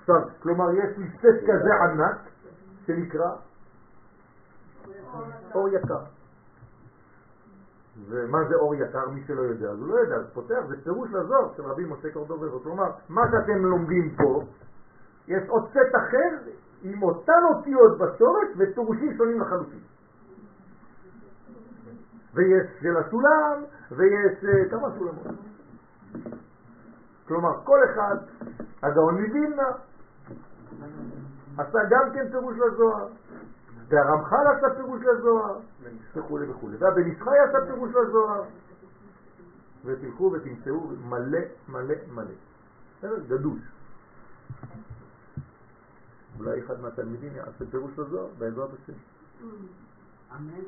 עכשיו, כלומר, יש לי סט כזה ענק שנקרא אור יקר. ומה זה אור יקר? מי שלא יודע, אז הוא לא יודע, אז פותח, זה פירוש לזוהר של רבי משה קורדובר. כלומר, מה שאתם לומדים פה, יש עוד סט אחר עם אותן אותיות בשורש ופירושים שונים לחלוטין. ויש של הסולם, ויש אה, כמה סולמות. כלומר, כל אחד, הגאון מווילנה, עשה גם כן פירוש לזוהר, והרמח"ל עשה פירוש לזוהר, וכו' וכו', והבן ישחי עשה פירוש לזוהר, ותלכו ותמצאו מלא מלא מלא. בסדר? גדוש. אולי אחד מהתלמידים יעשה פירוש לזוהר בעזרת השם. אמן.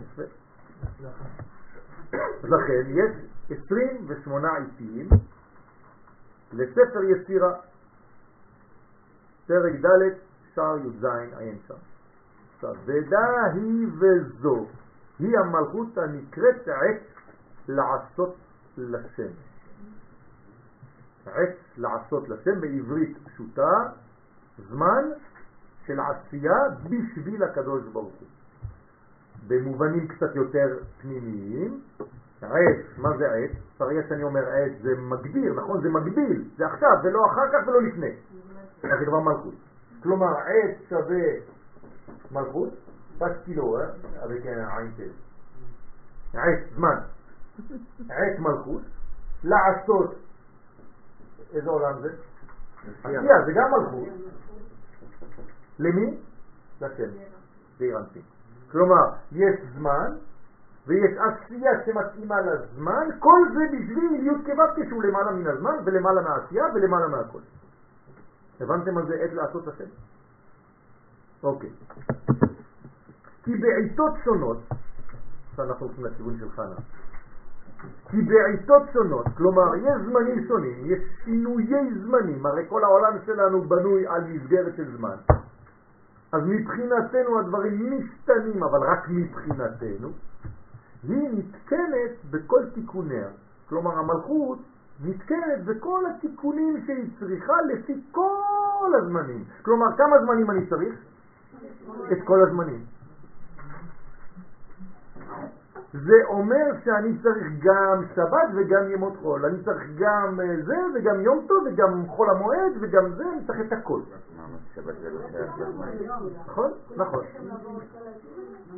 יפה. לכן יש 28 עיתים לספר יצירה, פרק ד' שער י"ז עיין שם. עכשיו, ודע היא וזו, היא המלכות הנקראת עת לעשות לשם. עת לעשות לשם בעברית פשוטה, זמן של עשייה בשביל הקדוש ברוך הוא. במובנים קצת יותר פנימיים. עת, מה זה עת? ברגע שאני אומר עת זה מגביר, נכון? זה מגביל, זה עכשיו ולא אחר כך ולא לפני. זה כבר מלכות. כלומר עת שווה מלכות, פסקילו, אבל כן עין תל. עת, זמן. עת מלכות, לעשות, איזה עולם זה? עשייה, זה גם מלכות. למי? לשם, בעיר אנפין. כלומר, יש זמן ויש עשייה שמתאימה לזמן, כל זה בשביל י' כו' שהוא למעלה מן הזמן ולמעלה מהעשייה ולמעלה מהכל. הבנתם על זה עת לעשות השם? אוקיי. כי בעיתות שונות, עכשיו אנחנו הולכים לכיוון של חנה, כי בעיתות שונות, כלומר יש זמנים שונים, יש שינויי זמנים, הרי כל העולם שלנו בנוי על מסגרת של זמן. אז מבחינתנו הדברים משתנים, אבל רק מבחינתנו, היא נתקנת בכל תיקוניה. כלומר המלכות נתקנת בכל התיקונים שהיא צריכה לפי כל הזמנים. כלומר, כמה זמנים אני צריך? את כל הזמנים. זה אומר שאני צריך גם שבת וגם ימות חול, אני צריך גם אה, זה וגם יום טוב וגם חול המועד וגם זה, אני צריך את הכל. נכון? נכון.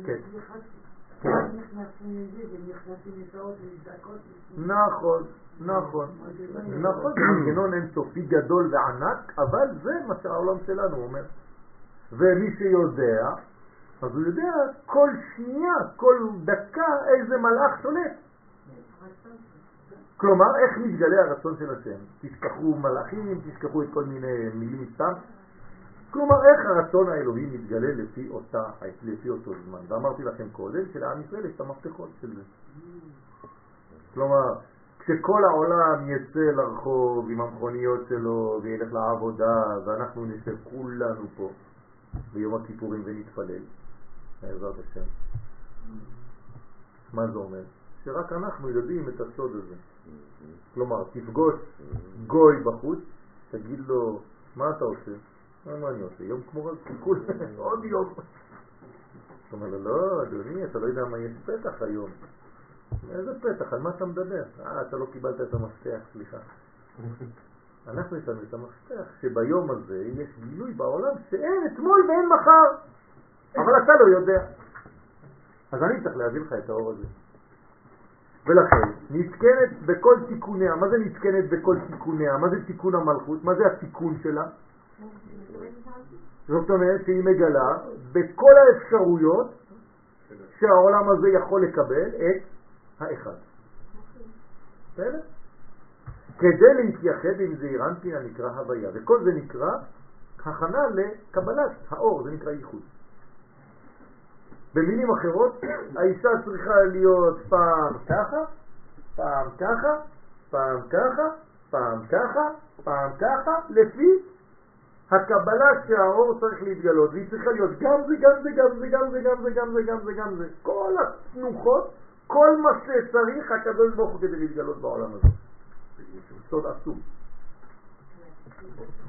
כן. נכון, נכון, נכון, זה מנגנון אינסופי גדול וענק, אבל זה מה שהעולם שלנו אומר. ומי שיודע, אז הוא יודע כל שנייה, כל דקה איזה מלאך שולט. כלומר, איך מתגלה הרצון של השם? תשכחו מלאכים, תשכחו את כל מיני מילים סתם. כלומר, איך הרצון האלוהי מתגלה לפי, אותה, לפי אותו זמן. ואמרתי לכם קודם שלעם ישראל יש את המפתחות של זה. כלומר, כשכל העולם יצא לרחוב עם המכוניות שלו וילך לעבודה ואנחנו נשב כולנו פה ביום הכיפורים ונתפלל, בעזרת השם. מה זה אומר? שרק אנחנו יודעים את הסוד הזה. כלומר, תפגוש גוי בחוץ, תגיד לו, מה אתה עושה? מה אני עושה? יום כמו רק כול, [laughs] עוד יום. אתה אומר לו, לא, אדוני, אתה לא יודע מה יש פתח היום. איזה פתח? על מה אתה מדבר? אה, אתה לא קיבלת את המפתח, סליחה. [laughs] אנחנו יש לנו את המפתח שביום הזה יש גילוי בעולם שאין אתמול ואין מחר. אבל אתה לא יודע. אז אני צריך להביא לך את האור הזה. ולכן, נתקנת בכל תיקוניה. מה זה נתקנת בכל תיקוניה? מה זה תיקון המלכות? מה זה התיקון שלה? זאת אומרת שהיא מגלה בכל האפשרויות שהעולם הזה יכול לקבל את האחד. כדי להתייחד עם זעיר אנפין הנקרא הוויה, וכל זה נקרא הכנה לקבלת האור, זה נקרא ייחוד. במילים אחרות, האישה צריכה להיות פעם ככה, פעם ככה, פעם ככה, פעם ככה, פעם ככה, לפי הקבלה שהאור צריך להתגלות, והיא צריכה להיות גם זה, גם זה, גם זה, גם זה, גם זה, גם זה, גם זה, גם זה. כל התנוחות, כל מה שצריך הקדוש ברוך הוא כדי להתגלות בעולם הזה. סוד עצום.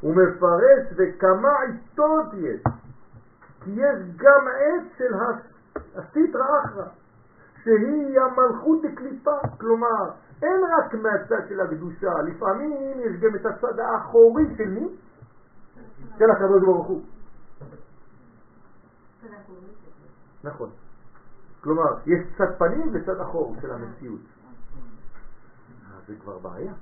הוא מפרש וכמה עיתות יש, כי יש גם עץ של הסיטרא אחרא, שהיא המלכות דקליפה, כלומר אין רק מהצד של הקדושה, לפעמים יש גם את הצד האחורי של מי? של הקדוש ברוך הוא. נכון. כלומר, יש צד פנים וצד אחור של המציאות. זה כבר בעיה.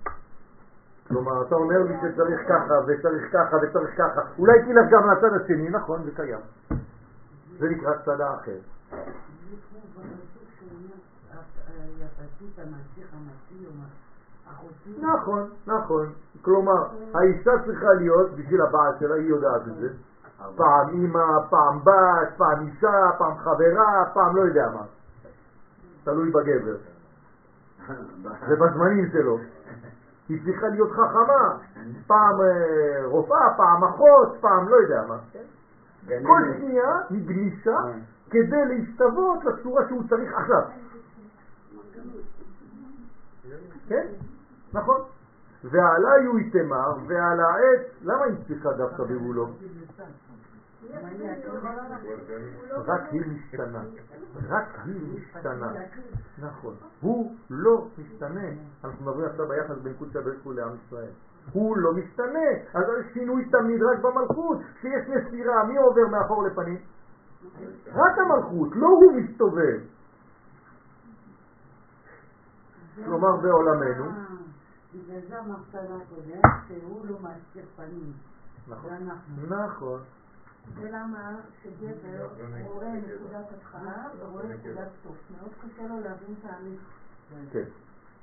כלומר, אתה אומר לי שצריך ככה וצריך ככה וצריך ככה, אולי תלך גם לצד השני, נכון, זה קיים. זה נקרא צד האחר. נכון, נכון. כלומר, האישה צריכה להיות, בשביל הבעל שלה, היא יודעת את זה. פעם אימא, פעם בת, פעם אישה, פעם חברה, פעם לא יודע מה. תלוי בגבר. זה בזמנים שלו. היא צריכה להיות חכמה. פעם אה, רופאה, פעם אחות, פעם לא יודע מה. כל שנייה היא גמישה כדי להשתוות לצורה שהוא צריך עכשיו. כן? נכון. ועלי הוא יתמר, ועל העץ, למה היא צריכה דווקא בבולו? רק היא משתנה, רק היא משתנה, נכון. הוא לא משתנה. אנחנו מדברים עכשיו ביחס בין קודשא בריך לעם ישראל. הוא לא משתנה, אז שינוי תמיד רק במלכות. כשיש נסירה, מי עובר מאחור לפנים? רק המלכות, לא הוא מסתובב. כלומר בעולמנו. בגלל זה אמרת הקודם שהוא לא מסתיר פנים. נכון. נכון. ולמה שגבר רואה נקודת התחלה ורואה נקודת סוף. מאוד קשה לו להבין תהליך. כן.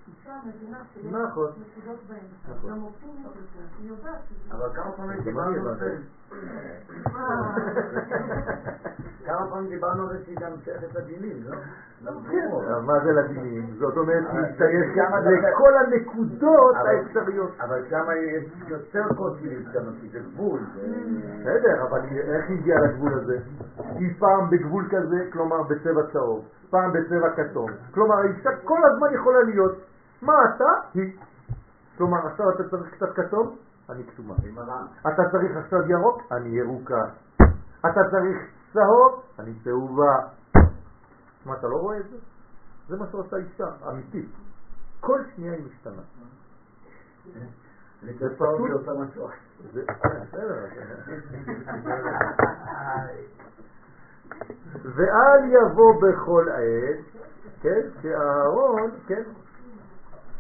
אישה מבינה שיש נכון. נקודות באמצע. נכון. גם אופטימית יותר. היא יודעת. אבל כמה פעמים גם דיברנו על זה? [laughs] כמה פעמים דיברנו על זה שהיא גם שייכת לדינים, לא? כן, אבל מה זה לדינים? זאת אומרת, להשתייך לכל הנקודות האפשריות. אבל שם יש יותר קושי להשתנות, כי זה גבול. זה- בסדר, אבל איך היא הגיעה לגבול הזה? היא פעם בגבול כזה, כלומר בצבע צהוב, פעם בצבע כתום. כלומר, האישה כל הזמן יכולה להיות. מה אתה? היא. כלומר, עכשיו אתה צריך קצת כתום? אני כתומה. אתה צריך עכשיו ירוק? אני ירוקה. אתה צריך צהוב? אני צהובה. מה, אתה לא רואה את זה? זה מה שעושה אישה, אמיתית. כל שנייה היא משתנה. זה פשוט. [laughs] ואל יבוא בכל עת, כן, שאהרון, כן,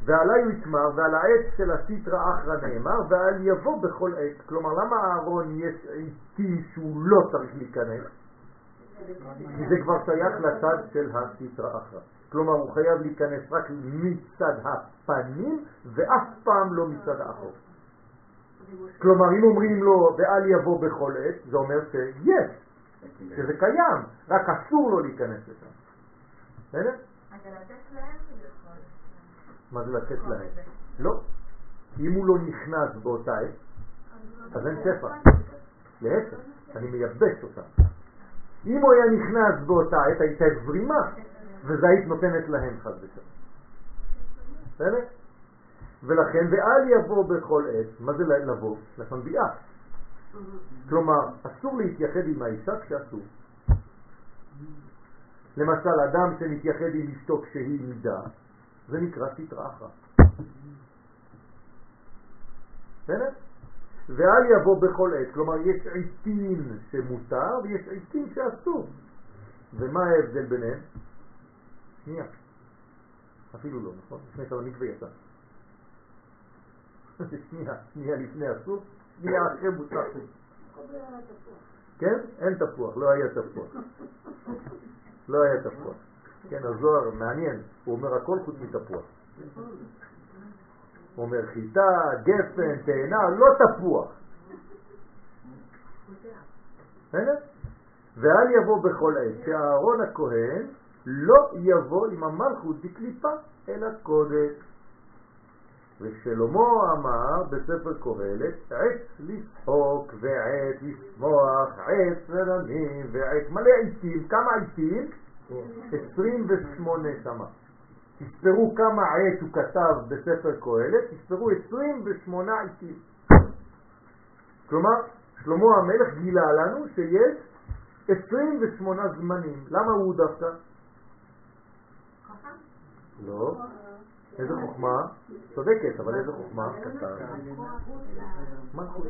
ועלי הוא יתמר, ועל העץ של הסיטרא אחרא נאמר, ואל יבוא בכל עת. כלומר, למה אהרון יש עיתים שהוא לא צריך להיכנס? כי זה כבר שייך לצד של הסיטרא אחרא. כלומר, הוא חייב להיכנס רק מצד הפנים, ואף פעם לא מצד האחור. כלומר, אם אומרים לו ואל יבוא בכל עת, זה אומר שיש, שזה קיים, רק אסור לו להיכנס לשם. בסדר? אבל לתת להם יכול. מה זה לתת להם? לא. אם הוא לא נכנס באותה עת, אז אין שפע. להפך, אני מייבש אותה. אם הוא היה נכנס באותה עת, הייתה זרימה, וזה היית נותנת להם חד ושלום. בסדר? ולכן, ואל יבוא בכל עת, מה זה לבוא? לשון ביאה. כלומר, אסור להתייחד עם האישה כשאסור. למשל, אדם שמתייחד עם אשתו כשהיא נידה, זה נקרא סטרא אחרא. בסדר? ואל יבוא בכל עת, כלומר יש עיתים שמותר ויש עיתים שאסור. ומה ההבדל ביניהם? שנייה. אפילו לא, נכון? לפני שאתה במקווה יצא. [laughs] שנייה, שנייה לפני אסור, שנייה אחרי מותר. כן? אין תפוח, לא היה תפוח. לא היה תפוח. כן, הזוהר מעניין, הוא אומר הכל חוץ מתפוח. הוא אומר חיטה, גפן, תאנה, לא תפוח. ואל יבוא בכל עת, שאהרון הכהן לא יבוא עם המלכות בקליפה אל הקודש. ושלמה אמר בספר קהלת, עת לצחוק ועת לשמוח, עת רננים ועת מלא עיתים, כמה עיתים? 28 שמה. תספרו כמה עת הוא כתב בספר קהלת, תספרו 28 עיתים. כלומר, שלמה המלך גילה לנו שיש 28 זמנים. למה הוא דווקא? לא. איזה חוכמה? צודקת, אבל איזה חוכמה? מלכות.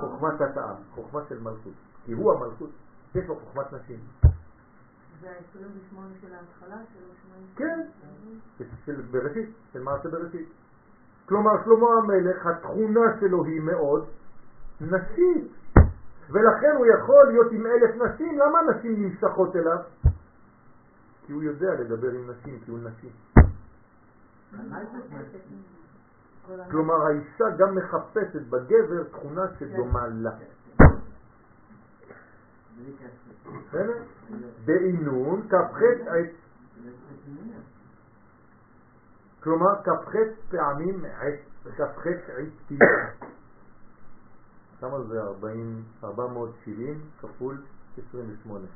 חוכמת התאה, חוכמה של מלכות. כי הוא המלכות, יש לו חוכמת נשים. זה ה-28 של ההתחלה, של ה-80? כן, של בראשית, של מעשה בראשית. כלומר, שלמה המלך, התכונה שלו היא מאוד נשית, ולכן הוא יכול להיות עם אלף נשים. למה נשים נמשכות אליו? כי הוא יודע לדבר עם נשים, כי הוא נשים. כלומר, האישה גם מחפשת בגבר תכונה שדומה לה. בעינון כ"ח עת. כלומר, כ"ח פעמים עת, כ"ח עתים. כמה זה 40, 470 כפול 28?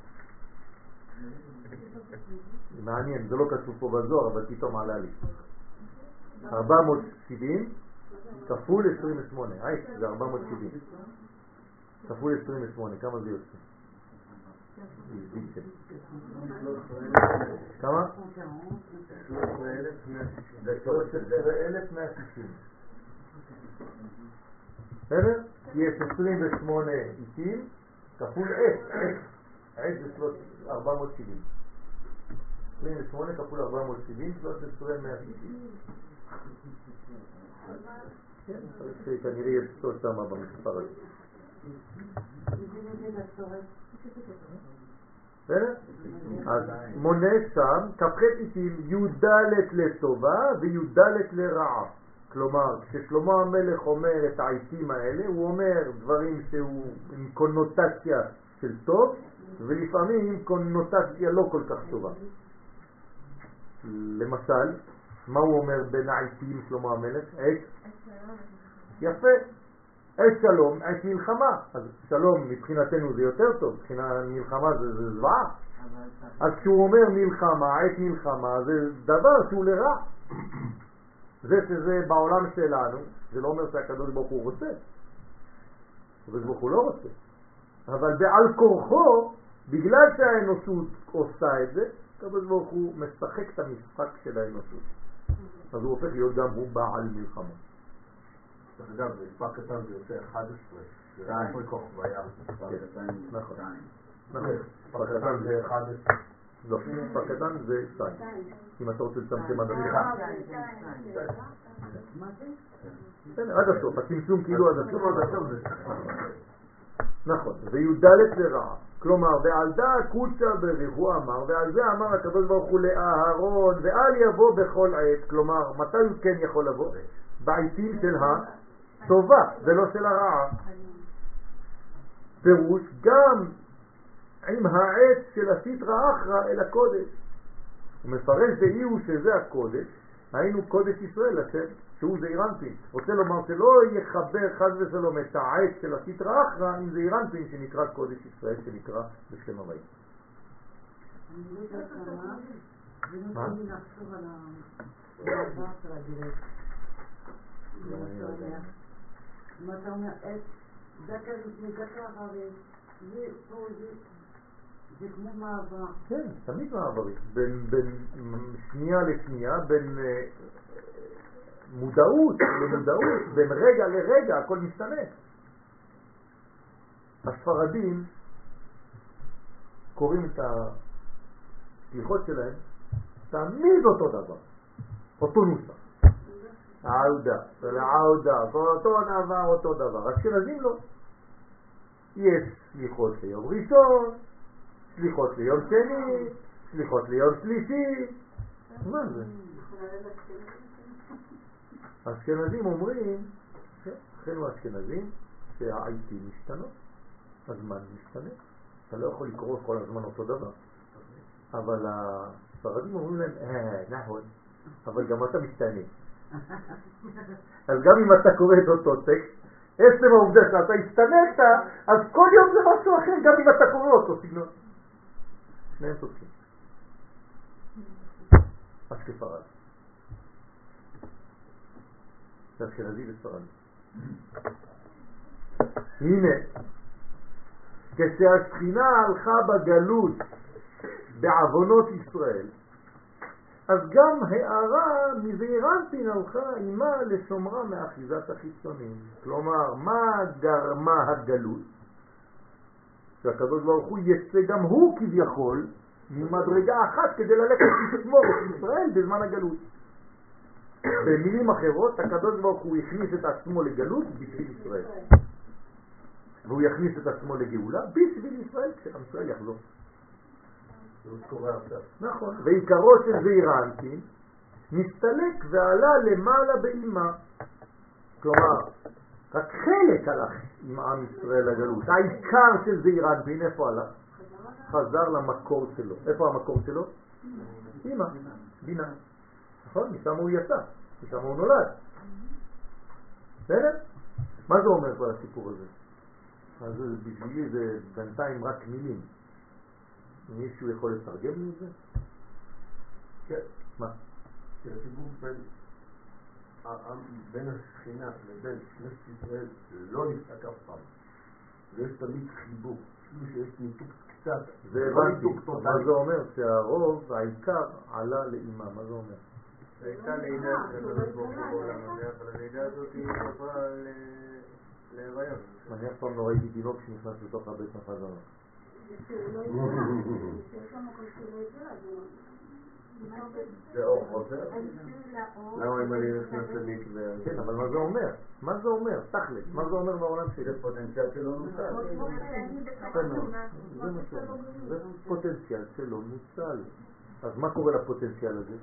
מעניין, זה לא כתוב פה בזוהר, אבל פתאום עלה לי. 470 כפול 28, היי, זה 470. כפול 28, כמה זה יוצא? כמה? 13,160. בסדר? יש 28 איטים כפול עץ, עץ, עץ זה 470. 28 כפול 470, 13,160. כן, צריך שכנראה יהיה פסול שמה במספר הזה. בסדר? אז מונה שם כ"ח עיתים י"ד לטובה וי"ד לרעה. כלומר, כששלמה המלך אומר את העיתים האלה, הוא אומר דברים שהוא עם קונוטציה של טוב, ולפעמים עם קונוטציה לא כל כך טובה. למשל, מה הוא אומר בין העיתים שלמה המלך? עת? יפה. עת שלום, עת מלחמה. אז שלום מבחינתנו זה יותר טוב, מבחינה מלחמה זה, זה זוועה. אז כשהוא אומר מלחמה, עת מלחמה, זה דבר שהוא לרע. [coughs] זה שזה בעולם שלנו, זה לא אומר שהקדוש ברוך הוא רוצה. הקדוש ברוך הוא לא רוצה. אבל בעל כורחו, בגלל שהאנושות עושה את זה, הקדוש ברוך הוא משחק את המשחק של האנושות. אז הוא הופך להיות גם הוא בעל מלחמה. דרך אגב, מספר קטן זה יוצא 11, זה רק כל כוכביה. נכון. מספר קטן זה 11. לא, מספר קטן זה 2. אם אתה רוצה לצמצם עד הסוף. בסדר, עד הסוף, הצמצום כאילו עד הסוף. נכון, וי"ד לרעה. כלומר, ועל דא קוצה בריך, הוא אמר, ועל זה אמר הקדוש ברוך הוא לאהרון, ואל יבוא בכל עת, כלומר, מתי הוא כן יכול לבוא? בעיתים של הטובה, ולא של הרעה. פירוש, גם עם העץ של הסיטרא אחרא אל הקודש. הוא מפרש דאי הוא שזה הקודש, היינו קודש ישראל השם, שהוא זעיר אנפין. רוצה לומר שלא יחבר חד ושלום את העץ של הסיטרא אחרא עם זעיר אנפין שנקרא קודש ישראל, שנקרא בשם הוויה. מה? אם אתה אומר עץ, דקה לפני דקה זה פה, זה... כמו מעבר. כן, תמיד מעברית. בין, בין שנייה לשנייה, בין אה, מודעות למודעות, בין רגע לרגע, הכל משתנה. הספרדים קוראים את הסליחות שלהם תמיד אותו דבר, אותו נוסח. העודה, העודה, אותו דבר, אותו דבר. אשכנזים לא. יש סליחות ליום ראשון, סליחות ליום שני, סליחות ליום שלישי. מה זה? האשכנזים אומרים, אחינו האשכנזים, שהעיתים משתנות, הזמן משתנה. אתה לא יכול לקרוא כל הזמן אותו דבר. אבל הספרדים אומרים להם, אה, נכון, אבל גם אתה משתנה. [laughs] אז גם אם אתה קורא את אותו טקסט, עצם העובדה שאתה הסתננת, אז כל יום זה משהו אחר, גם אם אתה קורא אותו סגנון. שניהם צודקים. אשכפרד. זה אשכנזי וספרדי. הנה, כשהשכינה הלכה בגלות בעוונות ישראל, אז גם הערה מזעירנטין הלכה עימה לשומרה מאחיזת החיצונים. כלומר, מה גרמה הגלות? שהקדוש ברוך הוא יצא גם הוא כביכול ממדרגה אחת כדי ללכת [coughs] לשמור את ישראל בזמן הגלות. במילים אחרות, הקדוש ברוך הוא הכניס את עצמו לגלות בשביל ישראל. והוא יכניס את עצמו לגאולה בשביל ישראל כשעם ישראל יחזור. נכון, ועיקרו של זעיר אנפין נסתלק ועלה למעלה באימה. כלומר, רק חלק הלך עם עם ישראל לגלות. העיקר של זעיר אנפין, איפה הלך? חזר למקור שלו. איפה המקור שלו? אימא, בינה. נכון? משם הוא יצא, משם הוא נולד. בסדר? מה זה אומר כל הסיפור הזה? אז בשבילי זה בינתיים רק מילים. מישהו יכול לתרגם לי את זה? כן. מה? כי הסיבוב בין בין השכינה לבין כנסת ישראל לא נפסק אף פעם. ויש תמיד חיבור. אפילו שיש ניתוק קצת. זה לא הבנתי. מה. זה אומר? שהרוב, העיקר, עלה לאימה. מה זה אומר? הייתה לידה של הקדוש ברוך הוא בעולם הזה, אבל הלידה הזאת היא עברה להיריון. אני אף פעם לא ראיתי תינוק שנכנס לתוך הבית מחזרה. זה אור חוזר. למה אם אני נכנס למקווה? כן, אבל מה זה אומר? מה זה אומר? תכל'ס, מה זה אומר בעולם שלי? זה פוטנציאל שלא מאוד. זה מה שאומר. זה פוטנציאל שלא נוצל. אז מה קורה לפוטנציאל הזה?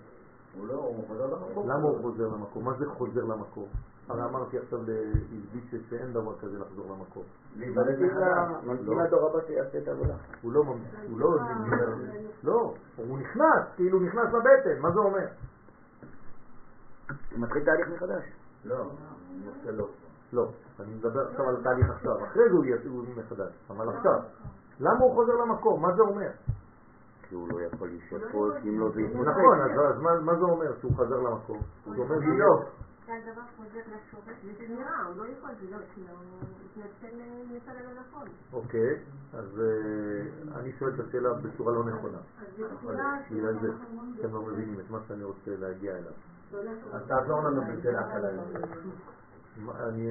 הוא לא, הוא חוזר למקום. למה הוא חוזר למקום? מה זה חוזר למקום? הרי אמרתי עכשיו לאיזביצ'ה שאין דבר כזה לחזור למקום. ממתין לדור הבא שיעשה את העבודה. הוא לא ממשיך, הוא לא לא, הוא נכנס, כאילו נכנס לבטן, מה זה אומר? הוא מתחיל תהליך מחדש. לא, אני לא. לא, מדבר עכשיו על תהליך עכשיו, אחרי זה הוא יצאו מחדש, אבל עכשיו, למה הוא חוזר למקום? מה זה אומר? כי הוא לא יכול להישאר פה, כי אם לא זה. נכון, אז אז מה זה אומר שהוא חזר למקום? הוא אומר בדיוק. שהדבר חוזר לשורש. זה נראה, הוא לא יכול, זה לא, כאילו, הוא התנצל מצד הלא נכון. אוקיי, אז אני שואל את השאלה בצורה לא נכונה. בגלל זה אתם לא מבינים את מה שאני רוצה להגיע אליו. אז תעזור לנו בשאלה. מה- אני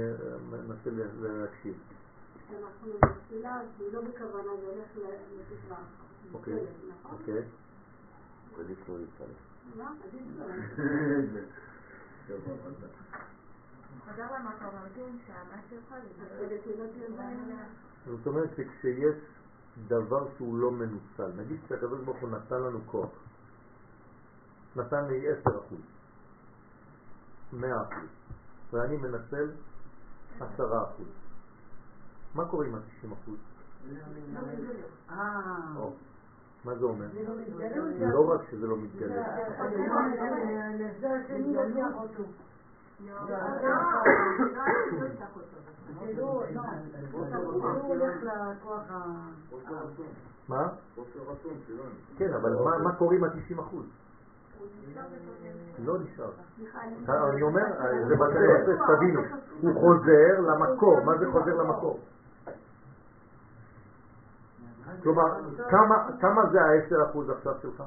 מנסה להקשיב. אנחנו בתפילה, זה לא בכוונה, זה הולך לתקווה. אוקיי, אוקיי. עדיף לא להתפלל. מה? עדיף לא. זאת אומרת שכשיש דבר שהוא לא מנוצל, נגיד שהקדוש ברוך הוא נתן לנו כוח, נתן לי 10 אחוז, 100 אחוז, ואני מנצל 10 אחוז. מה קורה עם ה-90 אחוז? או, מה זה אומר? לא רק שזה לא מתגלה, לא, לא. מה? כן, אבל מה- מה קורה עם ה-90 אחוז? לא נשאר. אני אומר, זה רוצה שתבינו, הוא חוזר למקור, מה זה חוזר למקור? כלומר, כמה- כמה זה ה-10 אחוז עכשיו שלך?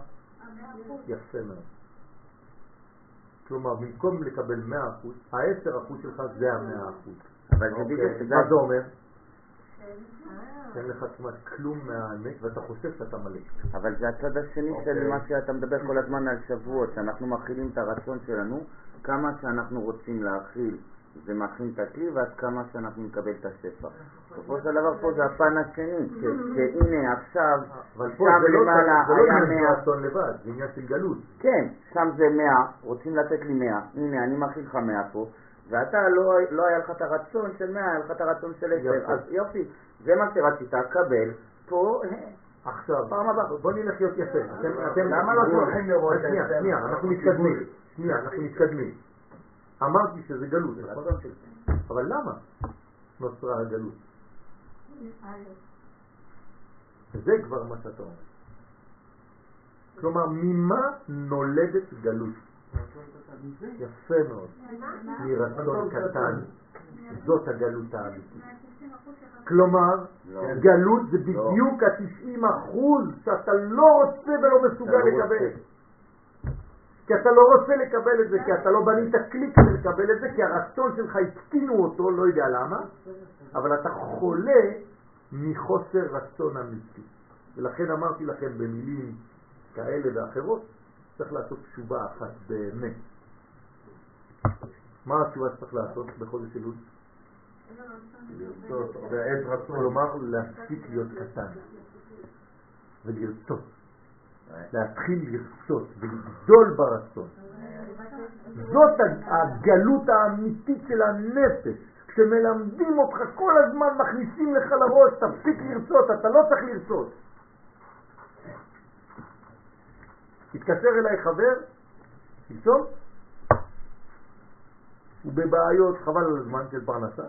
יפה מאוד. כלומר, במקום לקבל 100 אחוז, ה-10 אחוז שלך זה ה-100 אחוז. אבל זה בדיוק, אוקיי, מה זה אומר? אין לך כמעט כלום מהאמת ואתה חושב שאתה מלא. אבל זה הצד השני של אוקיי. מה שאתה מדבר כל הזמן על שבועות, שאנחנו מכילים את הרצון שלנו, כמה שאנחנו רוצים להכיל זה מכין את הכלי ועד כמה שאנחנו נקבל את השפע. בסופו של דבר פה זה הפן השני, ש- שהנה עכשיו, אבל פה שם זה לא למעלה זה לא היה עניין של מאה, רצון לבד, זה עניין של גלות. כן, שם זה מאה, רוצים לתת לי מאה, הנה אני מכיל לך מאה פה, ואתה לא, לא היה לך את הרצון של מאה, היה לך את הרצון של. עשר, אז יופי, זה מה שרצית, קבל, פה, [laughs] עכשיו, פעם הבאה. בוא נלך להיות יפה. אתם, אתם, למה לא שולחים לראות את זה? שנייה, אנחנו מתקדמים. שנייה, אנחנו מתקדמים. אמרתי שזה גלות, נכון? אבל למה נוצרה הגלות? זה כבר מה שאתה אומר. כלומר, ממה נולדת גלות? יפה מאוד. מרצון קטן. זאת הגלות האמיתית. כלומר, לא. גלות זה בדיוק ה-90 אחוז שאתה לא רוצה ולא מסוגל לא לקבל. כי אתה לא רוצה לקבל את זה, כי אתה לא בנית כלי כדי לקבל את זה, כי הרצון שלך הקטינו אותו, לא יודע למה, אבל אתה חולה מחוסר רצון אמיתי. ולכן אמרתי לכם במילים כאלה ואחרות, צריך לעשות תשובה אחת באמת. מה התשובה שצריך לעשות בחודש אלול? לרצות, בעת רצון. כלומר, להפסיק להיות קטן ולרצות. להתחיל לרצות ולגדול ברצון. זאת הגלות האמיתית של הנפש. כשמלמדים אותך כל הזמן, מכניסים לך לראש, תפסיק לרצות, אתה לא צריך לרצות. התקשר אליי חבר, שלשום, הוא בבעיות חבל על הזמן של פרנסה,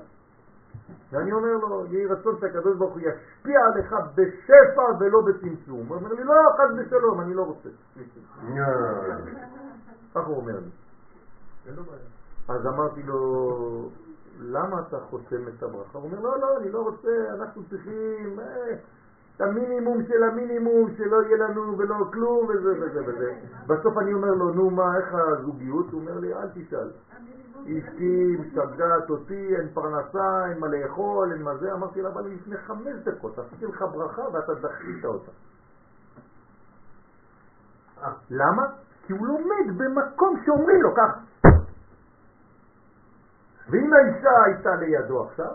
ואני אומר לו, יהי רצון שהקדוש ברוך הוא ישפיע עליך בשפע ולא בצמצום. הוא אומר לי, לא, חס ושלום, אני לא רוצה. ככה הוא אומר לי. אז אמרתי לו, למה אתה חוסם את הברכה? הוא אומר, לא, לא, אני לא רוצה, אנחנו צריכים אה, את המינימום של המינימום, שלא יהיה לנו ולא כלום וזה וזה וזה. בסוף אני אומר לו, נו מה, איך הזוגיות? הוא אומר לי, אל תשאל. אשתי משגעת אותי, אין פרנסה, אין מה לאכול, אין מה זה. אמרתי לה, אבל לפני חמש דקות עשיתי לך ברכה ואתה דחית אותה. למה? כי הוא לומד במקום שאומרים לו ככה. ואם האישה הייתה לידו עכשיו,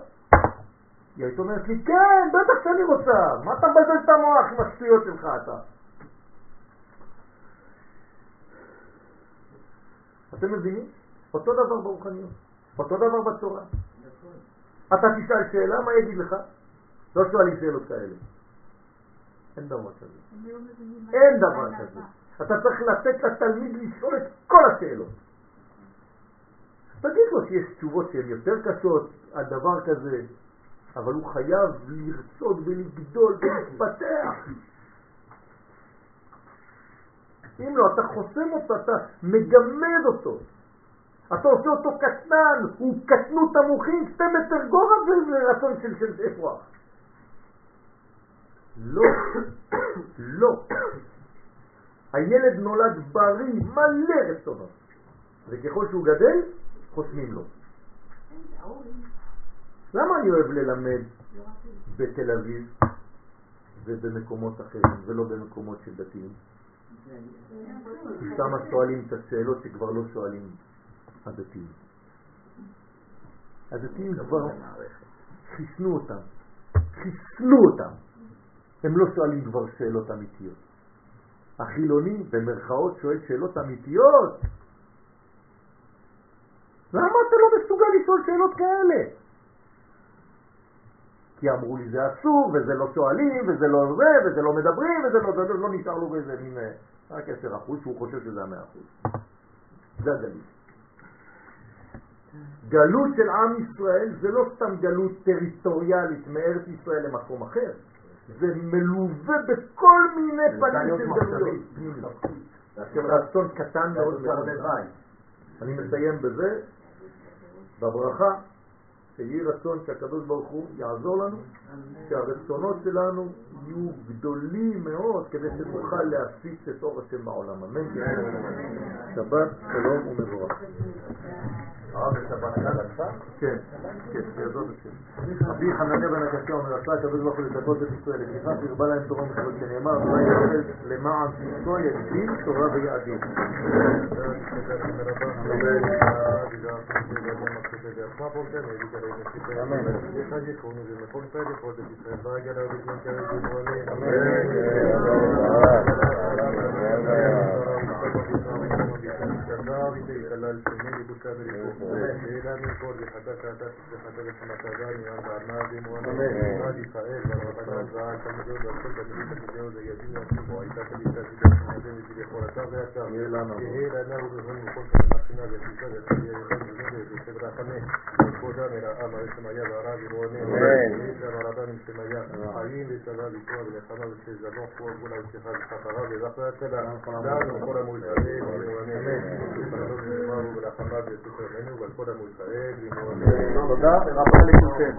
היא הייתה אומרת לי, כן, בטח שאני רוצה, מה אתה מבלבל את המוח עם השטויות שלך אתה? אתם מבינים? אותו דבר ברוחניות, אותו דבר בצורה. אתה תשאל שאלה, מה יגיד לך? לא שואלים שאלות כאלה. אין דבר כזה. אין דבר כזה. אתה צריך לתת לתלמיד לשאול את כל השאלות. תגיד לו שיש תשובות שהן יותר קשות על דבר כזה, אבל הוא חייב לרצות ולגדול ולהתפתח. אם לא, אתה חוסם אותו, אתה מגמד אותו. אתה עושה אותו קטן, הוא קטנות המוחים, שתי מטר גובה ורצון של, של אפרוח. לא, לא. הילד נולד בריא, מלא רצונות. וככל שהוא גדל, חוסמים לו. למה אני אוהב ללמד בתל אביב ובמקומות אחרים ולא במקומות של דתיים? כי שם שואלים את השאלות שכבר לא שואלים הדתיים. הדתיים כבר חיסנו אותם, חיסנו אותם. הם לא שואלים כבר שאלות אמיתיות. החילוני במרכאות שואל שאלות אמיתיות. למה אתה לא מסוגל לשאול שאלות כאלה? כי אמרו לי זה אסור, וזה לא שואלים, וזה לא זה, וזה לא מדברים, וזה לא, זה לא נשאר לו באיזה מין, אה, רק 10 אחוז, שהוא חושב שזה המאה אחוז. זה הגלות. גלות של עם ישראל זה לא סתם גלות טריטוריאלית מארץ ישראל למקום אחר, זה מלווה בכל מיני פנים של גלויות. של רצון קטן מאוד מאוד. אני מסיים בזה, בברכה, שיהי רצון שהקדוש ברוך הוא יעזור לנו, שהרצונות שלנו יהיו גדולים מאוד כדי שנוכל להפיץ את אור השם בעולם. אמן. שבת שלום ומבורך. הרב אחד עכשיו? כן, כן, בעזרת השם. רבי חנניה בן הקשה אומר, עשה הקדוש ברוך הוא לזכות את ישראל, לפיכך הרבה להם תורה ומצוות, שנאמר, אולי ישראל למען צמצו יגדיל תורה ויעדים. كبركم إلى من قول بحدثة بحدثة مثلان وأربع نادم ونادي فائل وربنا زعل كمزود وكل بنية الجوز يزيد وكل وإذا كبيرة زيد وكل في بحورة غيرتا إلى أنه بهم يقول كمسنا بسيطة بسيطة بسيطة بسيطة بسيطة خدام إلى أمر إسماعيل وراضي ومين إلى مرضان إسماعيل حيين بسبب كواب لخمر السيزة نحو وقل اتخاذ خطرها بذقرة لا نقرم الإسماعيل לזכותו ימינו ועל כל עמו ישראל. תודה רבה לכולכם.